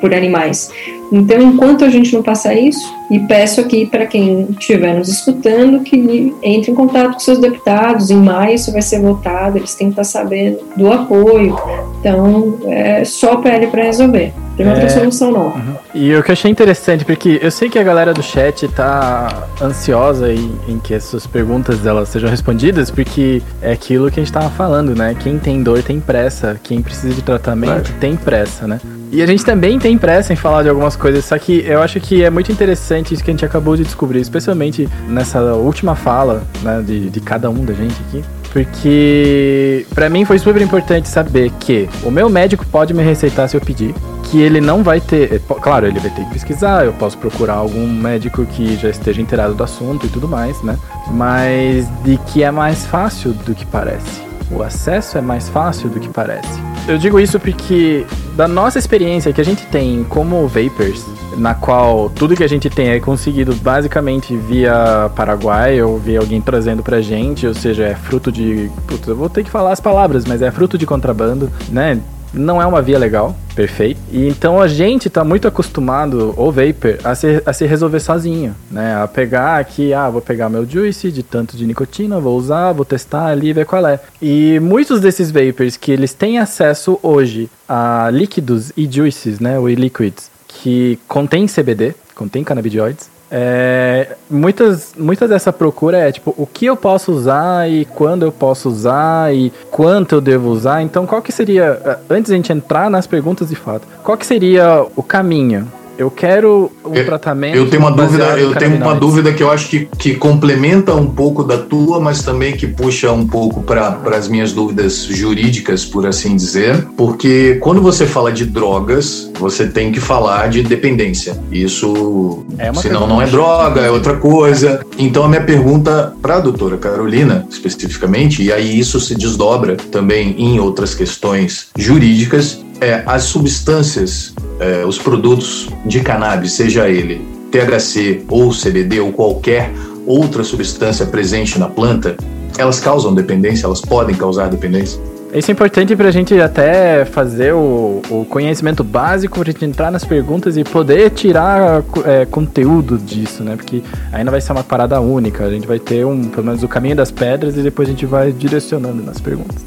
por animais. Então, enquanto a gente não passar isso, e peço aqui para quem estiver nos escutando que entre em contato com seus deputados. Em maio isso vai ser votado, eles têm que estar sabendo do apoio. Então, é só PL para resolver. Tem outra é... solução não. Uhum. E o que eu achei interessante, porque eu sei que a galera do chat tá ansiosa em, em que essas perguntas delas sejam respondidas, porque é aquilo que a gente tava falando, né? Quem tem dor tem pressa, quem precisa de tratamento claro. tem pressa, né? E a gente também tem pressa em falar de algumas coisas, só que eu acho que é muito interessante isso que a gente acabou de descobrir, especialmente nessa última fala, né, de, de cada um da gente aqui, porque para mim foi super importante saber que o meu médico pode me receitar se eu pedir, que ele não vai ter, é, claro, ele vai ter que pesquisar, eu posso procurar algum médico que já esteja inteirado do assunto e tudo mais, né? Mas de que é mais fácil do que parece. O acesso é mais fácil do que parece. Eu digo isso porque da nossa experiência que a gente tem como vapers, na qual tudo que a gente tem é conseguido basicamente via Paraguai ou via alguém trazendo pra gente, ou seja, é fruto de. Putz, eu vou ter que falar as palavras, mas é fruto de contrabando, né? Não é uma via legal, perfeito. E então a gente tá muito acostumado, o vapor, a se, a se resolver sozinho, né? A pegar aqui, ah, vou pegar meu juice de tanto de nicotina, vou usar, vou testar ali, ver qual é. E muitos desses vapors que eles têm acesso hoje a líquidos e juices, né, ou liquids, que contém CBD, contém canabidioides, é, muitas, muitas dessa procura é tipo o que eu posso usar e quando eu posso usar e quanto eu devo usar. Então, qual que seria, antes de a gente entrar nas perguntas de fato, qual que seria o caminho eu quero um eu, tratamento. Eu tenho uma dúvida, eu tenho uma dúvida que eu acho que, que complementa um pouco da tua, mas também que puxa um pouco para as minhas dúvidas jurídicas, por assim dizer, porque quando você fala de drogas, você tem que falar de dependência. Isso, é senão não é droga, é outra coisa. Então a minha pergunta para a doutora Carolina, especificamente, e aí isso se desdobra também em outras questões jurídicas, é as substâncias é, os produtos de cannabis, seja ele THC ou CBD ou qualquer outra substância presente na planta, elas causam dependência, elas podem causar dependência? Isso é importante para a gente até fazer o, o conhecimento básico, para a gente entrar nas perguntas e poder tirar é, conteúdo disso, né? Porque aí não vai ser uma parada única, a gente vai ter um, pelo menos o caminho das pedras e depois a gente vai direcionando nas perguntas.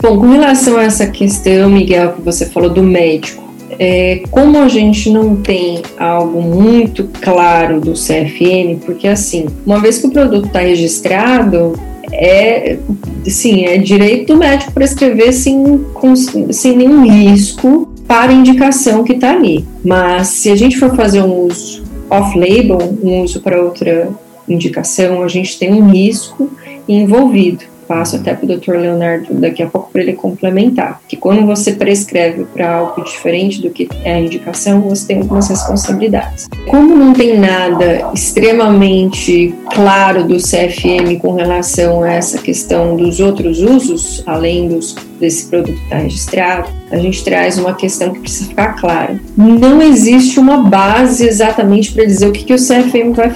Bom, com relação a essa questão, Miguel, que você falou do médico, é, como a gente não tem algo muito claro do CFM, porque assim, uma vez que o produto está registrado, é sim, é direito do médico prescrever sem, com, sem nenhum risco para a indicação que está ali. Mas se a gente for fazer um uso off-label, um uso para outra indicação, a gente tem um risco envolvido passo até para o Dr. Leonardo daqui a pouco para ele complementar, que quando você prescreve para algo diferente do que é a indicação, você tem algumas responsabilidades. Como não tem nada extremamente claro do CFM com relação a essa questão dos outros usos, além dos desse produto está registrado, a gente traz uma questão que precisa ficar clara. Não existe uma base exatamente para dizer o que, que o CFM vai,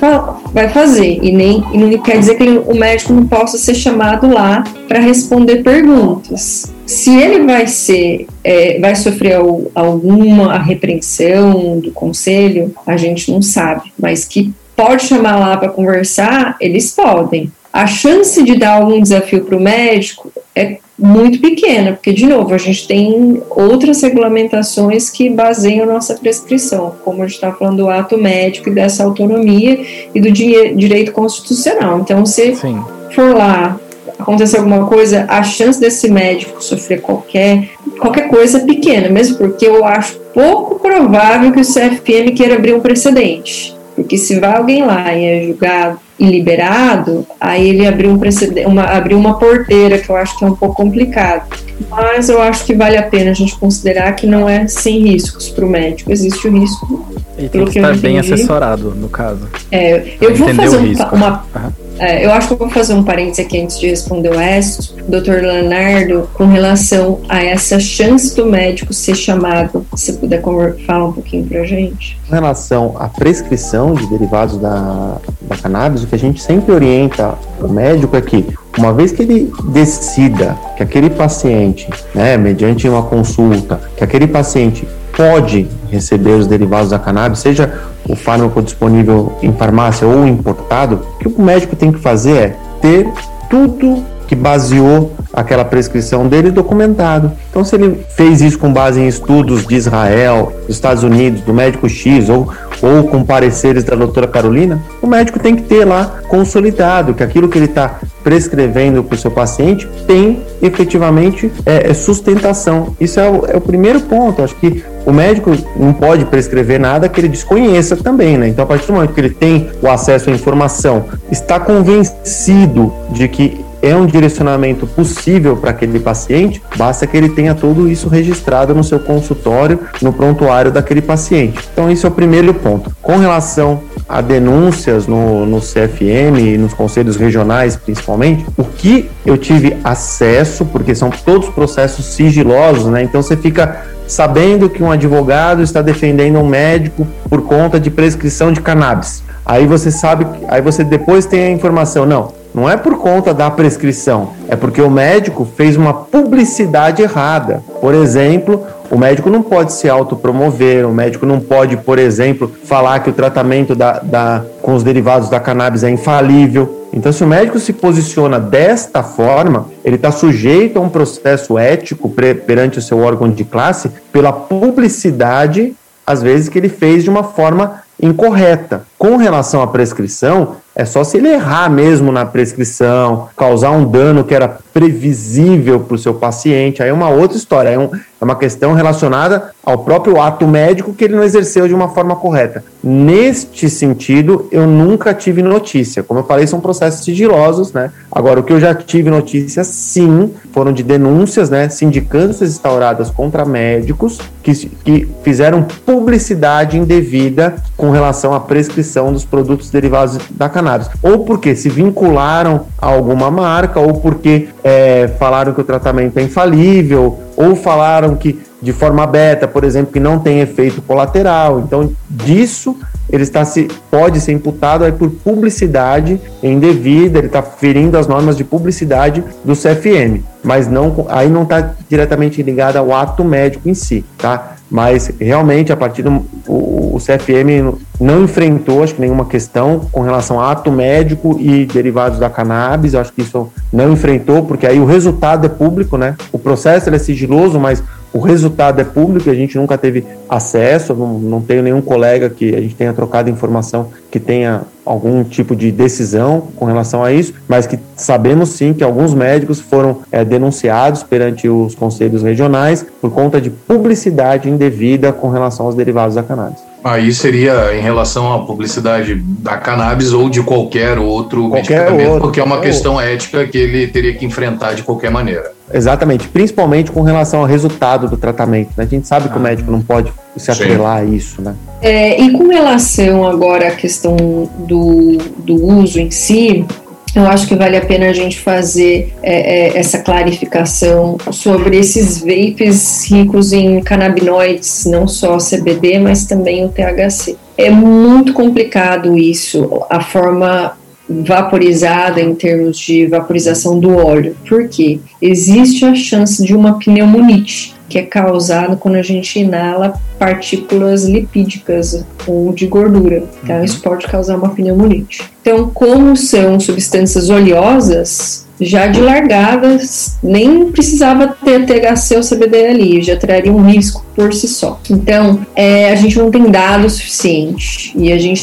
vai fazer, e nem e não quer dizer que ele, o médico não possa ser chamado lá para responder perguntas. Se ele vai ser, é, vai sofrer alguma repreensão do conselho, a gente não sabe, mas que pode chamar lá para conversar, eles podem. A chance de dar algum desafio para o médico é muito pequena, porque, de novo, a gente tem outras regulamentações que baseiam nossa prescrição, como a gente está falando do ato médico e dessa autonomia e do direito constitucional. Então, se Sim. for lá acontecer alguma coisa, a chance desse médico sofrer qualquer, qualquer coisa é pequena, mesmo porque eu acho pouco provável que o CFM queira abrir um precedente. Porque se vai alguém lá e é julgado e liberado, aí ele abriu, um precedente, uma, abriu uma porteira que eu acho que é um pouco complicado. Mas eu acho que vale a pena a gente considerar que não é sem riscos para o médico. Existe o risco. E tem que estar bem assessorado, no caso. É, eu vou fazer um, uma. Uhum eu acho que eu vou fazer um parênteses aqui antes de responder o resto, doutor Leonardo, com relação a essa chance do médico ser chamado, se puder falar um pouquinho pra gente. Com relação à prescrição de derivados da, da cannabis, o que a gente sempre orienta o médico é que, uma vez que ele decida que aquele paciente, né, mediante uma consulta, que aquele paciente pode receber os derivados da cannabis, seja o fármaco disponível em farmácia ou importado, o que o médico tem que fazer é ter tudo que baseou aquela prescrição dele documentado. Então, se ele fez isso com base em estudos de Israel, dos Estados Unidos, do médico X ou, ou com pareceres da doutora Carolina, o médico tem que ter lá consolidado que aquilo que ele está prescrevendo para o seu paciente tem efetivamente é, é sustentação. Isso é o, é o primeiro ponto. Acho que o médico não pode prescrever nada que ele desconheça também, né? Então, a partir do momento que ele tem o acesso à informação, está convencido de que é um direcionamento possível para aquele paciente, basta que ele tenha tudo isso registrado no seu consultório, no prontuário daquele paciente. Então, esse é o primeiro ponto. Com relação a denúncias no, no CFM e nos conselhos regionais, principalmente, o que eu tive acesso, porque são todos processos sigilosos, né? Então você fica sabendo que um advogado está defendendo um médico por conta de prescrição de cannabis. Aí você sabe, aí você depois tem a informação, não, não é por conta da prescrição, é porque o médico fez uma publicidade errada. Por exemplo, o médico não pode se autopromover, o médico não pode, por exemplo, falar que o tratamento da, da, com os derivados da cannabis é infalível. Então, se o médico se posiciona desta forma, ele está sujeito a um processo ético perante o seu órgão de classe pela publicidade, às vezes, que ele fez de uma forma incorreta. Com relação à prescrição, é só se ele errar mesmo na prescrição, causar um dano que era previsível para o seu paciente, aí é uma outra história, é, um, é, uma questão relacionada ao próprio ato médico que ele não exerceu de uma forma correta. Neste sentido, eu nunca tive notícia. Como eu falei, são processos sigilosos, né? Agora, o que eu já tive notícia, sim, foram de denúncias, né? Sindicâncias instauradas contra médicos que, que fizeram publicidade indevida com relação à prescrição dos produtos derivados da cannabis ou porque se vincularam a alguma marca, ou porque é, falaram que o tratamento é infalível, ou falaram que de forma aberta, por exemplo, que não tem efeito colateral. Então, disso ele está se pode ser imputado aí por publicidade indevida, ele está ferindo as normas de publicidade do CFM, mas não aí não está diretamente ligado ao ato médico em si, tá? Mas realmente a partir do o, CFM não enfrentou acho que nenhuma questão com relação a ato médico e derivados da cannabis, acho que isso não enfrentou porque aí o resultado é público, né? O processo é sigiloso, mas o resultado é público, a gente nunca teve acesso, não, não tenho nenhum colega que a gente tenha trocado informação que tenha algum tipo de decisão com relação a isso, mas que sabemos sim que alguns médicos foram é, denunciados perante os conselhos regionais por conta de publicidade indevida com relação aos derivados da cannabis. Aí seria em relação à publicidade da cannabis ou de qualquer outro qualquer medicamento, outro, porque é uma questão outro. ética que ele teria que enfrentar de qualquer maneira. Exatamente, principalmente com relação ao resultado do tratamento. Né? A gente sabe que ah, o médico não pode se atrelar sim. a isso, né? É, e com relação agora à questão do, do uso em si, eu acho que vale a pena a gente fazer é, é, essa clarificação sobre esses vapes ricos em canabinoides, não só CBD, mas também o THC. É muito complicado isso, a forma vaporizada em termos de vaporização do óleo. Por quê? Existe a chance de uma pneumonite que é causado quando a gente inala partículas lipídicas ou de gordura. Então, isso pode causar uma pneumonite. Então, como são substâncias oleosas, já de largadas, nem precisava ter THC ou CBD ali, já traria um risco por si só. Então, é, a gente não tem dados suficiente e a gente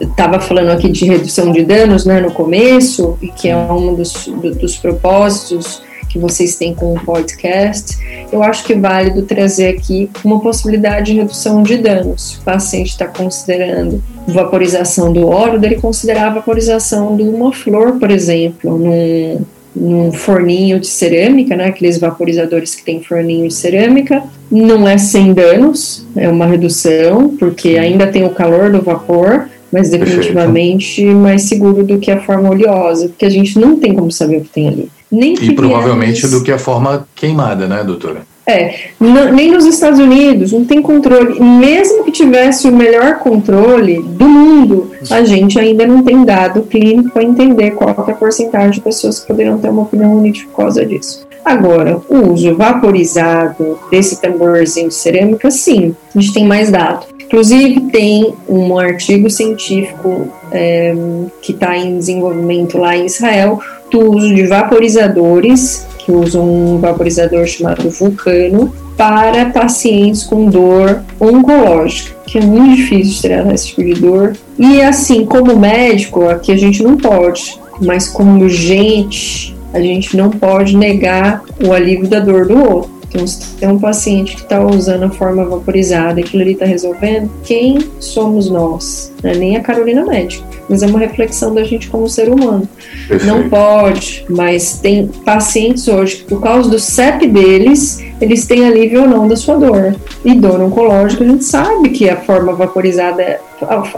estava falando aqui de redução de danos né, no começo, e que é um dos, do, dos propósitos que vocês têm com o podcast, eu acho que é válido trazer aqui uma possibilidade de redução de danos. Se o paciente está considerando vaporização do óleo, dele considerar a vaporização de uma flor, por exemplo, num, num forninho de cerâmica, né, aqueles vaporizadores que tem forninho de cerâmica, não é sem danos, é uma redução, porque ainda tem o calor do vapor, mas definitivamente Perfeito. mais seguro do que a forma oleosa, porque a gente não tem como saber o que tem ali. Nem e provavelmente do que a forma queimada, né, doutora? É, nem nos Estados Unidos não tem controle. Mesmo que tivesse o melhor controle do mundo, a gente ainda não tem dado clínico para entender qual é a porcentagem de pessoas que poderiam ter uma pneumonite por causa disso. Agora, o uso vaporizado desse tamborzinho de cerâmica, sim, a gente tem mais dados. Inclusive, tem um artigo científico é, que está em desenvolvimento lá em Israel do uso de vaporizadores, que usam um vaporizador chamado Vulcano, para pacientes com dor oncológica, que é muito difícil tratar esse tipo de dor. E assim, como médico, aqui a gente não pode, mas como gente, a gente não pode negar o alívio da dor do outro. Então, se tem um paciente que está usando a forma vaporizada e aquilo ali está resolvendo, quem somos nós? Não é nem a Carolina médica, mas é uma reflexão da gente como ser humano. Perfeito. Não pode, mas tem pacientes hoje que, por causa do CEP deles, eles têm alívio ou não da sua dor. E dor oncológica, a gente sabe que a forma vaporizada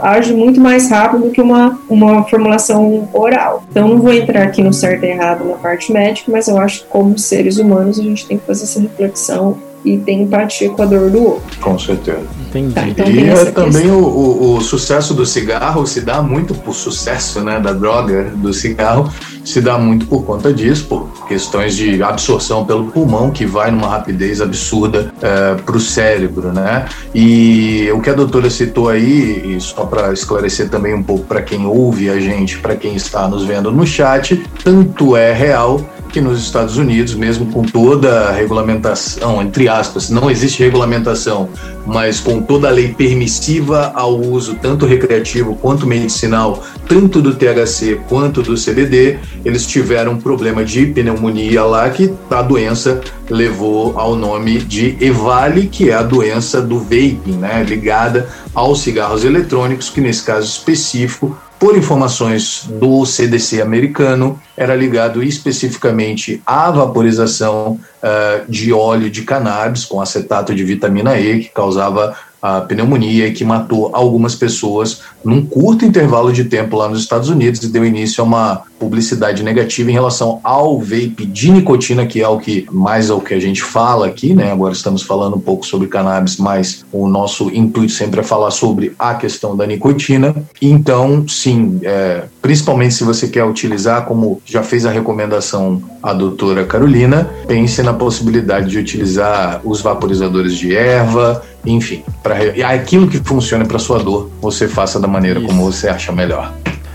age muito mais rápido do que uma, uma formulação oral. Então, não vou entrar aqui no certo e errado na parte médica, mas eu acho que, como seres humanos, a gente tem que fazer essa reflexão e ter empatia com a dor do outro. Com certeza. Entendi. Tá, então e é também o, o, o, sucesso do cigarro se dá muito por sucesso né, da droga do cigarro, se dá muito por conta disso, por questões de absorção pelo pulmão, que vai numa rapidez absurda é, para o cérebro. Né? E o que a doutora citou aí, e só para esclarecer também um pouco para quem ouve a gente, para quem está nos vendo no chat, tanto é real que nos Estados Unidos, mesmo com toda a regulamentação, entre aspas, não existe regulamentação, mas com toda a lei permissiva ao uso tanto recreativo quanto medicinal, tanto do THC quanto do CBD, eles tiveram um problema de pneumonia lá que a doença levou ao nome de EVALI, que é a doença do vaping, né, ligada aos cigarros eletrônicos, que nesse caso específico por informações do CDC americano, era ligado especificamente à vaporização uh, de óleo de cannabis com acetato de vitamina E, que causava a pneumonia e que matou algumas pessoas num curto intervalo de tempo lá nos Estados Unidos e deu início a uma publicidade negativa em relação ao vape de nicotina, que é o que mais é o que a gente fala aqui, né? Agora estamos falando um pouco sobre cannabis, mas o nosso intuito sempre é falar sobre a questão da nicotina. Então, sim, é, principalmente se você quer utilizar, como já fez a recomendação a doutora Carolina, pense na possibilidade de utilizar os vaporizadores de erva, enfim, para aquilo que funcione para sua dor, você faça da maneira Isso. como você acha melhor.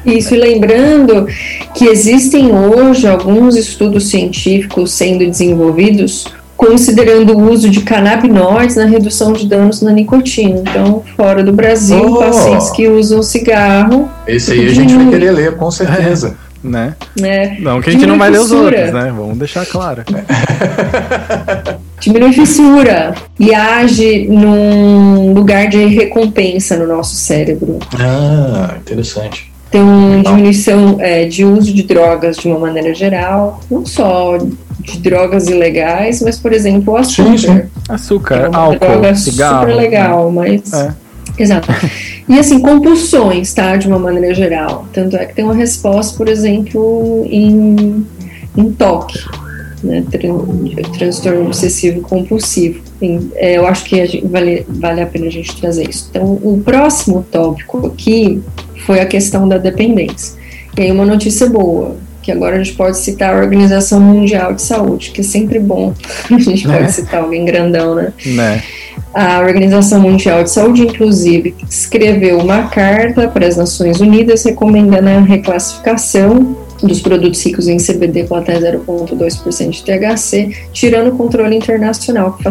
Isso, e lembrando que existem hoje alguns estudos científicos sendo desenvolvidos considerando o uso de canabinoides na redução de danos na nicotina. Então, fora do Brasil, oh. pacientes que usam cigarro. Esse aí a gente vai querer ler, com certeza. É né? É. Não que a gente não vai ler os outros, né? Vamos deixar claro. Diminui fissura e age num lugar de recompensa no nosso cérebro. Ah, interessante. Tem uma diminuição é, de uso de drogas de uma maneira geral, não só de drogas ilegais, mas, por exemplo, o açúcar. Sim, sim. Açúcar, é uma álcool, droga cigarro. super legal, né? mas... É. Exato. E assim, compulsões, tá? De uma maneira geral. Tanto é que tem uma resposta, por exemplo, em, em toque, né? transtorno obsessivo compulsivo. É, eu acho que a gente, vale, vale a pena a gente trazer isso. Então, o próximo tópico aqui foi a questão da dependência. E aí, uma notícia boa que agora a gente pode citar a Organização Mundial de Saúde, que é sempre bom a gente pode é. citar alguém grandão, né? né? A Organização Mundial de Saúde, inclusive, escreveu uma carta para as Nações Unidas recomendando a reclassificação dos produtos ricos em CBD com até 0,2% de THC, tirando o controle internacional, que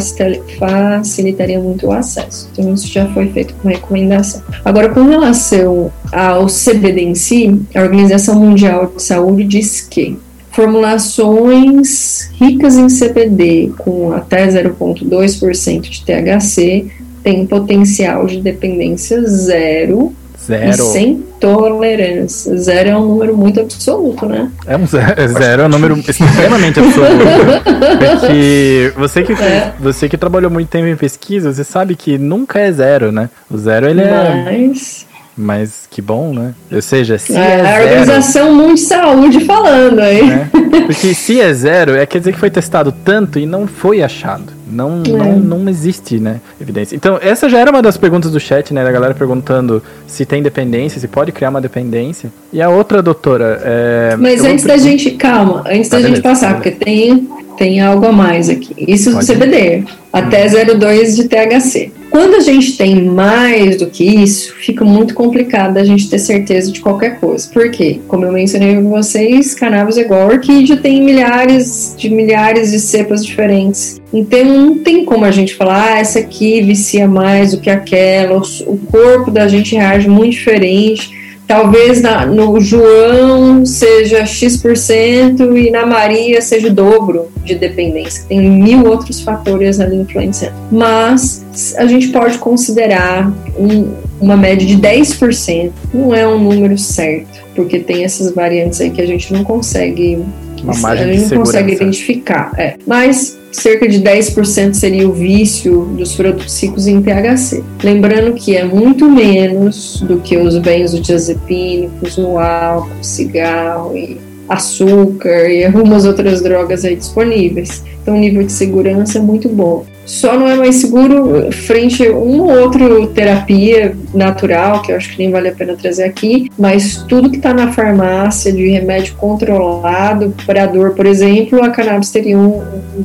facilitaria muito o acesso. Então, isso já foi feito com recomendação. Agora, com relação ao CBD em si, a Organização Mundial de Saúde diz que formulações ricas em CBD com até 0,2% de THC têm potencial de dependência zero Zero. E sem tolerância. Zero é um número muito absoluto, né? É um zero, é zero é um número extremamente absoluto. Porque você que, é. você que trabalhou muito tempo em pesquisa, você sabe que nunca é zero, né? O zero ele é Mas... é. Mas que bom, né? Ou seja, se é, é, a Organização Mundial de Saúde falando aí. Né? Porque se é zero, é quer dizer que foi testado tanto e não foi achado. Não, é. não, não existe, né, evidência. Então, essa já era uma das perguntas do chat, né, da galera perguntando se tem dependência, se pode criar uma dependência. E a outra, doutora, é... Mas antes da gente, calma, antes da gente passar, porque tem, tem algo a mais aqui. Isso pode do CBD, até 0,2 hum. de THC. Quando a gente tem mais do que isso, fica muito complicado a gente ter certeza de qualquer coisa. Por quê? Como eu mencionei com vocês, cannabis é igual orquídea, tem milhares de milhares de cepas diferentes. Então não tem como a gente falar, ah, essa aqui vicia mais do que aquela, o corpo da gente reage muito diferente. Talvez na, no João seja X% e na Maria seja o dobro de dependência. Tem mil outros fatores ali influenciando. Mas a gente pode considerar um, uma média de 10%. Não é um número certo, porque tem essas variantes aí que a gente não consegue. Uma margem a gente não consegue identificar. É. Mas cerca de 10% seria o vício dos ricos em THC. Lembrando que é muito menos do que os benzodiazepínicos, o álcool, cigarro e açúcar e algumas outras drogas aí disponíveis. Então o nível de segurança é muito bom. Só não é mais seguro frente a uma ou outra terapia natural, que eu acho que nem vale a pena trazer aqui, mas tudo que está na farmácia de remédio controlado para dor, por exemplo, a cannabis teria um,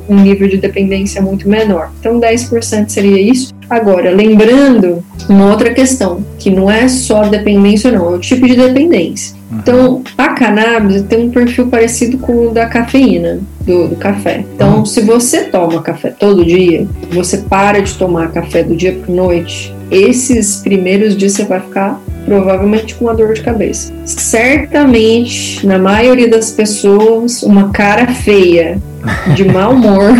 um nível de dependência muito menor. Então 10% seria isso. Agora, lembrando uma outra questão, que não é só dependência, não, é o tipo de dependência. Então, a cannabis tem um perfil parecido com o da cafeína, do, do café. Então, se você toma café todo dia, você para de tomar café do dia para noite, esses primeiros dias você vai ficar provavelmente com uma dor de cabeça. Certamente, na maioria das pessoas, uma cara feia, de mau humor.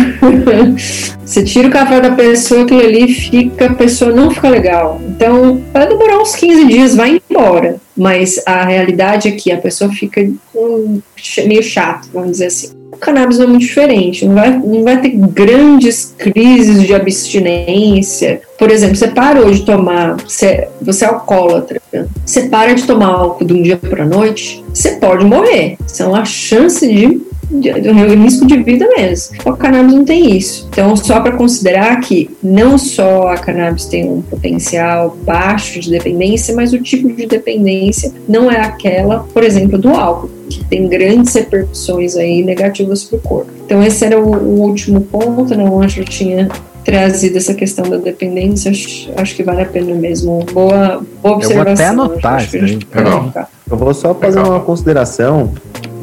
você tira o café da pessoa, aquilo ali fica, a pessoa não fica legal. Então, vai demorar uns 15 dias, vai embora. Mas a realidade é que a pessoa fica hum, meio chato, vamos dizer assim. O cannabis é muito diferente, não vai, não vai ter grandes crises de abstinência. Por exemplo, você parou de tomar, você, você é alcoólatra, você para de tomar álcool de um dia para a noite, você pode morrer. Isso é uma chance de de, de risco de vida mesmo. O cannabis não tem isso. Então, só para considerar que não só a cannabis tem um potencial baixo de dependência, mas o tipo de dependência não é aquela, por exemplo, do álcool, que tem grandes repercussões aí negativas para o corpo. Então, esse era o, o último ponto, né? O Ângelo tinha trazido essa questão da dependência, acho, acho que vale a pena mesmo. Boa, boa observação. Eu vou até anotar acho a. Eu vou só fazer Legal. uma consideração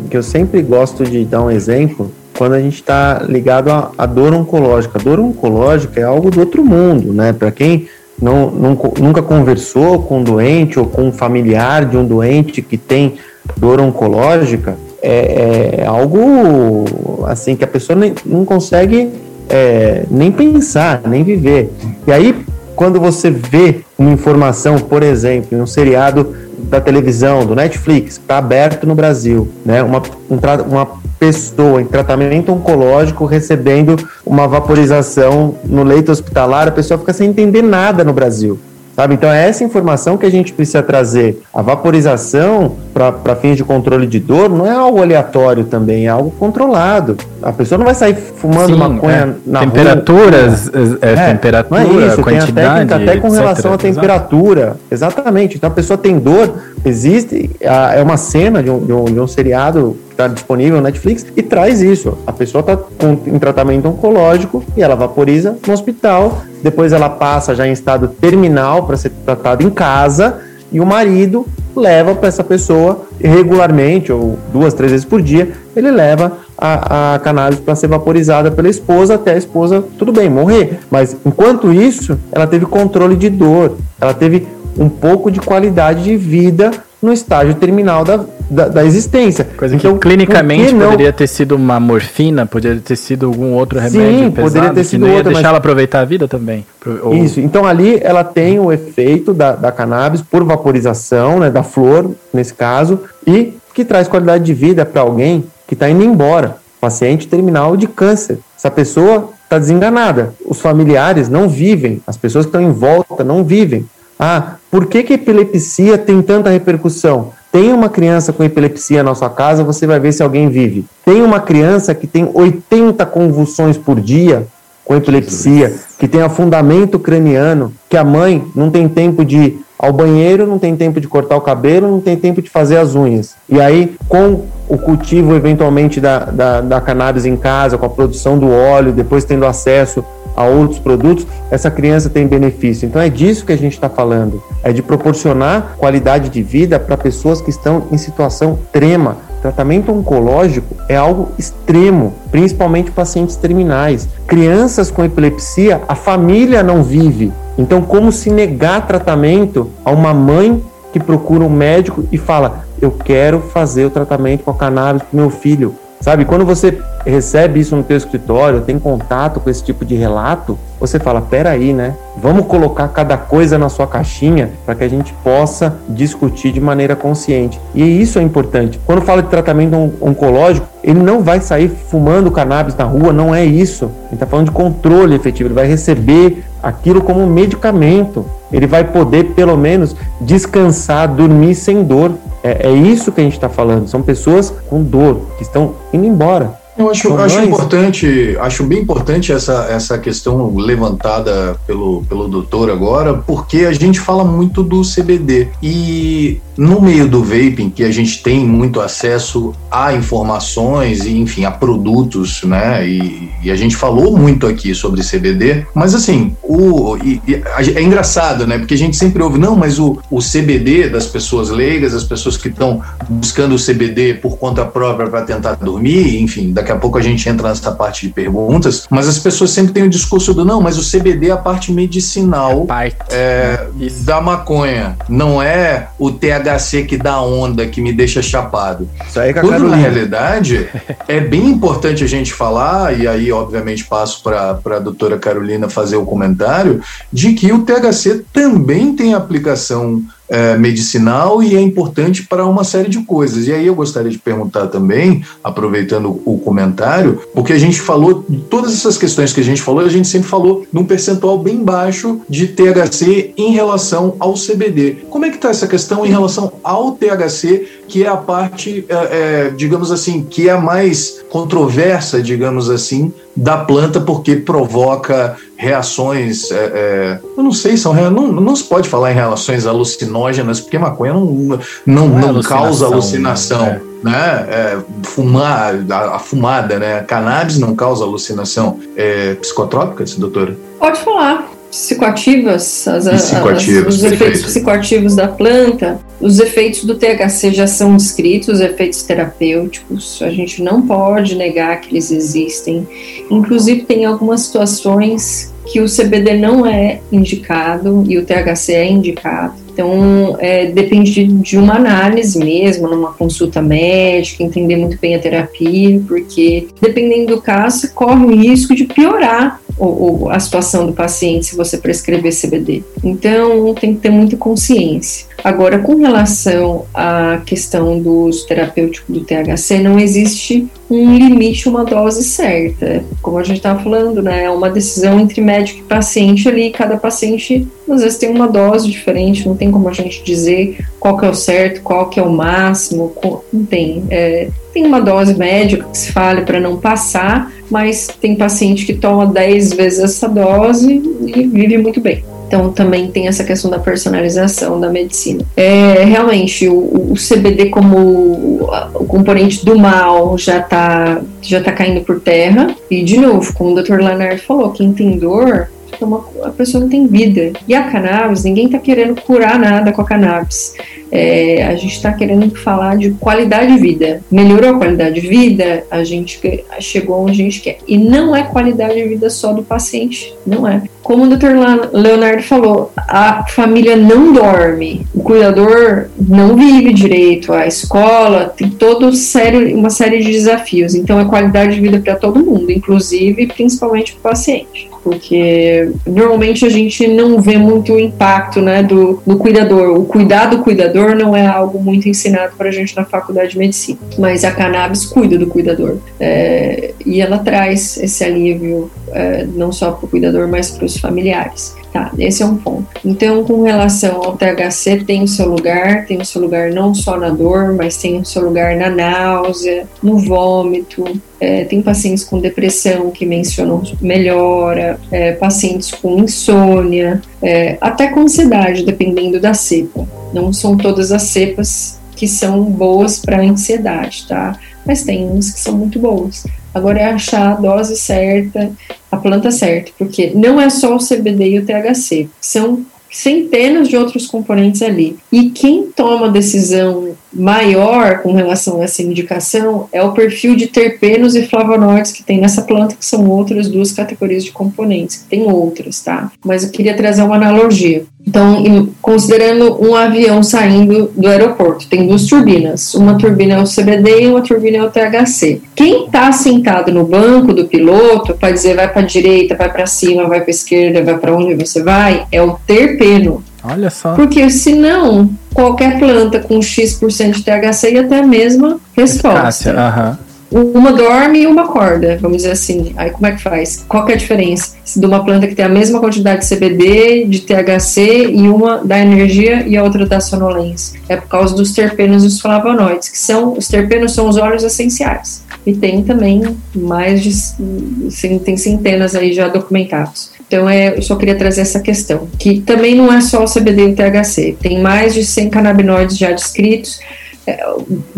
que eu sempre gosto de dar um exemplo quando a gente está ligado à, dor oncológica. A dor oncológica é algo do outro mundo, né? Para quem não- nunca conversou com um doente ou com um familiar de um doente que tem dor oncológica, é, é algo assim que a pessoa nem, não consegue é, nem pensar, nem viver. E aí, quando você vê uma informação, por exemplo, em um seriado da televisão, do Netflix, está aberto no Brasil, né? Uma, um uma pessoa em tratamento oncológico recebendo uma vaporização no leito hospitalar, a pessoa fica sem entender nada no Brasil. Sabe? Então é essa informação que a gente precisa trazer. A vaporização para fins de controle de dor não é algo aleatório também, é algo controlado. A pessoa não vai sair fumando Sim, maconha é. na Temperaturas, é, é, temperatura, não é isso, quantidade. tem a técnica até com etc. relação à temperatura. Exatamente. Então a pessoa tem dor, existe, a- é uma cena de um, de um, de um seriado está disponível no Netflix e traz isso. A pessoa está em tratamento oncológico e ela vaporiza no hospital, depois ela passa já em estado terminal para ser tratada em casa e o marido leva para essa pessoa regularmente, ou duas, três vezes por dia, ele leva a, a cannabis para ser vaporizada pela esposa até a esposa, tudo bem, morrer. Mas enquanto isso, ela teve controle de dor, ela teve um pouco de qualidade de vida no estágio terminal da, da, da existência. Coisa Então, que clinicamente que não- poderia ter sido uma morfina, poderia ter sido algum outro Sim, remédio poderia pesado, ter que sido não ia outro, deixar mas- ela aproveitar a vida também. Ou- Isso, então ali ela tem o efeito da, da cannabis por vaporização, né, da flor, nesse caso, e que traz qualidade de vida para alguém que está indo embora, paciente terminal de câncer. Essa pessoa está desenganada, os familiares não vivem, as pessoas que estão em volta não vivem. Ah, por que, que a epilepsia tem tanta repercussão? Tem uma criança com epilepsia na sua casa, você vai ver se alguém vive. Tem uma criança que tem 80 convulsões por dia, com epilepsia, que tem afundamento craniano, que a mãe não tem tempo de ir ao banheiro, não tem tempo de cortar o cabelo, não tem tempo de fazer as unhas. E aí, com o cultivo eventualmente da, da, da cannabis em casa, com a produção do óleo, depois tendo acesso a outros produtos, essa criança tem benefício. Então é disso que a gente está falando, é de proporcionar qualidade de vida para pessoas que estão em situação extrema. Tratamento oncológico é algo extremo, principalmente pacientes terminais. Crianças com epilepsia, a família não vive. Então, como se negar tratamento a uma mãe que procura um médico e fala: Eu quero fazer o tratamento com a cannabis para meu filho. Sabe, quando você recebe isso no teu escritório, tem contato com esse tipo de relato, você fala, peraí, né? Vamos colocar cada coisa na sua caixinha para que a gente possa discutir de maneira consciente. E isso é importante. Quando fala de tratamento oncológico, ele não vai sair fumando cannabis na rua, não é isso. Ele está falando de controle efetivo, ele vai receber aquilo como um medicamento. Ele vai poder, pelo menos, descansar, dormir sem dor. É, é isso que a gente está falando. São pessoas com dor que estão indo embora. Eu acho, acho importante, acho bem importante essa, essa questão levantada pelo, pelo doutor agora, porque a gente fala muito do CBD. E no meio do vaping, que a gente tem muito acesso a informações e, enfim, a produtos, né? E, e a gente falou muito aqui sobre CBD, mas assim, o, e, e, é engraçado, né? Porque a gente sempre ouve, não, mas o, o CBD das pessoas leigas, as pessoas que estão buscando o CBD por conta própria para tentar dormir, enfim, daqui a pouco a gente entra nessa parte de perguntas, mas as pessoas sempre têm o discurso do não, mas o CBD é a parte medicinal parte. É, da maconha, não é o THC que dá onda, que me deixa chapado. Isso aí é Quando na realidade é bem importante a gente falar, e aí obviamente passo para a doutora Carolina fazer o comentário, de que o THC também tem aplicação é, medicinal e é importante para uma série de coisas. E aí eu gostaria de perguntar também, aproveitando o comentário, porque a gente falou todas essas questões que a gente falou, a gente sempre falou num percentual bem baixo de THC em relação ao CBD. Como é que está essa questão em relação ao THC, que é a parte, é, é, digamos assim, que é a mais controversa, digamos assim, da planta porque provoca reações, é, é, eu não sei, são não, não se pode falar em reações alucinógenas porque maconha não, não, não, não é causa alucinação. Né? né? É, fumar, a, a, fumada, né? A cannabis não causa alucinação. É psicotrópica, doutora? Pode falar psicoativas, as, psicoativos, as, os efeitos psicoativos da planta, os efeitos do THC já são descritos, os efeitos terapêuticos, a gente não pode negar que eles existem. Inclusive, tem algumas situações que o CBD não é indicado e o THC é indicado. Então, é, depende de uma análise mesmo, numa consulta médica, entender muito bem a terapia, porque dependendo do caso, corre o risco de piorar o, a situação do paciente se você prescrever CBD. Então, tem que ter muita consciência. Agora, com relação à questão do uso terapêutico do THC, não existe um limite, uma dose certa. Como a gente estava falando, né? É uma decisão entre médico e paciente ali. Cada paciente, às vezes, tem uma dose diferente. Não tem como a gente dizer qual que é o certo, qual que é o máximo. Não tem. É, tem uma dose médica que se fale para não passar, mas tem paciente que toma 10 vezes essa dose e vive muito bem. Então também tem essa questão da personalização da medicina. É, realmente, o, o CBD como o, componente do mal já está já tá caindo por terra. E, de novo, como o Dr. Leonard falou, quem tem dor uma, a pessoa não tem vida. E a cannabis, ninguém está querendo curar nada com a cannabis. É, a gente está querendo falar de qualidade de vida. Melhorou a qualidade de vida, a gente chegou onde a gente quer. E não é qualidade de vida só do paciente, não é. Como o Dr. Leonardo falou, a família não dorme, o cuidador não vive direito, a escola tem todo sério, uma série de desafios. Então é qualidade de vida para todo mundo, inclusive principalmente para o paciente porque normalmente a gente não vê muito o impacto né, do, do cuidador. O cuidado do cuidador não é algo muito ensinado para a gente na faculdade de medicina, mas a cannabis cuida do cuidador é, e ela traz esse alívio é, não só para o cuidador, mas para os familiares. Tá, esse é um ponto. Então, com relação ao THC, tem o seu lugar, tem o seu lugar não só na dor, mas tem o seu lugar na náusea, no vômito. É, tem pacientes com depressão que mencionam melhora, é, pacientes com insônia, é, até com ansiedade, dependendo da cepa. Não são todas as cepas que são boas para ansiedade, tá? Mas tem umas que são muito boas. Agora é achar a dose certa, a planta certa, porque não é só o CBD e o THC, são centenas de outros componentes ali. E quem toma a decisão maior com relação a essa indicação é o perfil de terpenos e flavonoides que tem nessa planta, que são outras duas categorias de componentes, tem outras, tá? Mas eu queria trazer uma analogia. Então, considerando um avião saindo do aeroporto, tem duas turbinas. Uma turbina é o CBD e uma turbina é o THC. Quem está sentado no banco do piloto para dizer vai para a direita, vai para cima, vai para esquerda, vai para onde você vai, é o terpeno. Olha só. Porque senão, qualquer planta com X% de THC ia ter a mesma resposta. Aham. Uma dorme e uma acorda, vamos dizer assim. Aí como é que faz? Qual é a diferença de uma planta que tem a mesma quantidade de CBD, de THC e uma dá energia e a outra dá sonolência? É por causa dos terpenos e os flavonoides, que são os terpenos são os óleos essenciais. E tem também mais de tem centenas aí já documentados. Então, é, eu só queria trazer essa questão, que também não é só o CBD e o THC, tem mais de 100 canabinoides já descritos,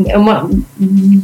é uma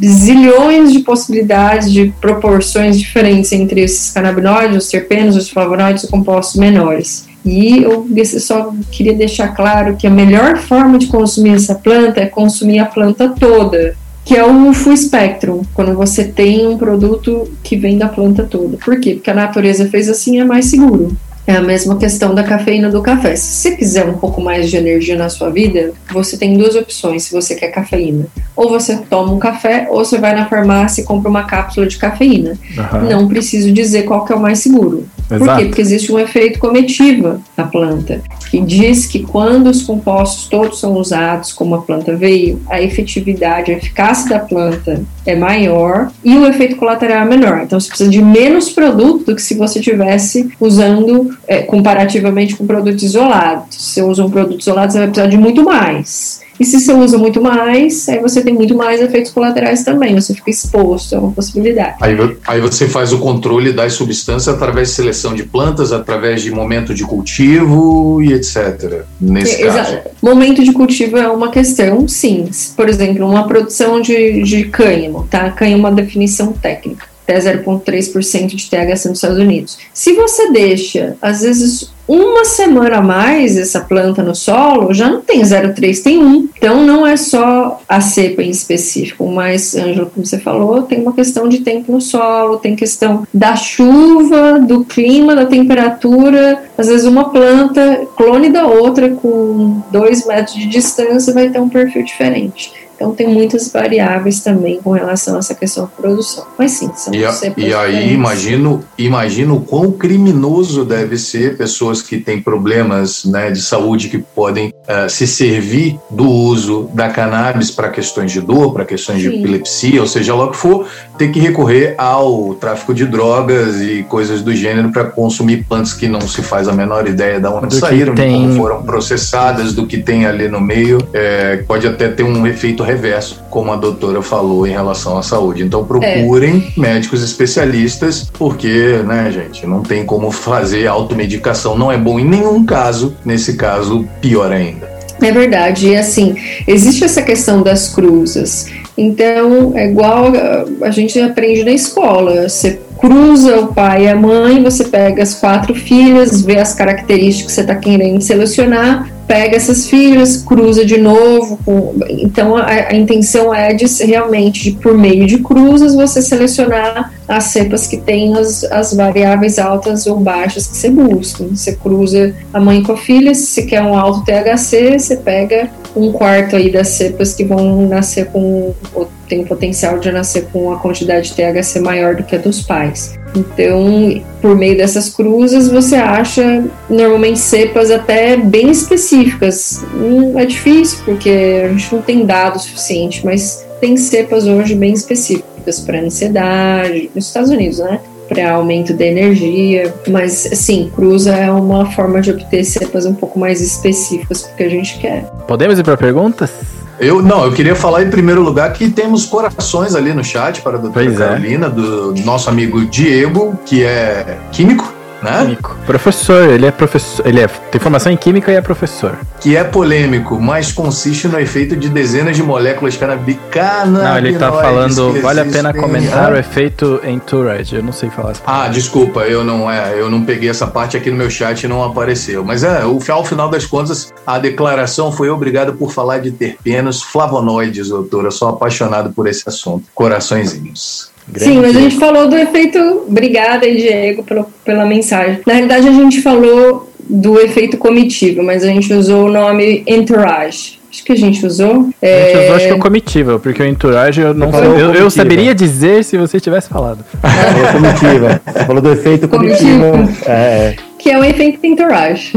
zilhões de possibilidades de proporções diferentes entre esses canabinoides, os terpenos, os flavonoides e compostos menores. E eu só queria deixar claro que a melhor forma de consumir essa planta é consumir a planta toda, que é o full spectrum, quando você tem um produto que vem da planta toda. Por quê? Porque a natureza fez assim, é mais seguro. É a mesma questão da cafeína do café. Se você quiser um pouco mais de energia na sua vida, você tem duas opções se você quer cafeína. Ou você toma um café, ou você vai na farmácia e compra uma cápsula de cafeína. Uhum. Não preciso dizer qual que é o mais seguro. Exato. Por quê? Porque existe um efeito cometiva na planta, que diz que quando os compostos todos são usados como a planta veio, a efetividade, a eficácia da planta é maior e o efeito colateral é menor. Então você precisa de menos produto do que se você tivesse usando é, comparativamente com produtos isolados. Se você usa um produto isolado, você vai precisar de muito mais. E se você usa muito mais, aí você tem muito mais efeitos colaterais também, você fica exposto, é uma possibilidade. Aí, aí você faz o controle das substâncias através de seleção de plantas, através de momento de cultivo e etc. Nesse é, caso. Momento de cultivo é uma questão, sim. Por exemplo, uma produção de, de cânhamo, tá? Cânhamo é uma definição técnica até 0,3% de THC nos Estados Unidos. Se você deixa, às vezes, uma semana a mais essa planta no solo, já não tem 0,3, tem 1. Então não é só a cepa em específico, mas, Ângelo, como você falou, tem uma questão de tempo no solo, tem questão da chuva, do clima, da temperatura. Às vezes uma planta, clone da outra, com 2 metros de distância, vai ter um perfil diferente. Então tem muitas variáveis também com relação a essa questão de produção. Mas sim, são E, a, e aí imagino, imagino o quão criminoso deve ser pessoas que têm problemas né, de saúde que podem uh, se servir do uso da cannabis para questões de dor, para questões sim. de epilepsia, ou seja, lá que for, ter que recorrer ao tráfico de drogas e coisas do gênero para consumir plantas que não se faz a menor ideia de onde do saíram, de como foram processadas, do que tem ali no meio. É, pode até ter um efeito reverso, como a doutora falou em relação à saúde. Então procurem é. médicos especialistas, porque, né, gente, não tem como fazer automedicação, não é bom em nenhum caso, nesse caso, pior ainda. É verdade, e assim, existe essa questão das cruzas. Então, é igual a gente aprende na escola. Você cruza o pai e a mãe, você pega as quatro filhas, vê as características que você está querendo selecionar, pega essas filhas, cruza de novo. Com... Então a, a, intenção é de realmente, de, por meio de cruzas, você selecionar as cepas que têm as, as variáveis altas ou baixas que você busca. Você cruza a mãe com a filha, se você quer um alto THC, você pega um quarto aí das cepas que vão nascer com tem potencial de nascer com uma quantidade de THC maior do que a dos pais. Então, por meio dessas cruzes, você acha normalmente cepas até bem específicas. Hum, é difícil porque a gente não tem dados suficiente, mas tem cepas hoje bem específicas para ansiedade, nos Estados Unidos, né? Para aumento da energia, mas sim, cruza é uma forma de obter cepas um pouco mais específicas porque a gente quer. Podemos ir para perguntas? Eu não, eu queria falar em primeiro lugar que temos corações ali no chat para a doutora pois é. Carolina, é. do nosso amigo Diego, que é químico? Químico. Professor, ele é professor. Ele é, tem formação em química e é professor. Que é polêmico, mas consiste no efeito de dezenas de moléculas canabicana. Não, ele tá falando. Vale a pena comentar o efeito entourage. Eu não sei falar isso. Ah, desculpa, eu não é, eu não peguei essa parte aqui no meu chat e não apareceu. Mas é, o, ao final das contas, a declaração foi obrigada por falar de terpenos flavonoides, doutora. Eu sou apaixonado por esse assunto. Coraçõezinhos. Grande Sim, mas a gente falou do efeito. Obrigada, Diego, pela, pela mensagem. Na realidade, a gente falou do efeito comitiva, mas a gente usou o nome entourage. Acho que a gente usou. É... A gente usou, acho que o comitiva, porque o entourage eu não sei, eu, eu, saberia dizer se você tivesse falado. Falou comitiva. Falou do efeito comitiva. comitiva. É que é o efeito entourage.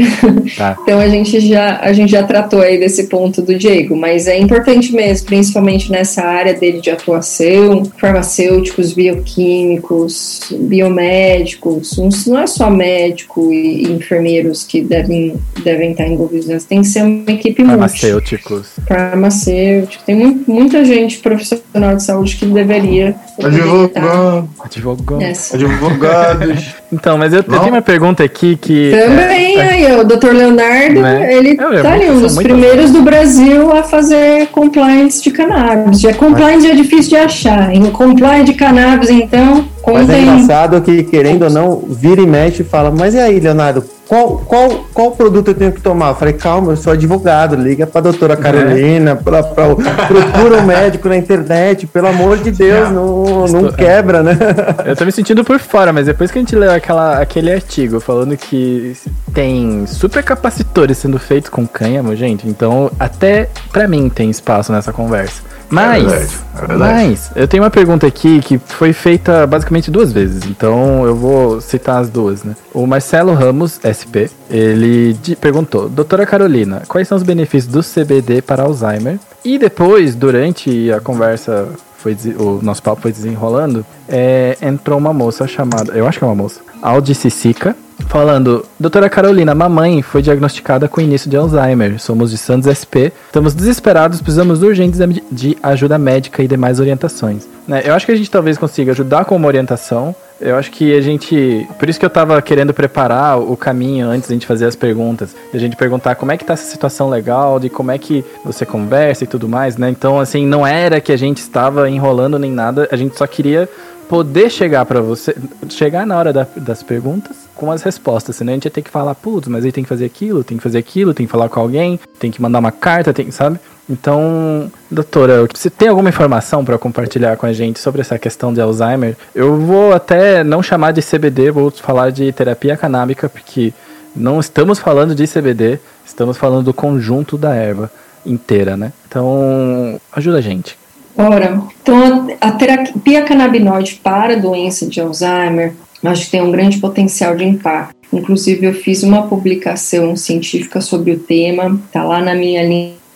Tá. então a gente já a gente já tratou aí desse ponto do Diego, mas é importante mesmo, principalmente nessa área dele de atuação, farmacêuticos, bioquímicos, biomédicos, não é só médico e, enfermeiros que devem devem estar envolvidos, tem que ser uma equipe farmacêuticos. Farmacêutico, tem muito, muita gente profissional de saúde que deveria Advogado. Advogados. Advogados. então, mas eu, eu tenho uma pergunta aqui que. Também, é, aí, o Dr. Leonardo, né? ele eu, tá ali, um dos primeiros do Brasil a fazer compliance de cannabis. Já compliance mas... é difícil de achar. Em compliance de cannabis, então. Mas é engraçado que, querendo ou não, vira e mexe e fala, mas e aí, Leonardo, qual, qual, qual produto eu tenho que tomar? Eu falei, calma, eu sou advogado, liga pra doutora Carolina, é. pra, pra, procura um médico na internet, pelo amor de Deus, não, não quebra, né? Eu tô me sentindo por fora, mas depois que a gente leu aquela, aquele artigo falando que tem supercapacitores sendo feitos com cânhamo, gente, então até pra mim tem espaço nessa conversa. Mas, é verdade, é verdade. mas, eu tenho uma pergunta aqui que foi feita basicamente duas vezes, então eu vou citar as duas, né? O Marcelo Ramos, SP, ele perguntou: Doutora Carolina, quais são os benefícios do CBD para Alzheimer? E depois, durante a conversa foi, o nosso papo foi desenrolando, é, entrou uma moça chamada, eu acho que é uma moça, Aldi Cissica, falando: Doutora Carolina, mamãe foi diagnosticada com início de Alzheimer. Somos de Santos SP. Estamos desesperados, precisamos urgentes de ajuda médica e demais orientações. Né? Eu acho que a gente talvez consiga ajudar com uma orientação. Eu acho que a gente. Por isso que eu tava querendo preparar o caminho antes da gente fazer as perguntas. De a gente perguntar como é que tá essa situação legal, de como é que você conversa e tudo mais, né? Então, assim, não era que a gente estava enrolando nem nada, a gente só queria poder chegar para você, chegar na hora da, das perguntas com as respostas, senão a gente ia ter que falar, putz, mas aí tem que fazer aquilo, tem que fazer aquilo, tem que falar com alguém, tem que mandar uma carta, tem, sabe? Então, doutora, você tem alguma informação para compartilhar com a gente sobre essa questão de Alzheimer? Eu vou até não chamar de CBD, vou falar de terapia canábica, porque não estamos falando de CBD, estamos falando do conjunto da erva inteira, né? Então, ajuda a gente. Ora, então a terapia canabinoide para a doença de Alzheimer, acho que tem um grande potencial de impacto. Inclusive, eu fiz uma publicação científica sobre o tema, tá lá na minha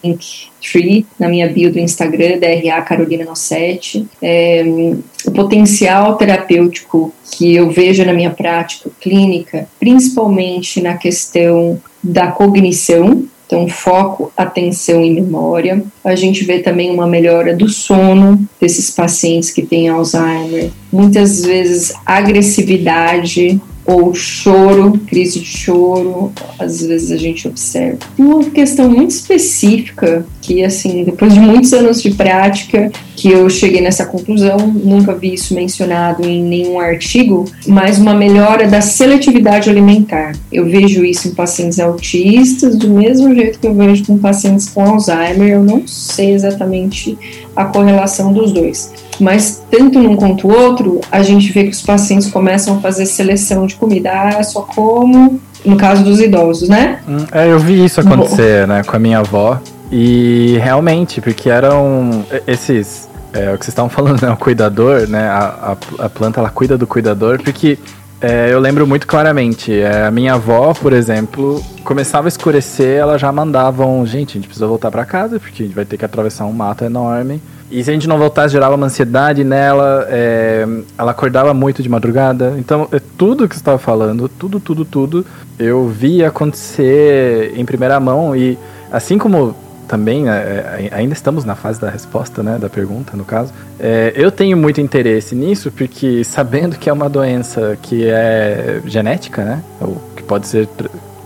Linktree, na minha bio do Instagram, DRA Carolina Nossetti. É, o potencial terapêutico que eu vejo na minha prática clínica, principalmente na questão da cognição, então, foco, atenção e memória. A gente vê também uma melhora do sono desses pacientes que têm Alzheimer. Muitas vezes, agressividade ou choro, crise de choro, às vezes a gente observa. Uma questão muito específica que, assim, depois de muitos anos de prática, que eu cheguei nessa conclusão, nunca vi isso mencionado em nenhum artigo, mas uma melhora da seletividade alimentar. Eu vejo isso em pacientes autistas, do mesmo jeito que eu vejo com pacientes com Alzheimer, eu não sei exatamente a correlação dos dois. Mas tanto num quanto o outro, a gente vê que os pacientes começam a fazer seleção de comida. Ah, só como no caso dos idosos, né? Hum, é, eu vi isso acontecer, né, com a minha avó. E realmente, porque eram esses. É, o que vocês estavam falando, né? O cuidador, né? A, a, a planta ela cuida do cuidador, porque é, eu lembro muito claramente. É, a minha avó, por exemplo, começava a escurecer, ela já mandavam, gente, a gente precisa voltar para casa, porque a gente vai ter que atravessar um mato enorme. E se a gente não voltasse, gerava uma ansiedade nela, é, ela acordava muito de madrugada. Então, é tudo que você estava falando, tudo, tudo, tudo, eu vi acontecer em primeira mão. E assim como também, é, é, ainda estamos na fase da resposta, né, da pergunta, no caso. É, eu tenho muito interesse nisso porque, sabendo que é uma doença que é genética, né, ou que pode ser,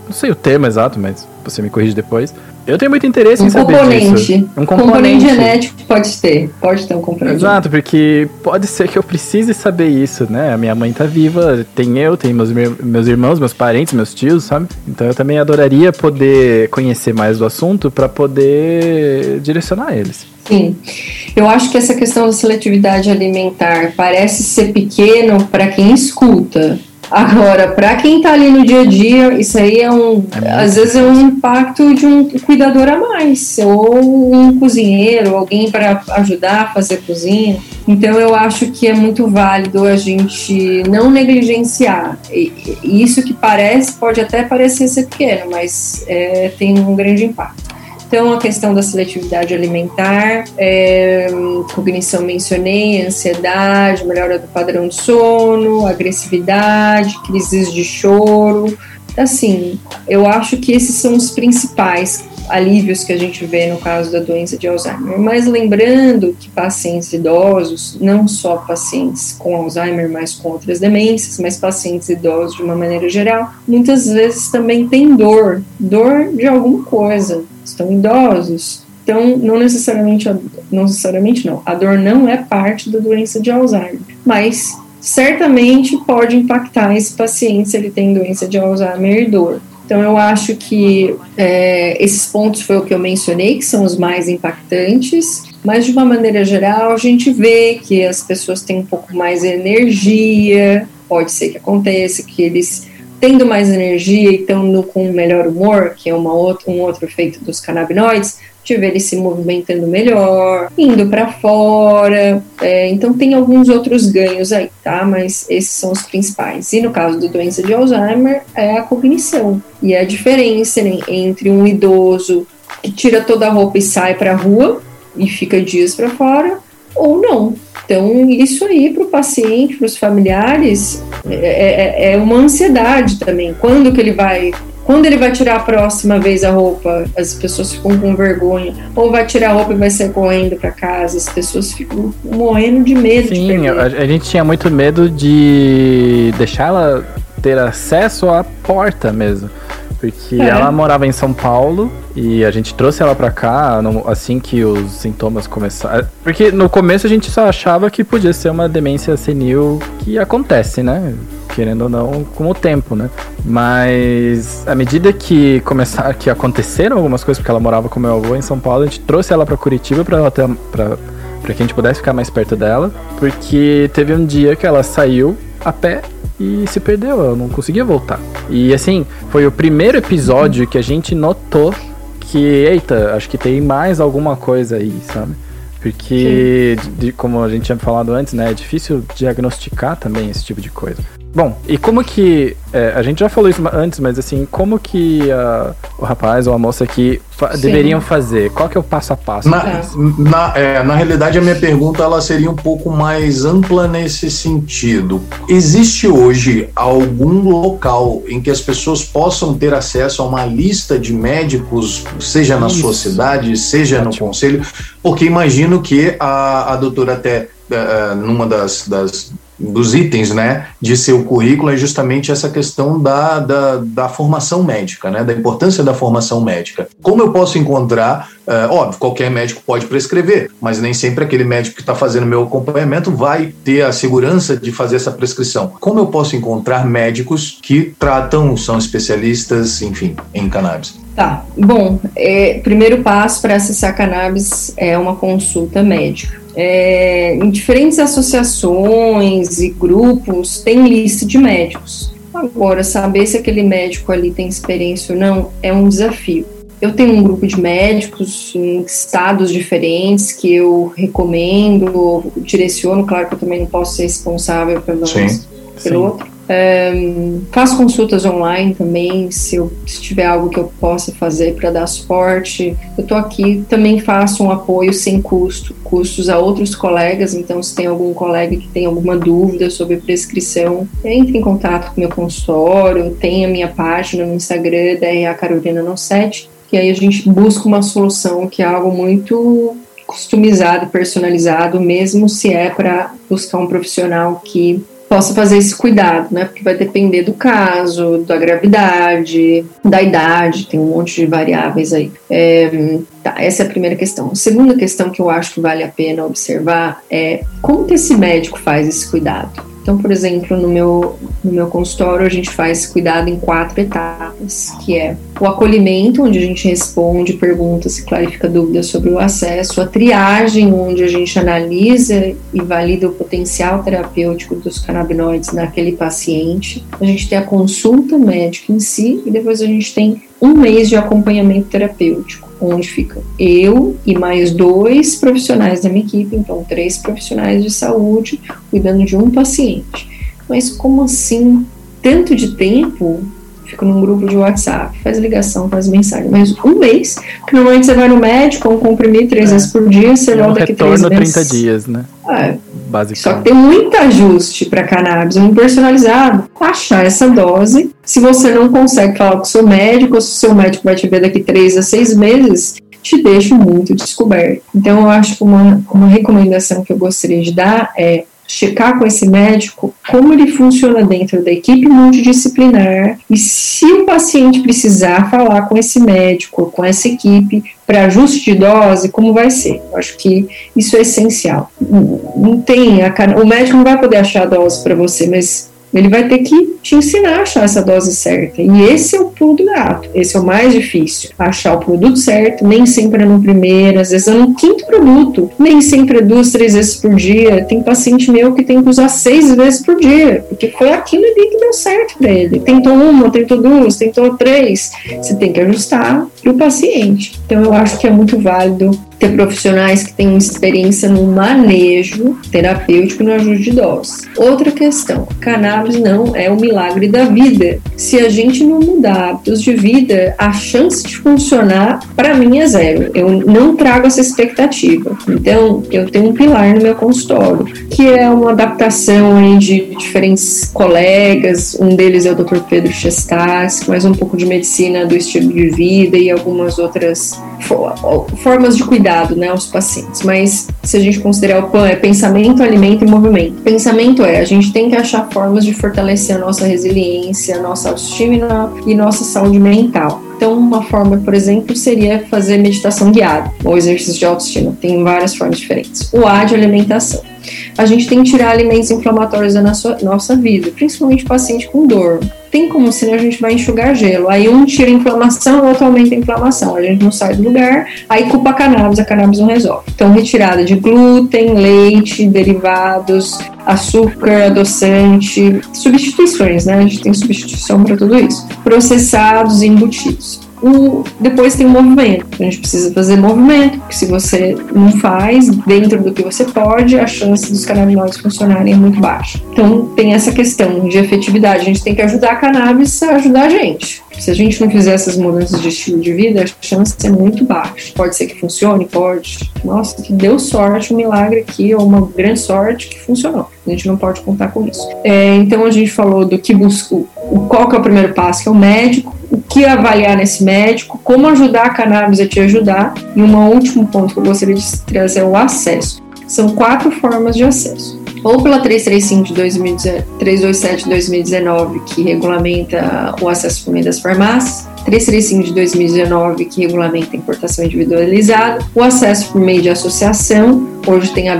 não sei o termo exato, mas você me corrige depois, eu tenho muito interesse um em saber componente. disso. Um componente. componente genético pode ter, pode ter um componente. Exato, porque pode ser que eu precise saber isso, né? A minha mãe tá viva, tem eu, tem meus, meus irmãos, meus parentes, meus tios, sabe? Então eu também adoraria poder conhecer mais do assunto para poder direcionar eles. Sim, eu acho que essa questão da seletividade alimentar parece ser pequeno para quem escuta, Agora, para quem está ali no dia a dia, isso aí é um. Às vezes é um impacto de um cuidador a mais, ou um cozinheiro, alguém para ajudar a fazer cozinha. Então, eu acho que é muito válido a gente não negligenciar. E, isso que parece, pode até parecer ser pequeno, mas é, tem um grande impacto. Então, a questão da seletividade alimentar, é, cognição mencionei, ansiedade, melhora do padrão de sono, agressividade, crises de choro. Assim, eu acho que esses são os principais alívios que a gente vê no caso da doença de Alzheimer. Mas lembrando que pacientes idosos, não só pacientes com Alzheimer, mas com outras demências, mas pacientes idosos de uma maneira geral, muitas vezes também têm dor, dor de alguma coisa, estão idosos. Então, não necessariamente, não necessariamente não, a dor não é parte da doença de Alzheimer, mas certamente pode impactar esse paciente se ele tem doença de Alzheimer e dor. Então, eu acho que é, esses pontos foi o que eu mencionei, que são os mais impactantes, mas de uma maneira geral, a gente vê que as pessoas têm um pouco mais energia, pode ser que aconteça, que eles tendo mais energia e estando com um melhor humor, que é uma outra, um outro efeito dos canabinoides, te ele se movimentando melhor, indo para fora. É, então tem alguns outros ganhos aí, tá? Mas esses são os principais. E no caso da doença de Alzheimer, é a cognição. E a diferença né, entre um idoso que tira toda a roupa e sai para a rua e fica dias para fora, ou não. Então, isso aí para o paciente, para os familiares, é, é, é, uma ansiedade também. Quando que ele vai. Quando ele vai tirar a próxima vez a roupa, as pessoas ficam com vergonha. Ou vai tirar a roupa e vai sair correndo para casa, as pessoas ficam morrendo de medo Sim, de a, a gente tinha muito medo de deixar ela ter acesso à porta mesmo. Porque é. ela morava em São Paulo e a gente trouxe ela pra cá assim que os sintomas começaram. Porque no começo a gente só achava que podia ser uma demência senil que acontece, né? Querendo ou não, com o tempo, né? Mas à medida que começar, que aconteceram algumas coisas, porque ela morava com meu avô em São Paulo, a gente trouxe ela pra Curitiba pra ela ter. Pra, pra que a gente pudesse ficar mais perto dela. Porque teve um dia que ela saiu a pé e se perdeu, eu não conseguia voltar. E assim, foi o primeiro episódio que a gente notou que, eita, acho que tem mais alguma coisa aí, sabe? Porque, de, como a gente tinha falado antes, né, é difícil diagnosticar também esse tipo de coisa. Bom, e como que. É, a gente já falou isso antes, mas assim, como que uh, o rapaz ou a moça aqui fa deveriam fazer? Qual que é o passo a passo? Na, na, é, na realidade, a minha pergunta ela seria um pouco mais ampla nesse sentido. Existe hoje algum local em que as pessoas possam ter acesso a uma lista de médicos, seja na isso. sua cidade, seja Ótimo. no conselho? Porque imagino que a, a doutora até. Uh, numa das, das dos itens né, de seu currículo é justamente essa questão da, da, da, formação médica, né, da importância da formação médica. Como eu posso encontrar, é, óbvio, qualquer médico pode prescrever, mas nem sempre aquele médico que está fazendo meu acompanhamento vai ter a segurança de fazer essa prescrição. Como eu posso encontrar médicos que tratam, são especialistas, enfim, em cannabis? Tá, bom, é, primeiro passo para acessar cannabis é uma consulta médica é, em diferentes associações e grupos tem lista de médicos. Agora, saber se aquele médico ali tem experiência ou não é um desafio. Eu tenho um grupo de médicos em estados diferentes que eu recomendo, direciono. Claro que eu também não posso ser responsável pelo, sim, pelo sim. outro um, faço consultas online também, se, eu, se tiver algo que eu possa fazer para dar suporte. Eu estou aqui, também faço um apoio sem custo, custos a outros colegas, então se tem algum colega que tem alguma dúvida sobre prescrição, entre em contato com meu consultório, tem a minha página no Instagram, DRA Carolina 97 e aí a gente busca uma solução que é algo muito customizado, personalizado, mesmo se é para buscar um profissional que possa fazer esse cuidado, né? Porque vai depender do caso, da gravidade, da idade, tem um monte de variáveis aí. É, tá, essa é a primeira questão. A segunda questão que eu acho que vale a pena observar é como que esse médico faz esse cuidado. Então, por exemplo, no meu, no meu consultório, a gente faz cuidado em quatro etapas, que é o acolhimento, onde a gente responde perguntas e clarifica dúvidas sobre o acesso, a triagem, onde a gente analisa e valida o potencial terapêutico dos canabinoides naquele paciente, a gente tem a consulta médica em si, e depois a gente tem um mês de acompanhamento terapêutico onde fica eu e mais dois profissionais da minha equipe, então três profissionais de saúde cuidando de um paciente. Mas como assim tanto de tempo? Fico num grupo de WhatsApp, faz ligação, faz mensagem. Mas um mês, porque normalmente você vai no médico, um comprimido três é. vezes por dia, você volta daqui três meses. 30 dias, né? É, Só que tem muito ajuste para cannabis, um personalizado. Achar essa dose. Se você não consegue falar com o seu médico, ou se o seu médico vai te ver daqui três a seis meses, te deixa muito descoberto. Então, eu acho que uma, uma recomendação que eu gostaria de dar é checar com esse médico como ele funciona dentro da equipe multidisciplinar e se o paciente precisar falar com esse médico, com essa equipe para ajuste de dose, como vai ser. Eu acho que isso é essencial. Não tem a, o médico não vai poder achar a dose para você, mas ele vai ter que te ensinar a achar essa dose certa. E esse é o pulo do gato. Esse é o mais difícil. Achar o produto certo, nem sempre é no primeiro, às vezes é no quinto produto. Nem sempre é duas, três vezes por dia. Tem paciente meu que tem que usar seis vezes por dia, porque foi aquilo ali que deu certo para ele. Tentou uma, tentou duas, tentou três. Você tem que ajustar para o paciente. Então eu acho que é muito válido ter profissionais que tenham experiência no manejo terapêutico no ajuste de dose. Outra questão, cannabis não é o milagre da vida. Se a gente não mudar hábitos de vida, a chance de funcionar para mim é zero. Eu não trago essa expectativa. Então, eu tenho um pilar no meu consultório, que é uma adaptação de diferentes colegas, um deles é o Dr. Pedro Chestas, mais um pouco de medicina do estilo de vida e algumas outras formas de cuidado né, aos pacientes. Mas se a gente considerar o PAN, é pensamento, alimento e movimento. Pensamento é a gente tem que achar formas de fortalecer a nossa resiliência, a nossa autoestima e nossa saúde mental. Então, uma forma, por exemplo, seria fazer meditação guiada ou exercício de autoestima. Tem várias formas diferentes. O A de alimentação. A gente tem que tirar alimentos inflamatórios da nossa, nossa vida, principalmente paciente com dor tem como, senão a gente vai enxugar gelo. Aí um tira a inflamação, o outro aumenta a inflamação. A gente não sai do lugar, aí culpa a cannabis, a cannabis não resolve. Então, retirada de glúten, leite, derivados, açúcar, adoçante, substituições, né? A gente tem substituição para tudo isso. Processados e embutidos. O, depois tem o movimento. A gente precisa fazer movimento, porque se você não faz dentro do que você pode, a chance dos canabinoides funcionarem é muito baixa. Então tem essa questão de efetividade. A gente tem que ajudar a cannabis a ajudar a gente. Se a gente não fizer essas mudanças de estilo de vida, a chance é muito baixa. Pode ser que funcione, pode. Nossa, que deu sorte, um milagre aqui, ou uma grande sorte que funcionou. A gente não pode contar com isso. É, então a gente falou do que busca, qual que é o primeiro passo, que é o médico, o que avaliar nesse médico, como ajudar a cannabis a te ajudar. E um último ponto que eu gostaria de trazer é o acesso. São quatro formas de acesso. Ou pela 335 de 327 de 2019, que regulamenta o acesso por meio das farmácias, 335 de 2019, que regulamenta a importação individualizada, o acesso por meio de associação, hoje tem a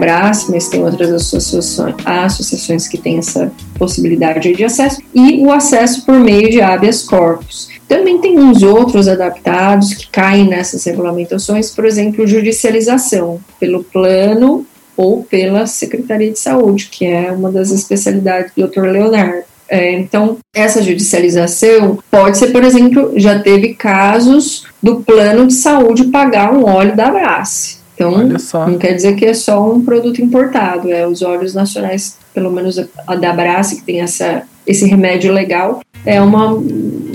mas tem outras associações, associações que têm essa possibilidade de acesso, e o acesso por meio de habeas corpus. Também tem uns outros adaptados que caem nessas regulamentações, por exemplo, judicialização pelo plano ou pela Secretaria de Saúde, que é uma das especialidades do Dr. Leonardo. É, então, essa judicialização pode ser, por exemplo, já teve casos do plano de saúde pagar um óleo da Abrace. Então, não quer dizer que é só um produto importado, é os óleos nacionais, pelo menos a da Abrace, que tem essa, esse remédio legal, é uma,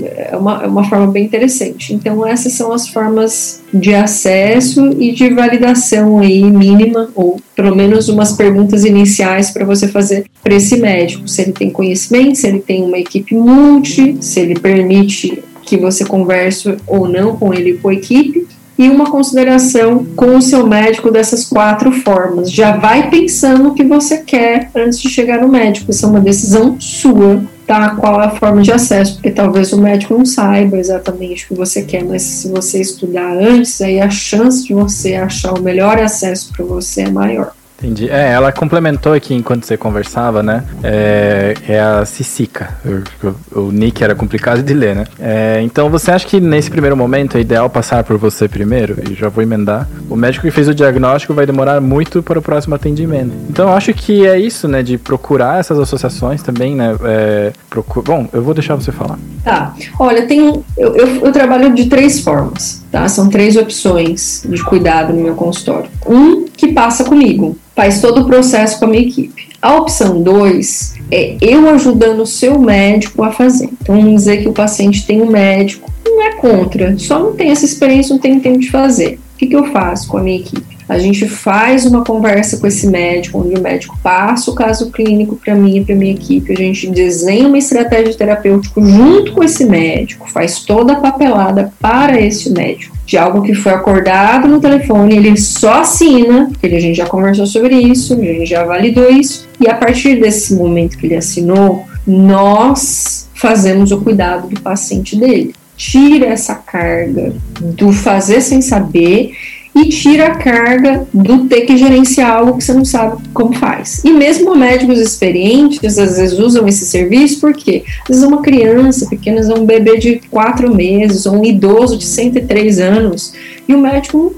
é uma, é uma forma bem interessante. Então, essas são as formas de acesso e de validação aí mínima, ou pelo menos umas perguntas iniciais para você fazer para esse médico. Se ele tem conhecimento, se ele tem uma equipe multi, se ele permite que você converse ou não com ele e com a equipe, e uma consideração com o seu médico dessas quatro formas. Já vai pensando o que você quer antes de chegar no médico. Isso é uma decisão sua, tá? Qual é a forma de acesso? Porque talvez o médico não saiba exatamente o que você quer, mas se você estudar antes, aí a chance de você achar o melhor acesso para você é maior. Entendi. É, ela complementou aqui enquanto você conversava, né? É, é a Cicica. O, o, nick era complicado de ler, né? É, então você acha que nesse primeiro momento é ideal passar por você primeiro? E já vou emendar. O médico que fez o diagnóstico vai demorar muito para o próximo atendimento. Então eu acho que é isso, né? De procurar essas associações também, né? É. Bom, eu vou deixar você falar. Tá. Olha, tem um, eu, eu, eu trabalho de três formas, tá? São três opções de cuidado no meu consultório. Um que passa comigo, faz todo o processo com a minha equipe. A opção 2 é eu ajudando o seu médico a fazer. Então, vamos dizer que o paciente tem um médico, não é contra, só não tem essa experiência, não tem tempo de fazer. O que, que eu faço com a minha equipe? A gente faz uma conversa com esse médico, onde o médico passa o caso clínico para mim e para minha equipe. A gente desenha uma estratégia terapêutica junto com esse médico, faz toda a papelada para esse médico de algo que foi acordado no telefone, ele só assina, porque a gente já conversou sobre isso, a gente já validou isso, e a partir desse momento que ele assinou, nós fazemos o cuidado do paciente dele. Tira essa carga do fazer sem saber e tira a carga do ter que gerenciar algo que você não sabe como faz. E mesmo médicos experientes às vezes usam esse serviço porque às vezes uma criança pequena, um bebê de 4 meses ou um idoso de 103 anos e o médico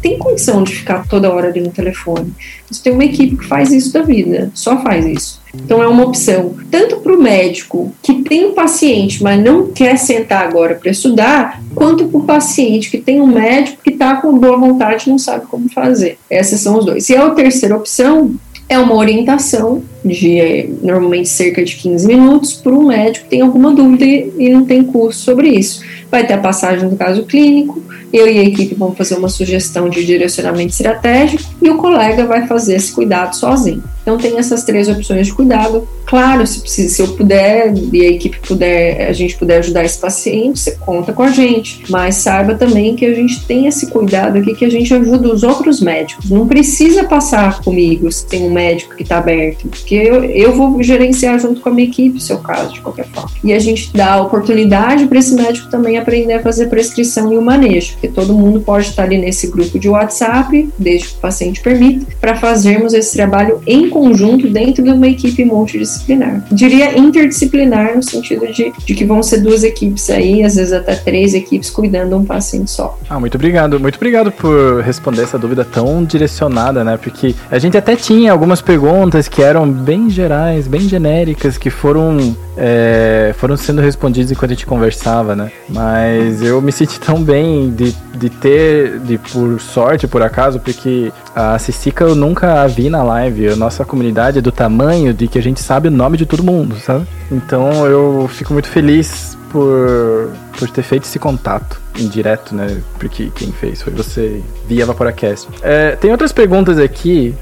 tem condição de ficar toda hora ali no telefone. Você tem uma equipe que faz isso da vida, só faz isso. Então é uma opção tanto para o médico que tem um paciente, mas não quer sentar agora para estudar, quanto para o paciente que tem um médico que está com boa vontade e não sabe como fazer. Essas são os dois. E a terceira opção é uma orientação de normalmente cerca de 15 minutos para um médico que tem alguma dúvida e não tem curso sobre isso. Vai ter a passagem do caso clínico, eu e a equipe vamos fazer uma sugestão de direcionamento estratégico e o colega vai fazer esse cuidado sozinho. Então tem essas três opções de cuidado. Claro, se, se eu puder e a equipe puder, a gente puder ajudar esse paciente, você conta com a gente. Mas saiba também que a gente tem esse cuidado aqui que a gente ajuda os outros médicos. Não precisa passar comigo se tem um médico que está aberto, porque eu, eu vou gerenciar junto com a minha equipe, seu caso, de qualquer forma. E a gente dá a oportunidade para esse médico também aprender a fazer prescrição e o manejo, porque todo mundo pode estar ali nesse grupo de WhatsApp, desde que o paciente permita, para fazermos esse trabalho em conjunto dentro de uma equipe multidisciplinar. Diria interdisciplinar no sentido de, de que vão ser duas equipes aí, às vezes até três equipes cuidando um paciente só. Ah, muito obrigado. Muito obrigado por responder essa dúvida tão direcionada, né? Porque a gente até tinha algumas perguntas que eram bem gerais, bem genéricas, que foram, é, foram sendo respondidas enquanto a gente conversava, né? Mas eu me senti tão bem de, de ter, de por sorte, por acaso, porque a Cicica eu nunca a vi na live. A nossa comunidade é do tamanho de que a gente sabe o nome de todo mundo, sabe? Então eu fico muito feliz por, por ter feito esse contato indireto, né? Porque quem fez foi você via Vaporacast. É, tem outras perguntas aqui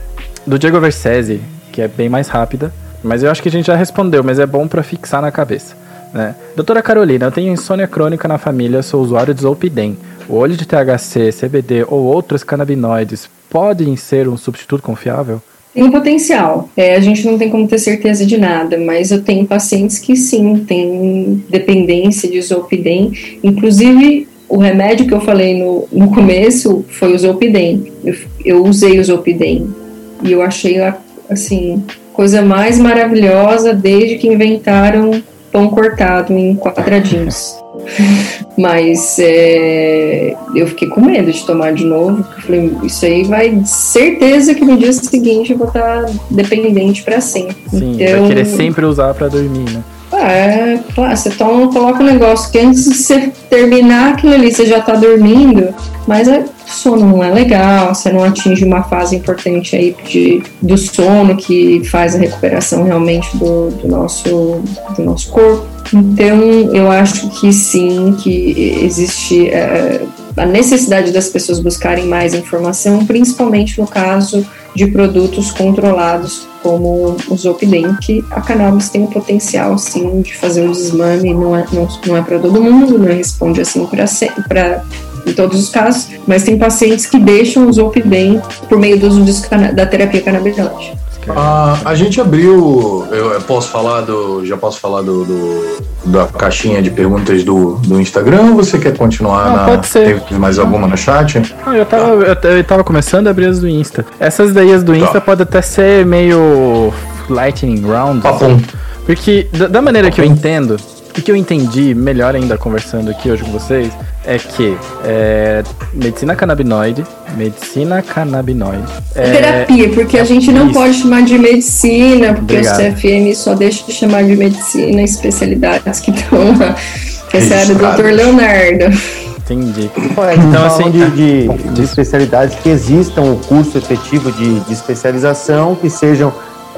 do Diego Versese, que é bem mais rápida, mas eu acho que a gente já respondeu, mas é bom para fixar na cabeça. Né? Doutora Carolina, eu tenho insônia crônica na família, sou usuário de Zolpidem. O óleo de THC, CBD ou outros canabinoides podem ser um substituto confiável? Tem potencial. É, a gente não tem como ter certeza de nada, mas eu tenho pacientes que sim, têm dependência de Zolpidem. Inclusive, o remédio que eu falei no, no começo foi o Zolpidem. Eu, eu usei o Zolpidem e eu achei, assim, coisa mais maravilhosa desde que inventaram pão cortado em quadradinhos. Mas é, eu fiquei com medo de tomar de novo. Falei, isso aí vai certeza que no dia seguinte eu vou estar dependente para sempre. Sim, então, vai querer sempre usar para dormir, né? É, você toma, coloca um negócio que antes de você terminar aquilo ali, você já tá dormindo, mas o sono não é legal, você não atinge uma fase importante aí de, do sono que faz a recuperação realmente do, do nosso, do nosso corpo. Então, eu acho que sim, que existe é, a necessidade das pessoas buscarem mais informação, principalmente no caso de produtos controlados como o Zolpidem, que a cannabis tem o potencial, sim, de fazer um desmame, não é, não, não é para todo mundo, não responde assim para em todos os casos, mas tem pacientes que deixam o Zolpidem por meio do uso da terapia canabinoide. Ah, a gente abriu, eu posso falar do, já posso falar do, do da caixinha de perguntas do, do Instagram ou você quer continuar Não, na, pode ser. Tem mais alguma no chat? Não, eu tava, eu, eu tava começando a abrir as do Insta. Essas daí, as do Insta, Tá. pode até ser meio lightning round. Papum. Porque da, da maneira que eu entendo, o que eu entendi melhor ainda conversando aqui hoje com vocês, é que é, medicina canabinoide, medicina canabinoide. É, terapia, porque a gente não isso. pode chamar de medicina, porque Obrigado. o CFM só deixa de chamar de medicina especialidades que estão. Que essa é a do Registradas. Dr. Leonardo. entendi. Eles Então, falam assim, de, é. de, de especialidades que existam um curso efetivo de, de especialização, que sejam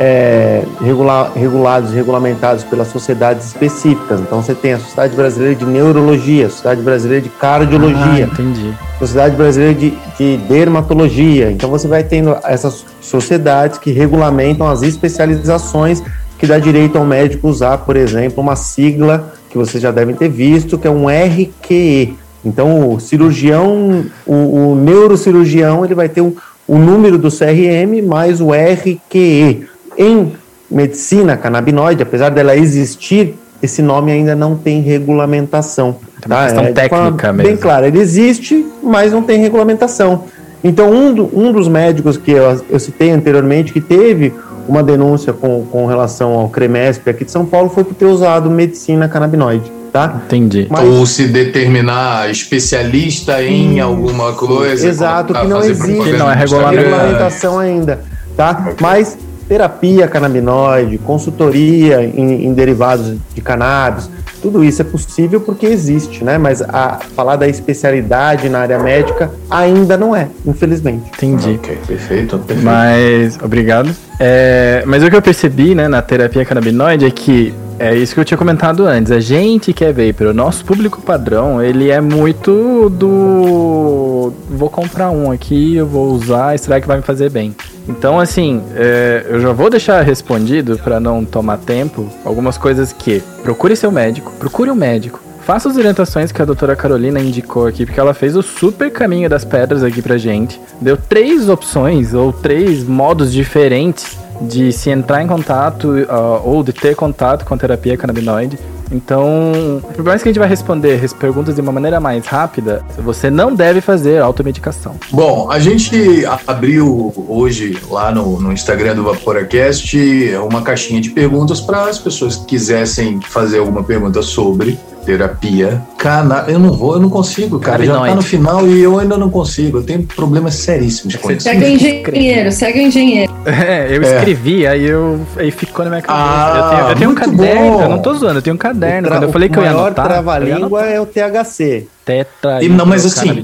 é, regula- regulados, regulamentados pelas sociedades específicas. Então você tem a Sociedade Brasileira de Neurologia, Sociedade Brasileira de Ah, Cardiologia, entendi. Sociedade Brasileira de, de Dermatologia. Então você vai tendo essas sociedades que regulamentam as especializações que dá direito ao médico usar, por exemplo, uma sigla que vocês já devem ter visto, que é um RQE. Então o cirurgião, o, o neurocirurgião, ele vai ter um, o número do CRM mais o RQE. Em medicina canabinoide, apesar dela existir, esse nome ainda não tem regulamentação. Tem uma questão forma técnica Bem mesmo. claro, ele existe, mas não tem regulamentação. Então, um, do- um dos médicos que eu, eu citei anteriormente, que teve uma denúncia com, com relação ao CREMESP aqui de São Paulo, foi por ter usado medicina canabinoide, tá? Entendi. Mas- Ou se determinar especialista em alguma coisa. Exato, colocar- que não existe. Que não é regulamentação ainda, tá? Mas terapia canabinoide, consultoria em, em derivados de cannabis, tudo isso é possível porque existe, né? Mas a falar da especialidade na área médica ainda não é, infelizmente. Entendi. Ok, perfeito, perfeito. Mas, obrigado. É, mas o que eu percebi, né, na terapia canabinoide é que é isso que eu tinha comentado antes. A gente que é vapor, o nosso público padrão, ele é muito do. Vou comprar um aqui, eu vou usar, será que vai me fazer bem? Então, assim, é, eu já vou deixar respondido para não tomar tempo algumas coisas que procure seu médico, procure um médico. Faça as orientações que a doutora Carolina indicou aqui, porque ela fez o super caminho das pedras aqui pra gente. Deu três opções ou três modos diferentes de se entrar em contato ah, ou de ter contato com a terapia canabinoide. Então, por mais que a gente vai responder as perguntas de uma maneira mais rápida, você não deve fazer automedicação. Bom, a gente abriu hoje lá no, no Instagram do Vaporacast uma caixinha de perguntas para as pessoas que quisessem fazer alguma pergunta sobre terapia cana. Eu não vou, eu não consigo, cara. Já tá no final e eu ainda não consigo. Eu tenho problemas seríssimos com isso. Segue o engenheiro, segue o engenheiro. É, eu É. escrevi, aí eu aí ficou na minha cabeça. Ah, eu tenho, eu tenho um caderno, bom. eu não tô zoando, eu tenho um caderno. O Quando eu falei que eu ia o maior anotar, ia trava-língua anotar. é o THC. Tetra E não, mas assim-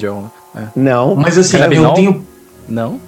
Não, Mas assim, eu tenho. Não?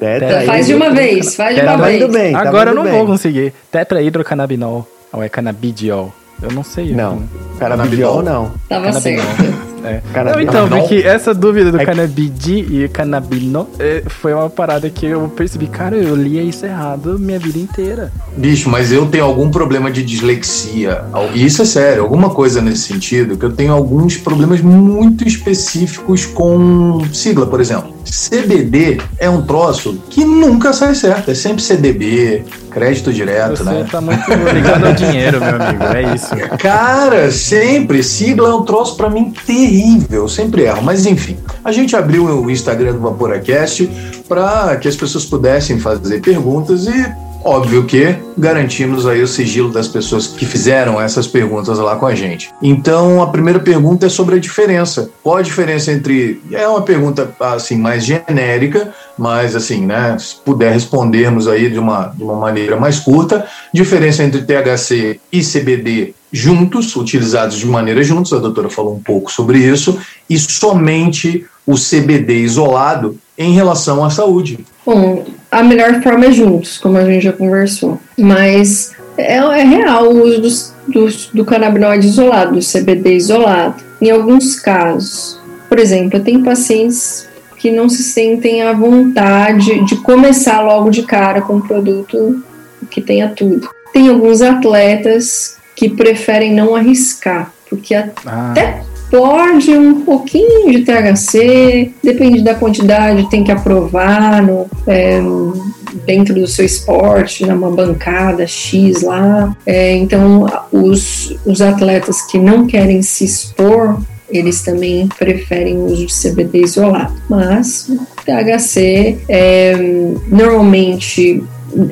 tetra Faz de uma vez, faz de uma Tá vez. indo bem, tá Agora eu não bem. vou conseguir. Tetrahidrocannabinol. Ou é canabidiol? Eu não sei. Não, canabidiol não. Tava Canabinol. certo. É. Não, então, porque essa dúvida do É canabidi e canabinol é, foi uma parada que eu percebi, cara, eu lia isso errado minha vida inteira. Bicho, mas eu tenho algum problema de dislexia. E isso é sério, alguma coisa nesse sentido, que eu tenho alguns problemas muito específicos com sigla, por exemplo. CBD é um troço que nunca sai certo. É sempre CDB, crédito direto, Você né? tá muito ligado ao dinheiro, meu amigo. É isso. Cara, sempre. Sigla é um troço pra mim terrível. Eu sempre erro. Mas enfim, a gente abriu o Instagram do Vaporacast para que as pessoas pudessem fazer perguntas e. Óbvio que garantimos aí o sigilo das pessoas que fizeram essas perguntas lá com a gente. Então, a primeira pergunta é sobre a diferença. Qual a diferença entre. É uma pergunta, assim, mais genérica, mas, assim, né? Se puder respondermos aí de uma, de uma maneira mais curta. Diferença entre THC e CBD juntos, utilizados de maneira juntos, a doutora falou um pouco sobre isso, e somente o CBD isolado em relação à saúde. Bom, a melhor forma é juntos, como a gente já conversou. Mas é, é real o uso dos, dos- do canabinoide isolado, do CBD isolado. Em alguns casos, por exemplo, eu tenho pacientes que não se sentem à vontade de começar logo de cara com um produto que tenha tudo. Tem alguns atletas que preferem não arriscar, porque ah. Pode um pouquinho de THC, depende da quantidade, tem que aprovar no, é, dentro do seu esporte, numa bancada X lá. É, então, os, os atletas que não querem se expor eles também preferem o uso de CBD isolado. Mas THC é, normalmente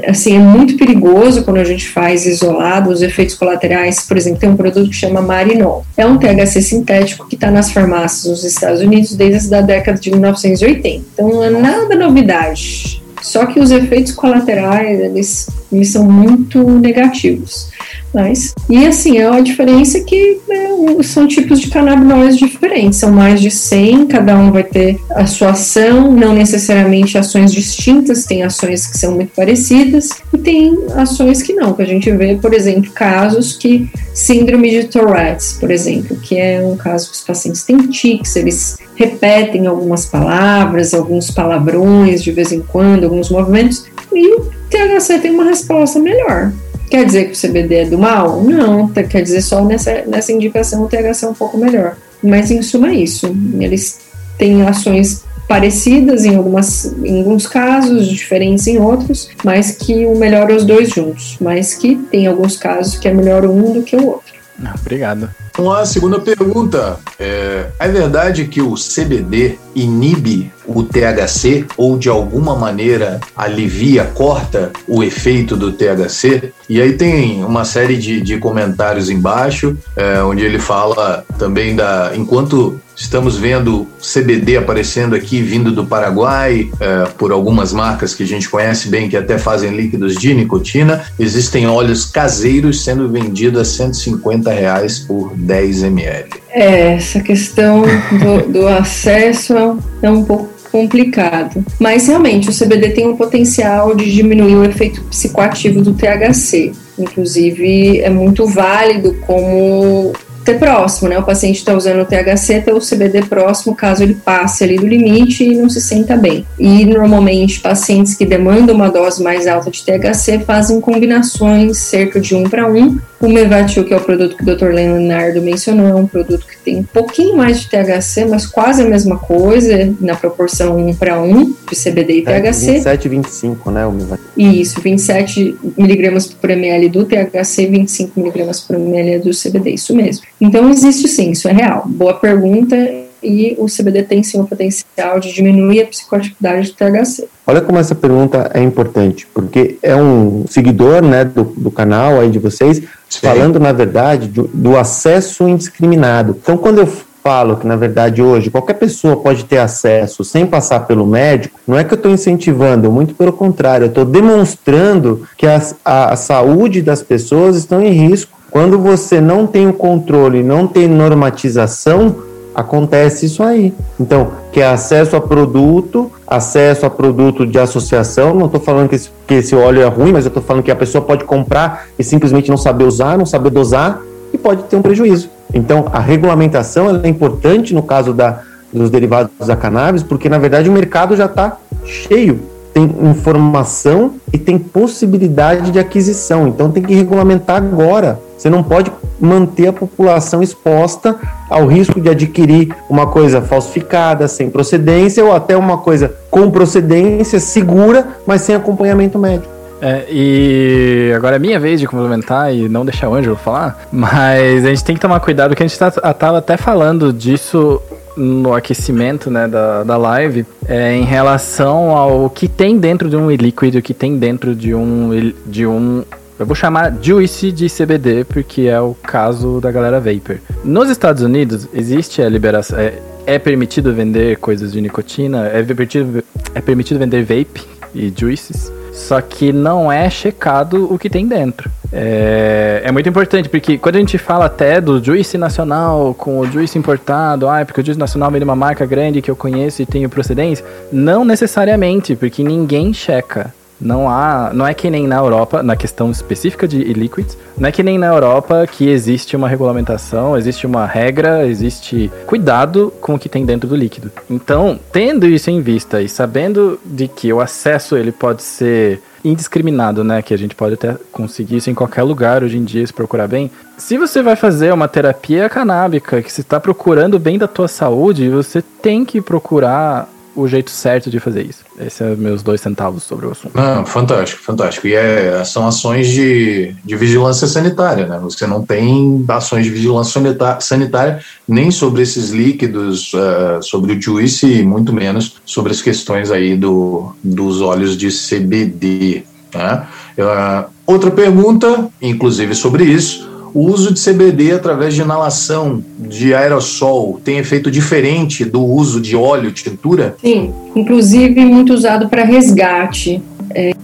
assim, é muito perigoso quando a gente faz isolado os efeitos colaterais. Por exemplo, tem um produto que chama Marinol. É um THC sintético que está nas farmácias nos Estados Unidos desde a década de 1980. Então não é nada novidade. Só que os efeitos colaterais, eles, eles são muito negativos. Mas, e assim, é a diferença que né, são tipos de canabinoides diferentes, são mais de 100, cada um vai ter a sua ação, não necessariamente ações distintas, tem ações que são muito parecidas e tem ações que não, que a gente vê, por exemplo, casos que síndrome de Tourette's, por exemplo, que é um caso que os pacientes têm tics, eles repetem algumas palavras, alguns palavrões de vez em quando, alguns movimentos, e o THC tem uma resposta melhor. Quer dizer que o CBD é do mal? Não, quer dizer só nessa, nessa indicação o THC é um pouco melhor. Mas em suma é isso. Eles têm ações parecidas em, algumas, em alguns casos, diferentes em outros, mas que o melhor é os dois juntos. Mas que tem alguns casos que é melhor um do que o outro. Ah, obrigado. Uma segunda pergunta. É, é verdade que o CBD inibe o THC ou de alguma maneira alivia, corta o efeito do THC? E aí tem uma série de, de comentários embaixo, é, onde ele fala também da. Enquanto Estamos vendo CBD aparecendo aqui, vindo do Paraguai, é, por algumas marcas que a gente conhece bem, que até fazem líquidos de nicotina. Existem óleos caseiros sendo vendidos a 150 reais por 10 ml. É, essa questão do, do acesso é um pouco complicado. Mas realmente o CBD tem o potencial de diminuir o efeito psicoativo do THC. Inclusive, é muito válido como ter próximo, né? O paciente está usando o THC ter o CBD próximo, caso ele passe ali do limite e não se sinta bem. E normalmente pacientes que demandam uma dose mais alta de THC fazem combinações cerca de um para um. O Mevatil, que é o produto que o Dr. Leonardo mencionou, é um produto que tem um pouquinho mais de THC, mas quase a mesma coisa, na proporção 1 para 1 de CBD e é, THC. 27 e 25, né, o Mevatil? Isso, 27 miligramas por ml do THC, 25 miligramas por ml do CBD, isso mesmo. Então existe sim, isso é real. Boa pergunta e o CBD tem sim o potencial de diminuir a psicoatividade do THC. Olha como essa pergunta é importante, porque é um seguidor né, do, do canal aí de vocês, sim. falando na verdade do, do acesso indiscriminado. Então quando eu falo que, na verdade, hoje qualquer pessoa pode ter acesso sem passar pelo médico, não é que eu estou incentivando, muito pelo contrário, eu estou demonstrando que a, a, a saúde das pessoas estão em risco quando você não tem o controle, não tem normatização, acontece isso aí. Então, que é acesso a produto, acesso a produto de associação. Não estou falando que esse, que esse óleo é ruim, mas eu estou falando que a pessoa pode comprar e simplesmente não saber usar, não saber dosar e pode ter um prejuízo. Então, a regulamentação é importante no caso da, dos derivados da cannabis, porque na verdade o mercado já está cheio tem informação e tem possibilidade de aquisição. Então tem que regulamentar agora. Você não pode manter a população exposta ao risco de adquirir uma coisa falsificada, sem procedência, ou até uma coisa com procedência, segura, mas sem acompanhamento médico. É, e agora é minha vez de complementar e não deixar o Ângelo falar, mas a gente tem que tomar cuidado que a gente tá, tava até falando disso no aquecimento né, da, da live é, em relação ao que tem dentro de um líquido, que tem dentro de um, de um eu vou chamar Juice de CBD, porque é o caso da galera Vapor. Nos Estados Unidos, existe a liberação. É, é permitido vender coisas de nicotina, é permitido, é permitido vender vape e juices só que não é checado o que tem dentro. É, é muito importante, porque quando a gente fala até do juice nacional com o juice importado, ah, porque o juice nacional vem de uma marca grande que eu conheço e tenho procedência, não necessariamente, porque ninguém checa Não há, não é que nem na Europa, na questão específica de liquids, não é que nem na Europa que existe uma regulamentação, existe uma regra, existe cuidado com o que tem dentro do líquido. Então, tendo isso em vista e sabendo de que o acesso ele pode ser indiscriminado, né? Que a gente pode até conseguir isso em qualquer lugar hoje em dia, se procurar bem. Se você vai fazer uma terapia canábica, que você está procurando bem da tua saúde, você tem que procurar o jeito certo de fazer isso. Esses são é meus dois centavos sobre o assunto. Não, fantástico, fantástico. E é, são ações de, de vigilância sanitária, né? Você não tem ações de vigilância sanitária nem sobre esses líquidos, uh, sobre o juice e muito menos sobre as questões aí do, dos óleos de CBD. Né? Uh, outra pergunta, inclusive sobre isso, o uso de CBD através de inalação de aerossol tem efeito diferente do uso de óleo, tintura? Sim, inclusive muito usado para resgate.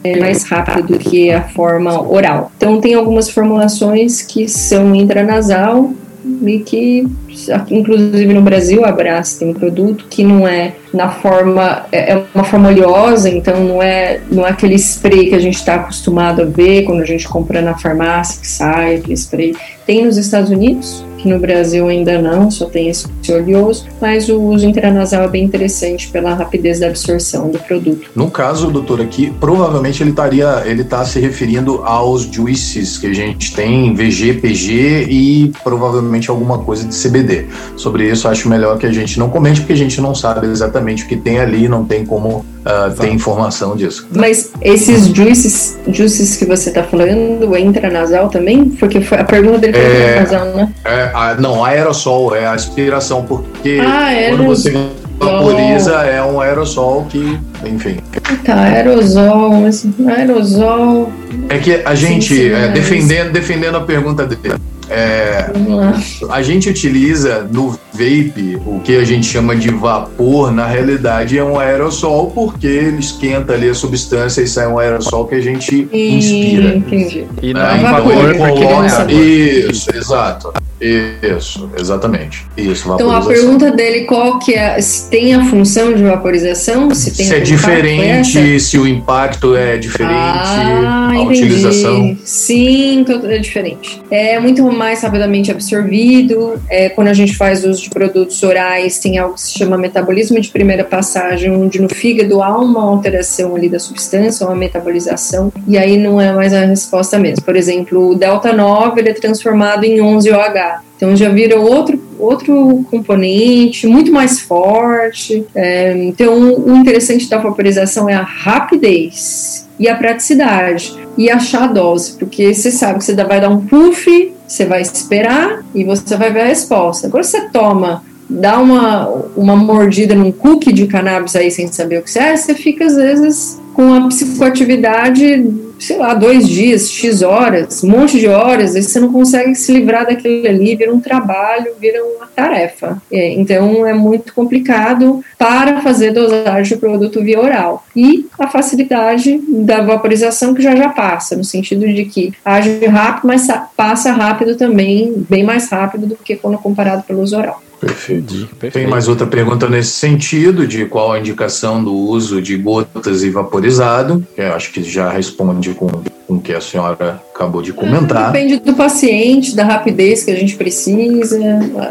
É mais rápido do que a forma oral. Então, tem algumas formulações que são intranasal e que, inclusive no Brasil, a Brás tem um produto que não é na forma, é, é uma forma oleosa, então não é, não é aquele spray que a gente está acostumado a ver quando a gente compra na farmácia, que sai aquele spray. Tem nos Estados Unidos, que no Brasil ainda não, só tem esse oleoso, mas o uso intranasal é bem interessante pela rapidez da absorção do produto. No caso, doutor, aqui, provavelmente ele estaria, ele está se referindo aos juices que a gente tem, VG, PG e provavelmente alguma coisa de CBD. Sobre isso, acho melhor que a gente não comente, porque a gente não sabe exatamente o que tem ali, não tem como uh, ter informação disso. Mas esses juices, juices que você está falando, é intranasal também? Porque foi, a pergunta dele foi é, intranasal, né? É, a, não, aerossol é a aspiração, porque ah, quando você vaporiza é um aerossol que, enfim. Tá, aerosol, aerosol. É que a gente, sim, sim, é, defendendo, defendendo a pergunta dele, é, a gente utiliza no vape o que a gente chama de vapor, na realidade é um aerossol, porque ele esquenta ali a substância e sai um aerossol que a gente inspira. Entendi. E não é, é um vapor, porque Isso, exato. Isso, exatamente. Isso, então a pergunta dele qual que é, se tem a função de vaporização, se tem se é diferente, se o impacto é diferente, ah, a entendi. utilização. Sim, é diferente. É muito mais rapidamente absorvido. É, quando a gente faz uso de produtos orais, tem algo que se chama metabolismo de primeira passagem, onde no fígado há uma alteração ali da substância, uma metabolização, e aí não é mais a resposta mesmo. Por exemplo, o delta 9 ele é transformado em 11OH. Então já vira outro, outro componente, muito mais forte. É, então o interessante da vaporização é a rapidez e a praticidade e achar a dose, porque você sabe que você vai dar um puff, você vai esperar e você vai ver a resposta. Agora você toma dá uma, uma mordida num cookie de cannabis aí sem saber o que é, você fica às vezes com a psicoatividade, sei lá, dois dias, X horas, um monte de horas, e você não consegue se livrar daquilo ali, vira um trabalho, vira uma tarefa. É, então é muito complicado para fazer dosagem do produto via oral. E a facilidade da vaporização que já já passa, no sentido de que age rápido, mas passa rápido também, bem mais rápido do que quando comparado pelo uso oral. Perfeito. Perfeito. Tem mais outra pergunta nesse sentido, de qual a indicação do uso de gotas e vaporizado, que eu acho que já responde com, com o que a senhora acabou de comentar. Depende do paciente, da rapidez que a gente precisa,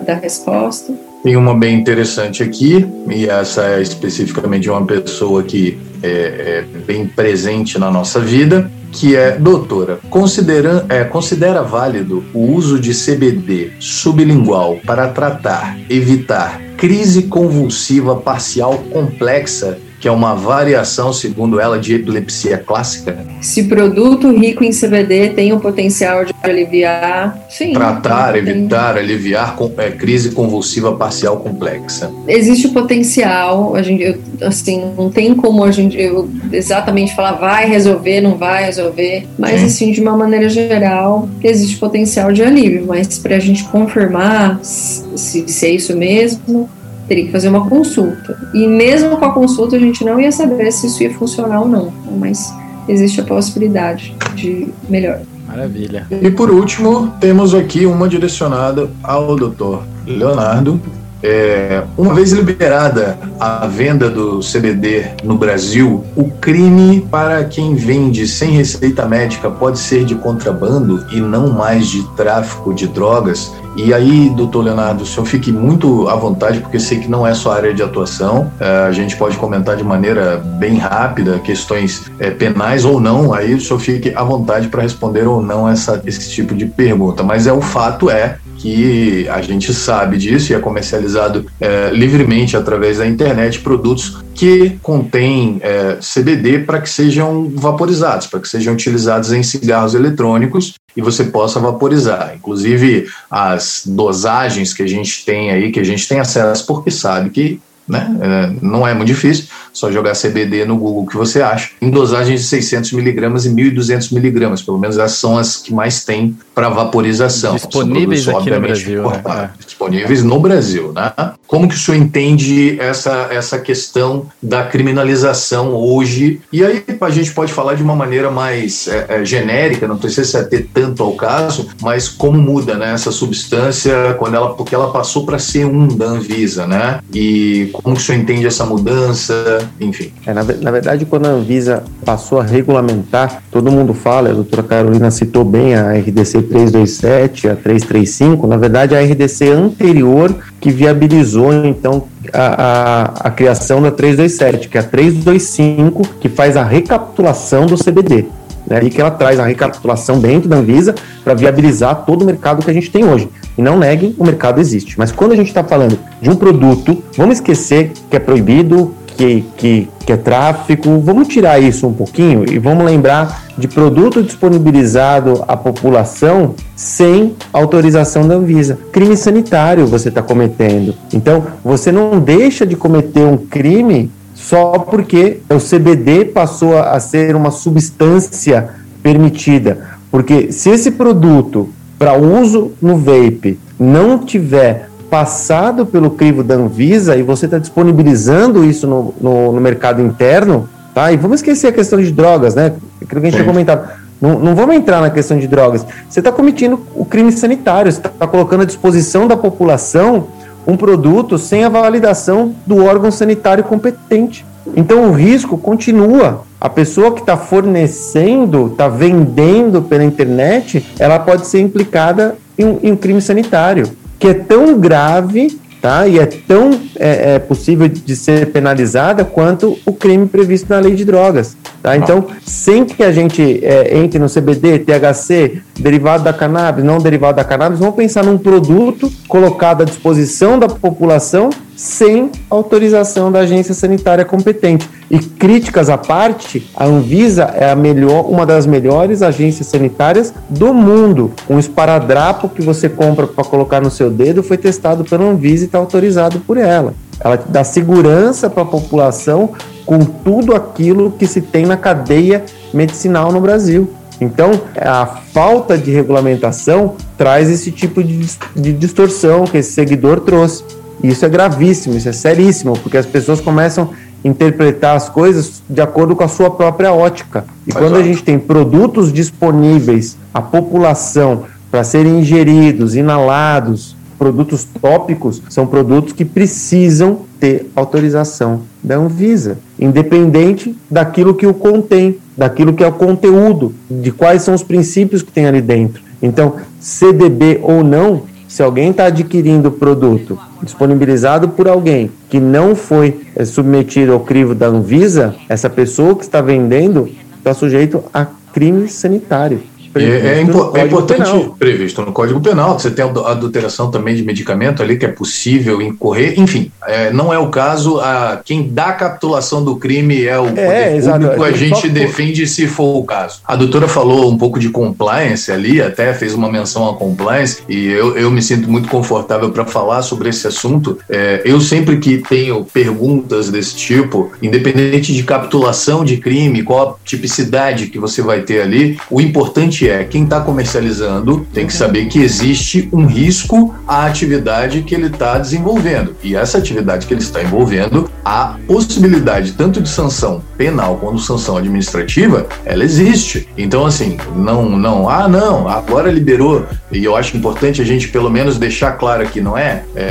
da resposta. Tem uma bem interessante aqui, e essa é especificamente de uma pessoa que é, é bem presente na nossa vida que é, doutora, considera, é, considera válido o uso de CBD sublingual para tratar, evitar crise convulsiva parcial complexa que é uma variação, segundo ela, de epilepsia clássica. Se produto rico em CBD tem o potencial de aliviar, sim. Tratar, tem... evitar, aliviar com, é, crise convulsiva parcial complexa. Existe o potencial, a gente, eu, assim, não tem como a gente eu, exatamente falar vai resolver, não vai resolver, mas sim. assim, de uma maneira geral, existe potencial de alívio, mas para a gente confirmar se, se é isso mesmo, teria que fazer uma consulta. E mesmo com a consulta, a gente não ia saber se isso ia funcionar ou não. Mas existe a possibilidade de melhor. Maravilha. E por último, temos aqui uma direcionada ao Dr. Leonardo, É, uma vez liberada a venda do CBD no Brasil, o crime para quem vende sem receita médica pode ser de contrabando e não mais de tráfico de drogas. E aí, doutor Leonardo, o senhor fique muito à vontade, porque sei que não é sua área de atuação. É, a gente pode comentar de maneira bem rápida questões é, penais ou não. Aí o senhor fique à vontade para responder ou não essa, esse tipo de pergunta. Mas é o fato é que a gente sabe disso e é comercializado é, livremente através da internet produtos que contêm é, CBD para que sejam vaporizados, para que sejam utilizados em cigarros eletrônicos e você possa vaporizar. Inclusive as dosagens que a gente tem aí, que a gente tem acesso porque sabe que né? É, não é muito difícil, só jogar CBD no Google que você acha, em dosagens de 600 miligramas e 1.200 miligramas, pelo menos essas são as que mais tem para vaporização. Disponíveis produtos, aqui no Brasil. Né? É. Disponíveis no Brasil, né? Como que o senhor entende essa, essa questão da criminalização hoje? E aí a gente pode falar de uma maneira mais é, é, genérica, não precisa ter tanto ao caso, mas como muda né, essa substância quando ela, porque ela passou para ser um da Anvisa, né? E como o senhor entende essa mudança, enfim? É, na, na, verdade, quando a Anvisa passou a regulamentar, todo mundo fala, a doutora Carolina citou bem a RDC 327, a 335, na verdade a RDC anterior que viabilizou, então, a, a, a criação da 327, que é a 325, que faz a recapitulação do CBD né, e que ela traz a recapitulação dentro da Anvisa para viabilizar todo o mercado que a gente tem hoje. E não neguem, o mercado existe. Mas quando a gente está falando de um produto, vamos esquecer que é proibido, que, que, que é tráfico, vamos tirar isso um pouquinho e vamos lembrar de produto disponibilizado à população sem autorização da Anvisa. Crime sanitário você está cometendo. Então, você não deixa de cometer um crime só porque o CBD passou a ser uma substância permitida. Porque se esse produto para uso no vape não tiver passado pelo crivo da Anvisa e você está disponibilizando isso no, no, no, mercado interno, tá? E vamos esquecer a questão de drogas, né? Aquilo que a gente tinha comentado. Não, não vamos entrar na questão de drogas. Você está cometendo o crime sanitário, você está colocando à disposição da população um produto sem a validação do órgão sanitário competente. Então o risco continua. A pessoa que está fornecendo, está vendendo pela internet, ela pode ser implicada em, em um crime sanitário, que é tão grave tá? E é tão é, é, possível de ser penalizada quanto o crime previsto na lei de drogas, tá? Então, sem que a gente é, entre no CBD, THC, derivado da cannabis, não derivado da cannabis, vamos pensar num produto colocado à disposição da população sem autorização da agência sanitária competente. E críticas à parte, a Anvisa é a melhor, uma das melhores agências sanitárias do mundo. Um esparadrapo que você compra para colocar no seu dedo foi testado pela Anvisa e está autorizado por ela. Ela dá segurança para a população com tudo aquilo que se tem na cadeia medicinal no Brasil. Então, a falta de regulamentação traz esse tipo de, de distorção que esse seguidor trouxe. E isso é gravíssimo, isso é seríssimo, porque as pessoas começam a interpretar as coisas de acordo com a sua própria ótica. E quando a gente tem produtos disponíveis à população para serem ingeridos, inalados, produtos tópicos, são produtos que precisam ter autorização da Anvisa, independente daquilo que o contém, daquilo que é o conteúdo, de quais são os princípios que tem ali dentro. Então, CDB ou não, se alguém está adquirindo o produto disponibilizado por alguém que não foi é, submetido ao crivo da Anvisa, essa pessoa que está vendendo está sujeito a crime sanitário. É, é, impo é, importante, penal. previsto no Código Penal, você tem a adulteração também de medicamento ali que é possível incorrer, enfim, é, não é o caso, a, quem dá a capitulação do crime é o é, poder público, a gente defende se for o caso. A doutora falou um pouco de compliance ali, até fez uma menção a compliance, e eu, eu me sinto muito confortável para falar sobre esse assunto. É, eu sempre que tenho perguntas desse tipo, independente de capitulação de crime, qual a tipicidade que você vai ter ali, o importante é quem está comercializando tem que saber que existe um risco à atividade que ele está desenvolvendo. E essa atividade que ele está envolvendo, a possibilidade tanto de sanção penal quanto sanção administrativa, ela existe. Então, assim, não, não, ah, não, agora liberou, e eu acho importante a gente pelo menos deixar claro aqui, não é, é,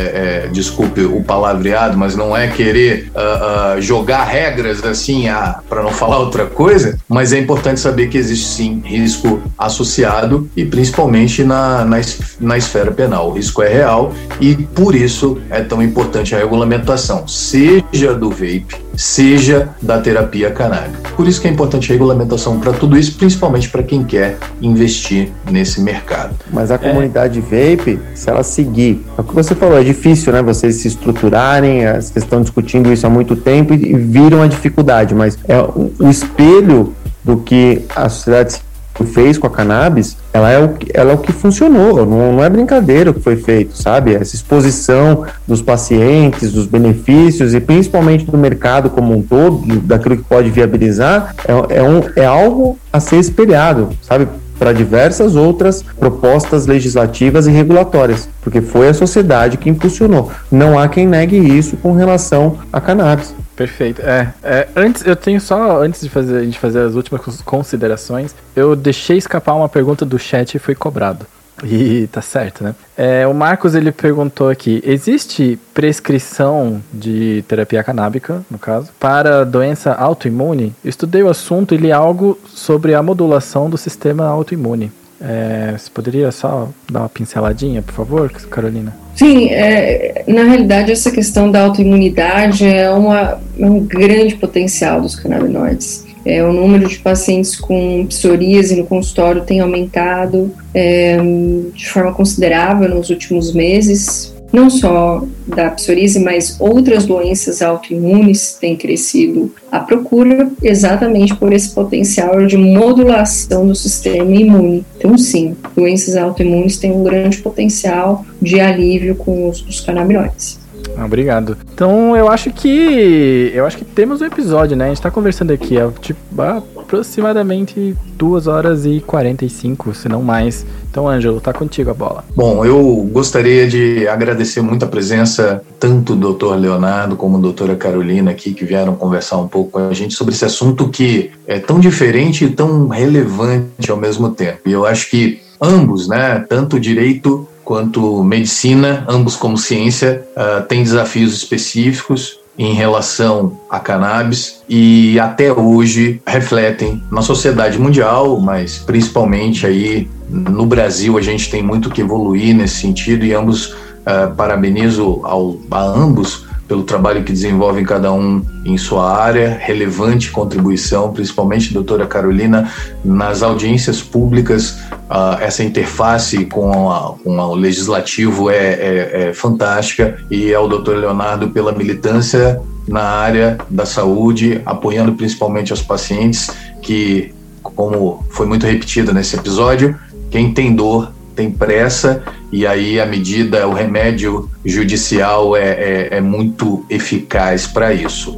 é desculpe o palavreado, mas não é querer uh, uh, jogar regras assim, ah, para não falar outra coisa, mas é importante saber que existe sim risco associado e principalmente na, na, na esfera penal. O risco é real e por isso é tão importante a regulamentação, seja do vape, seja da terapia canábica. Por isso que é importante a regulamentação para tudo isso, principalmente para quem quer investir nesse mercado. Mas a comunidade é. vape, se ela seguir, é o que você falou, é difícil, né? Vocês se estruturarem, vocês estão discutindo isso há muito tempo e viram a dificuldade, mas é o espelho do que a sociedade fez com a cannabis, ela é o que, ela é o que funcionou, não, não é brincadeira o que foi feito, sabe? Essa exposição dos pacientes, dos benefícios e principalmente do mercado como um todo, daquilo que pode viabilizar, é, é, um, é algo a ser espelhado, sabe? Para diversas outras propostas legislativas e regulatórias, porque foi a sociedade que impulsionou. Não há quem negue isso com relação à cannabis. Perfeito. É, é, antes eu tenho só antes de fazer a gente fazer as últimas considerações, eu deixei escapar uma pergunta do chat e foi cobrado. E tá certo, né? É, o Marcos ele perguntou aqui: existe prescrição de terapia canábica, no caso, para doença autoimune? Estudei o assunto e li algo sobre a modulação do sistema autoimune. É, você poderia só dar uma pinceladinha, por favor, Carolina? Sim, é, na realidade, essa questão da autoimunidade é, uma, é um grande potencial dos canabinoides. É, o número de pacientes com psoríase no consultório tem aumentado é, de forma considerável nos últimos meses, não só da psoríase, mas outras doenças autoimunes têm crescido a procura exatamente por esse potencial de modulação do sistema imune. Então, sim, doenças autoimunes têm um grande potencial de alívio com o uso dos canabinoides. Ah, obrigado. Então eu acho que. Eu acho que temos um episódio, né? A gente tá conversando aqui há tipo, aproximadamente 2 horas e 45, se não mais. Então, Ângelo, tá contigo a bola. Bom, eu gostaria de agradecer muito a presença tanto do Dr. Leonardo como da doutora Carolina aqui, que vieram conversar um pouco com a gente sobre esse assunto que é tão diferente e tão relevante ao mesmo tempo. E eu acho que ambos, né, tanto o direito quanto medicina, ambos como ciência, uh, têm desafios específicos em relação a cannabis e até hoje refletem na sociedade mundial, mas principalmente aí no Brasil a gente tem muito que evoluir nesse sentido e ambos uh, parabenizo ao, a ambos pelo trabalho que desenvolvem cada um em sua área, relevante contribuição, principalmente doutora Carolina, nas audiências públicas, uh, essa interface com, a, com o legislativo é, é, é fantástica, e ao doutor Leonardo pela militância na área da saúde, apoiando principalmente os pacientes que, como foi muito repetido nesse episódio, quem tem dor tem pressa e aí a medida, o remédio judicial é, é, é muito eficaz para isso.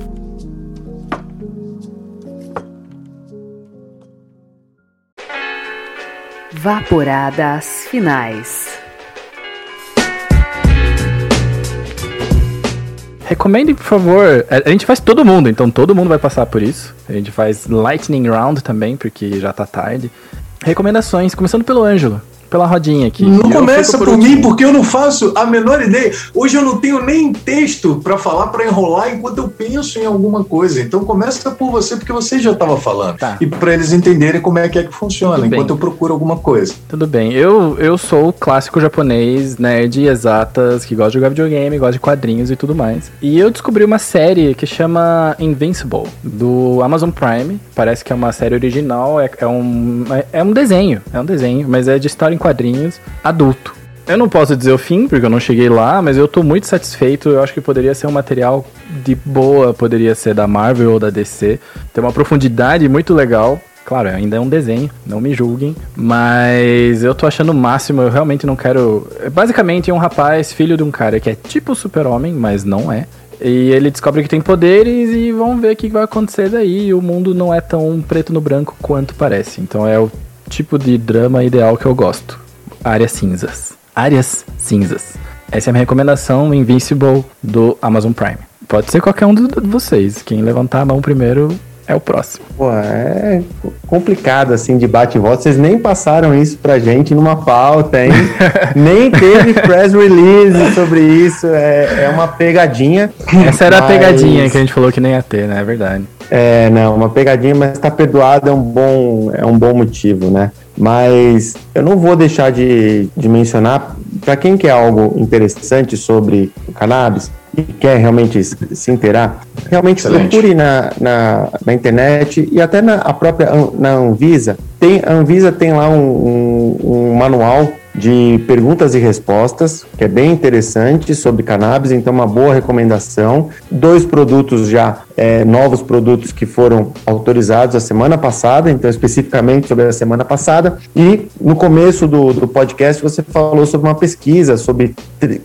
Vaporadas finais. Recomendem, por favor. A gente faz todo mundo, então todo mundo vai passar por isso. A gente faz Lightning Round também, porque já tá tarde. Recomendações, começando pelo Ângelo pela rodinha aqui. Não começa por, por mim, porque eu não faço a menor ideia. Hoje eu não tenho nem texto para falar, para enrolar enquanto eu penso em alguma coisa. Então começa por você, porque você já estava falando. Tá. E para eles entenderem como é que é que funciona, Tudo enquanto bem. eu procuro alguma coisa. Tudo bem. Eu, eu sou o clássico japonês, nerd, exatas, que gosta de jogar videogame, gosta de quadrinhos e tudo mais. E eu descobri uma série que chama Invincible, do Amazon Prime. Parece que é uma série original, é, é um, é, é um desenho, é um desenho, mas é de história em quadrinhos adulto. Eu não posso dizer o fim, porque eu não cheguei lá, mas eu tô muito satisfeito. Eu acho que poderia ser um material de boa, poderia ser da Marvel ou da DC. Tem uma profundidade muito legal. Claro, ainda é um desenho, não me julguem. Mas eu tô achando o máximo, eu realmente não quero. Basicamente, é um rapaz, filho de um cara que é tipo super-homem, mas não é. E ele descobre que tem poderes e vamos ver o que vai acontecer daí. E o mundo não é tão preto no branco quanto parece. Então é o tipo de drama ideal que eu gosto. Áreas cinzas. Áreas cinzas. Essa é a minha recomendação Invincible do Amazon Prime. Pode ser qualquer um de vocês. Quem levantar a mão primeiro é o próximo. Pô, é complicado assim de bate e volta. Vocês nem passaram isso pra gente numa pauta, hein? nem teve press release sobre isso. É, é uma pegadinha. Essa era mas... a pegadinha que a gente falou que nem ia ter, né? É verdade. É, não, uma pegadinha, mas tá perdoado é um bom, é um bom motivo, né? Mas eu não vou deixar de, de mencionar, para quem quer algo interessante sobre o cannabis, e quer realmente se inteirar, realmente Excelente. procure na, na, na, internet e até na a própria na Anvisa. Tem, a Anvisa tem lá um, um, um manual de perguntas e respostas, que é bem interessante sobre cannabis, então uma boa recomendação. Dois produtos já, é, novos produtos que foram autorizados a semana passada, então especificamente sobre a semana passada. E no começo do, do podcast você falou sobre uma pesquisa sobre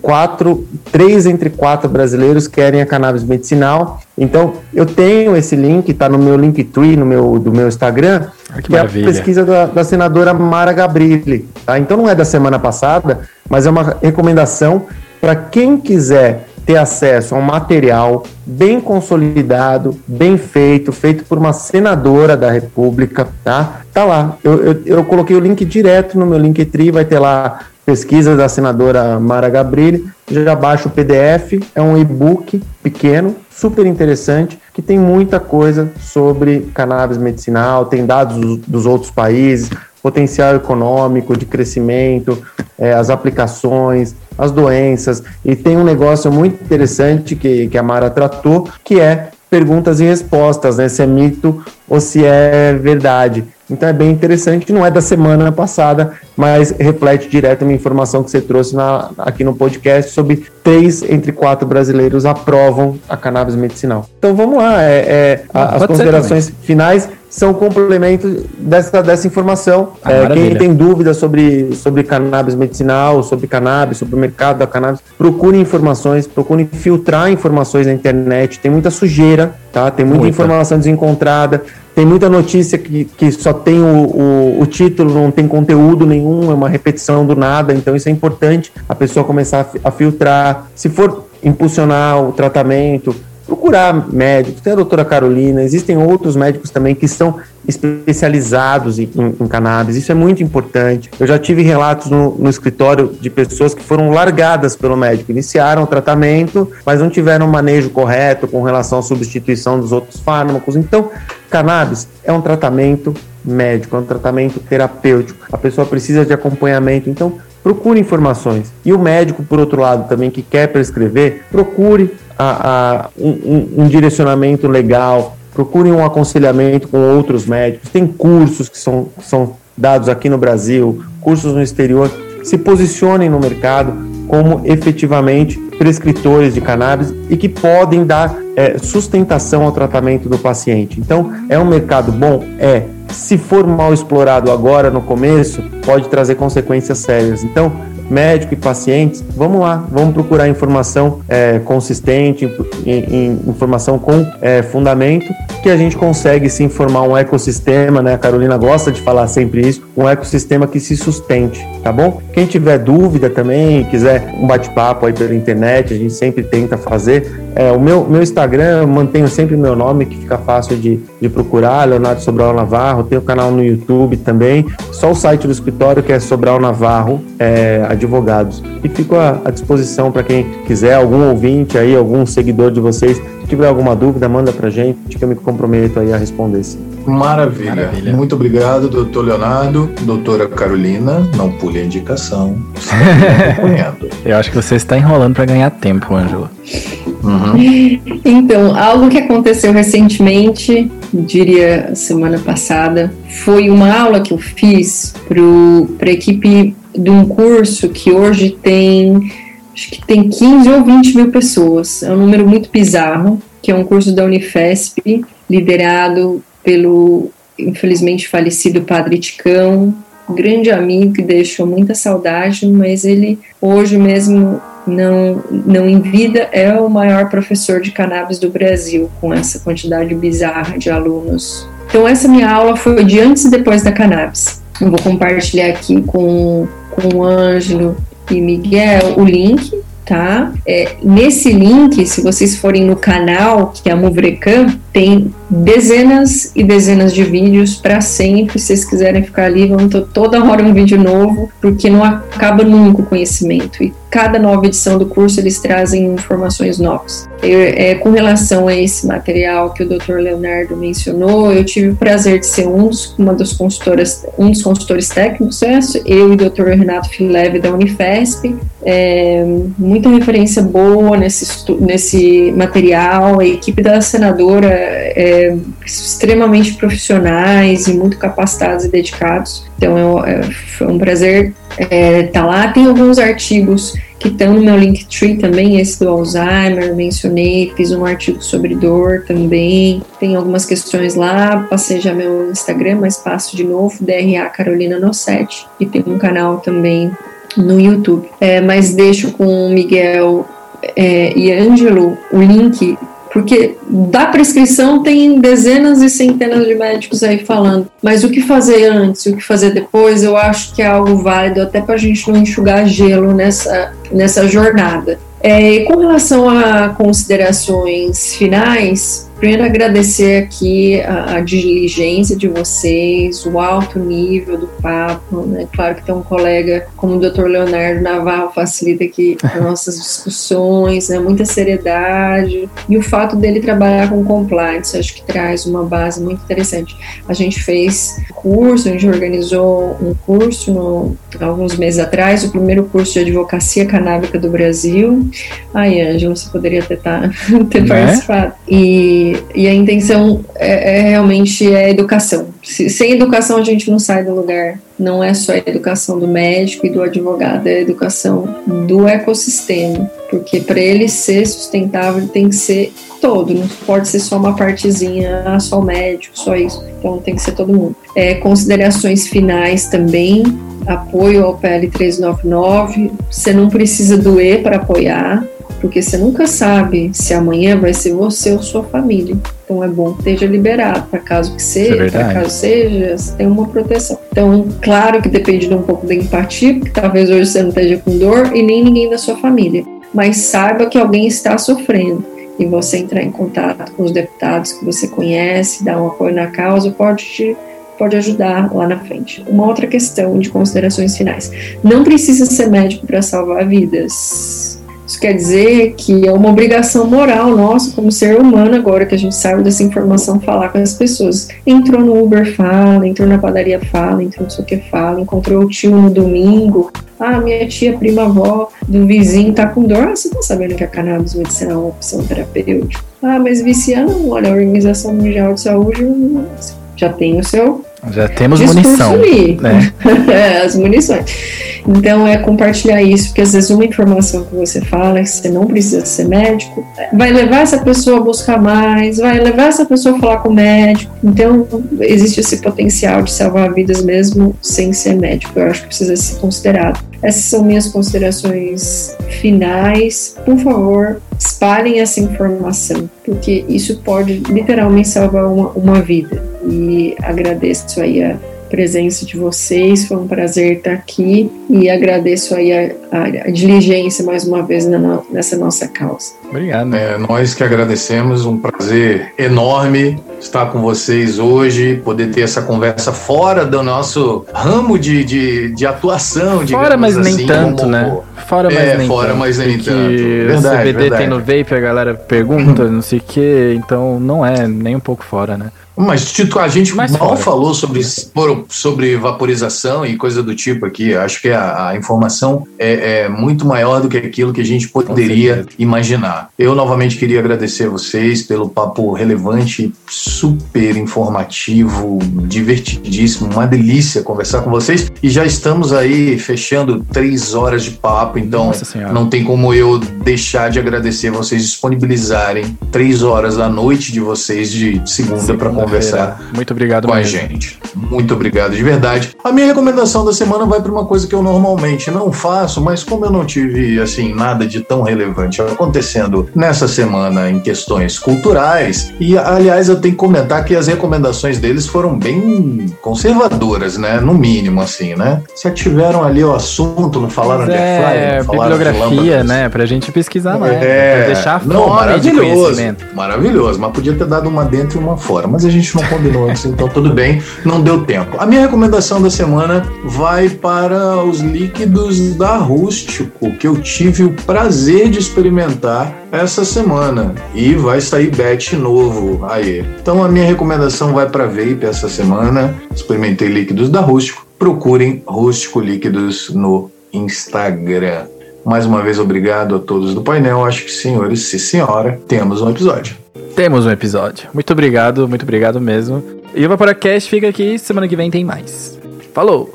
quatro, três entre quatro brasileiros querem a cannabis medicinal. Então eu tenho esse link, está no meu Linktree, no meu, do meu Instagram, ah, que, que é a pesquisa da, da, senadora Mara Gabrilli. Tá? Então não é da semana passada, mas é uma recomendação para quem quiser ter acesso a um material bem consolidado, bem feito, feito por uma senadora da República, tá? Tá lá. Eu, eu, eu coloquei o link direto no meu Linktree, vai ter lá pesquisa da senadora Mara Gabrilli. Já baixa o PDF, é um e-book pequeno, super interessante, que tem muita coisa sobre cannabis medicinal, tem dados dos, outros países, potencial econômico, de crescimento, é, as aplicações, as doenças, e tem um negócio muito interessante que, que a Mara tratou, que é perguntas e respostas, né? Se é mito ou se é verdade. Então é bem interessante, não é da semana passada, mas reflete direto uma informação que você trouxe na, aqui no podcast sobre três entre quatro brasileiros aprovam a cannabis medicinal. Então vamos lá, é, é as considerações finais são complemento dessa, dessa informação. Ah, é, quem tem dúvidas sobre, sobre cannabis medicinal, sobre cannabis, sobre o mercado da cannabis, procure informações, procure filtrar informações na internet. Tem muita sujeira, tá? Tem muita, muita. informação desencontrada. Tem muita notícia que, que só tem o, o, o, título, não tem conteúdo nenhum, é uma repetição do nada. Então, isso é importante a pessoa começar a, a filtrar. Se for impulsionar o tratamento, procurar médicos. Tem a doutora Carolina, existem outros médicos também que estão especializados em, em, em cannabis. Isso é muito importante. Eu já tive relatos no, no, escritório de pessoas que foram largadas pelo médico, iniciaram o tratamento, mas não tiveram um manejo correto com relação à substituição dos outros fármacos. Então, cannabis é um tratamento médico, é um tratamento terapêutico. A pessoa precisa de acompanhamento. Então, procure informações. E o médico, por outro lado, também que quer prescrever, procure a, a um, um, direcionamento legal, procurem um aconselhamento com outros médicos. Tem cursos que são, são dados aqui no Brasil, cursos no exterior. Se posicionem no mercado como efetivamente prescritores de cannabis e que podem dar é, sustentação ao tratamento do paciente. Então, é um mercado bom? É. Se for mal explorado agora, no começo, pode trazer consequências sérias. Então, médico e pacientes, vamos lá, vamos procurar informação é, consistente, em, em, informação com é, fundamento, que a gente consegue se informar um ecossistema, né? A Carolina gosta de falar sempre isso, um ecossistema que se sustente, tá bom? Quem tiver dúvida também, quiser um bate-papo aí pela internet, a gente sempre tenta fazer. É, o meu, meu Instagram, eu mantenho sempre meu nome, que fica fácil de, de procurar, Leonardo Sobral Navarro, tem o canal no YouTube também, só o site do escritório que é Sobral Navarro, é, advogados. E fico à, à disposição para quem quiser, algum ouvinte aí, algum seguidor de vocês, se tiver alguma dúvida, manda para gente que eu me comprometo aí a responder sim. Maravilha. Maravilha. Muito obrigado, doutor Leonardo, doutora Carolina. Não pule a indicação. eu acho que você está enrolando para ganhar tempo, Ângela. Uhum. Então, algo que aconteceu recentemente, diria semana passada, foi uma aula que eu fiz para a equipe de um curso que hoje tem, acho que tem 15 ou 20 mil pessoas. É um número muito bizarro, que é um curso da Unifesp, liderado pelo infelizmente falecido Padre Ticão, grande amigo que deixou muita saudade, mas ele hoje mesmo não, não em vida é o maior professor de cannabis do Brasil, com essa quantidade bizarra de alunos. Então essa minha aula foi de antes e depois da cannabis. Eu vou compartilhar aqui com, com o Ângelo e Miguel o link tá? É, nesse link, se vocês forem no canal, que é a Muvrecan, tem dezenas e dezenas de vídeos para sempre. Se vocês quiserem ficar ali, vão ter toda hora um vídeo novo, porque não acaba nunca o conhecimento. E cada nova edição do curso eles trazem informações novas. Eu, é, com relação a esse material que o Dr. Leonardo mencionou, eu tive o prazer de ser um dos, uma das consultoras, um dos consultores técnicos, né? eu e o Dr. Renato Fileve da Unifesp. É, muita referência boa nesse, nesse material. A equipe da senadora é extremamente profissionais e muito capacitados e dedicados. Então é, foi um prazer é, tá lá. Tem alguns artigos que estão no meu Linktree também, esse do Alzheimer, mencionei, fiz um artigo sobre dor também, tem algumas questões lá, passei já meu Instagram, mas passo de novo, DRA Carolina Nossetti, e tem um canal também no YouTube. É, mas deixo com o Miguel é, e Ângelo o link porque da prescrição tem dezenas e centenas de médicos aí falando. Mas o que fazer antes e o que fazer depois, eu acho que é algo válido até para a gente não enxugar gelo nessa, nessa jornada. É, com relação a considerações finais, Primeiro, agradecer aqui a, a, diligência de vocês, o alto nível do papo. Né? Claro que tem um colega como o Dr. Leonardo Navarro facilita aqui as nossas discussões, né? muita seriedade. E o fato dele trabalhar com compliance, acho que traz uma base muito interessante. A gente fez curso, a gente organizou um curso no, alguns meses atrás, o primeiro curso de advocacia canábica do Brasil. Ai, Ângela, você poderia ter, tá, ter né? participado. E e, a intenção é, é realmente a educação. Se, sem educação a gente não sai do lugar. Não é só a educação do médico e do advogado, é a educação do ecossistema. Porque para ele ser sustentável, ele tem que ser todo, não pode ser só uma partezinha, ah, só o médico, só isso. Então tem que ser todo mundo. É, considerações finais também, apoio ao PL 399. Você não precisa doer para apoiar porque você nunca sabe se amanhã vai ser você ou sua família. Então é bom que esteja liberado, para caso que seja, é para caso seja, você tem uma proteção. Então, claro que depende de um pouco da empatia, porque talvez hoje você não esteja com dor e nem ninguém da sua família. Mas saiba que alguém está sofrendo e você entrar em contato com os deputados que você conhece, dar um apoio na causa, pode te pode ajudar lá na frente. Uma outra questão de considerações finais: não precisa ser médico para salvar vidas. Isso quer dizer que é uma obrigação moral nossa, como ser humano, agora que a gente sabe dessa informação, falar com as pessoas. Entrou no Uber, fala, entrou na padaria, fala, entrou no sei que, fala, encontrou o tio no domingo. Ah, minha tia, prima, avó do vizinho tá com dor. Ah, você tá sabendo que a cannabis medicinal é uma opção terapêutica? Ah, mas viciando, olha, a Organização Mundial de Saúde já tem o seu já temos munição. Né? As munições. Então é compartilhar isso, porque às vezes uma informação que você fala, que você não precisa ser médico, vai levar essa pessoa a buscar mais, vai levar essa pessoa a falar com o médico. Então existe esse potencial de salvar vidas mesmo sem ser médico. Eu acho que precisa ser considerado. Essas são minhas considerações finais. Por favor, espalhem essa informação, porque isso pode literalmente salvar uma, uma vida. E agradeço aí a presença de vocês, foi um prazer estar aqui e agradeço aí a, a, a diligência mais uma vez na, nessa nossa causa. Obrigado. É, nós que agradecemos, um prazer enorme estar com vocês hoje, poder ter essa conversa fora do nosso ramo de, de, de atuação. Fora, mas assim, nem tanto, como, né? Fora, mas é, nem fora, tanto. mas nem tanto. Verdade, CBD verdade. tem no vape, a galera pergunta, não sei o que, então não é nem um pouco fora, né? Mas, Tito, a gente Mais mal fora. falou sobre, sobre vaporização e coisa do tipo aqui. Acho que a, a informação é, é, muito maior do que aquilo que a gente poderia imaginar. Eu, novamente, queria agradecer a vocês pelo papo relevante, super informativo, divertidíssimo. Uma delícia conversar com vocês. E já estamos aí fechando três horas de papo, então não tem como eu deixar de agradecer vocês disponibilizarem três horas da noite de vocês de segunda para conversar Muito obrigado com a mesmo. gente. Muito obrigado de verdade. A minha recomendação da semana vai para uma coisa que eu normalmente não faço, mas como eu não tive assim nada de tão relevante acontecendo nessa semana em questões culturais, e aliás eu tenho que comentar que as recomendações deles foram bem conservadoras, né? No mínimo assim, né? Se ativeram ali o assunto, não falaram Mas de é, de bibliografia, né? Pra gente pesquisar mais. É, pra deixar não, fome de maravilhoso, conhecimento. maravilhoso, mas podia ter dado uma dentro e uma fora, mas a gente não combinou antes, então tudo bem, não deu tempo. A minha recomendação da semana vai para os líquidos da Rústico, que eu tive o prazer de experimentar essa semana e vai sair batch novo aí. Então a minha recomendação vai para vape essa semana. Experimentei líquidos da Rústico. Procurem Rústico Líquidos no Instagram. Mais uma vez, obrigado a todos do painel. Acho que, senhores e senhora, temos um episódio. Temos um episódio. Muito obrigado, muito obrigado mesmo. E o Vaporacast fica aqui, semana que vem tem mais. Falou!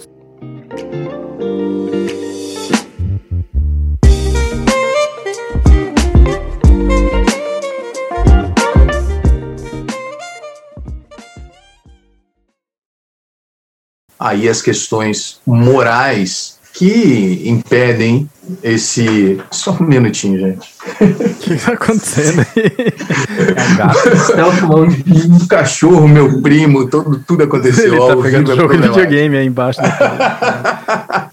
Aí as questões morais que impedem esse. Só um minutinho, gente. O que tá acontecendo aí? É um gato. Um cachorro, meu primo, todo, tudo aconteceu. Ele tá ao pegando vivo, é jogo de videogame aí embaixo. tela.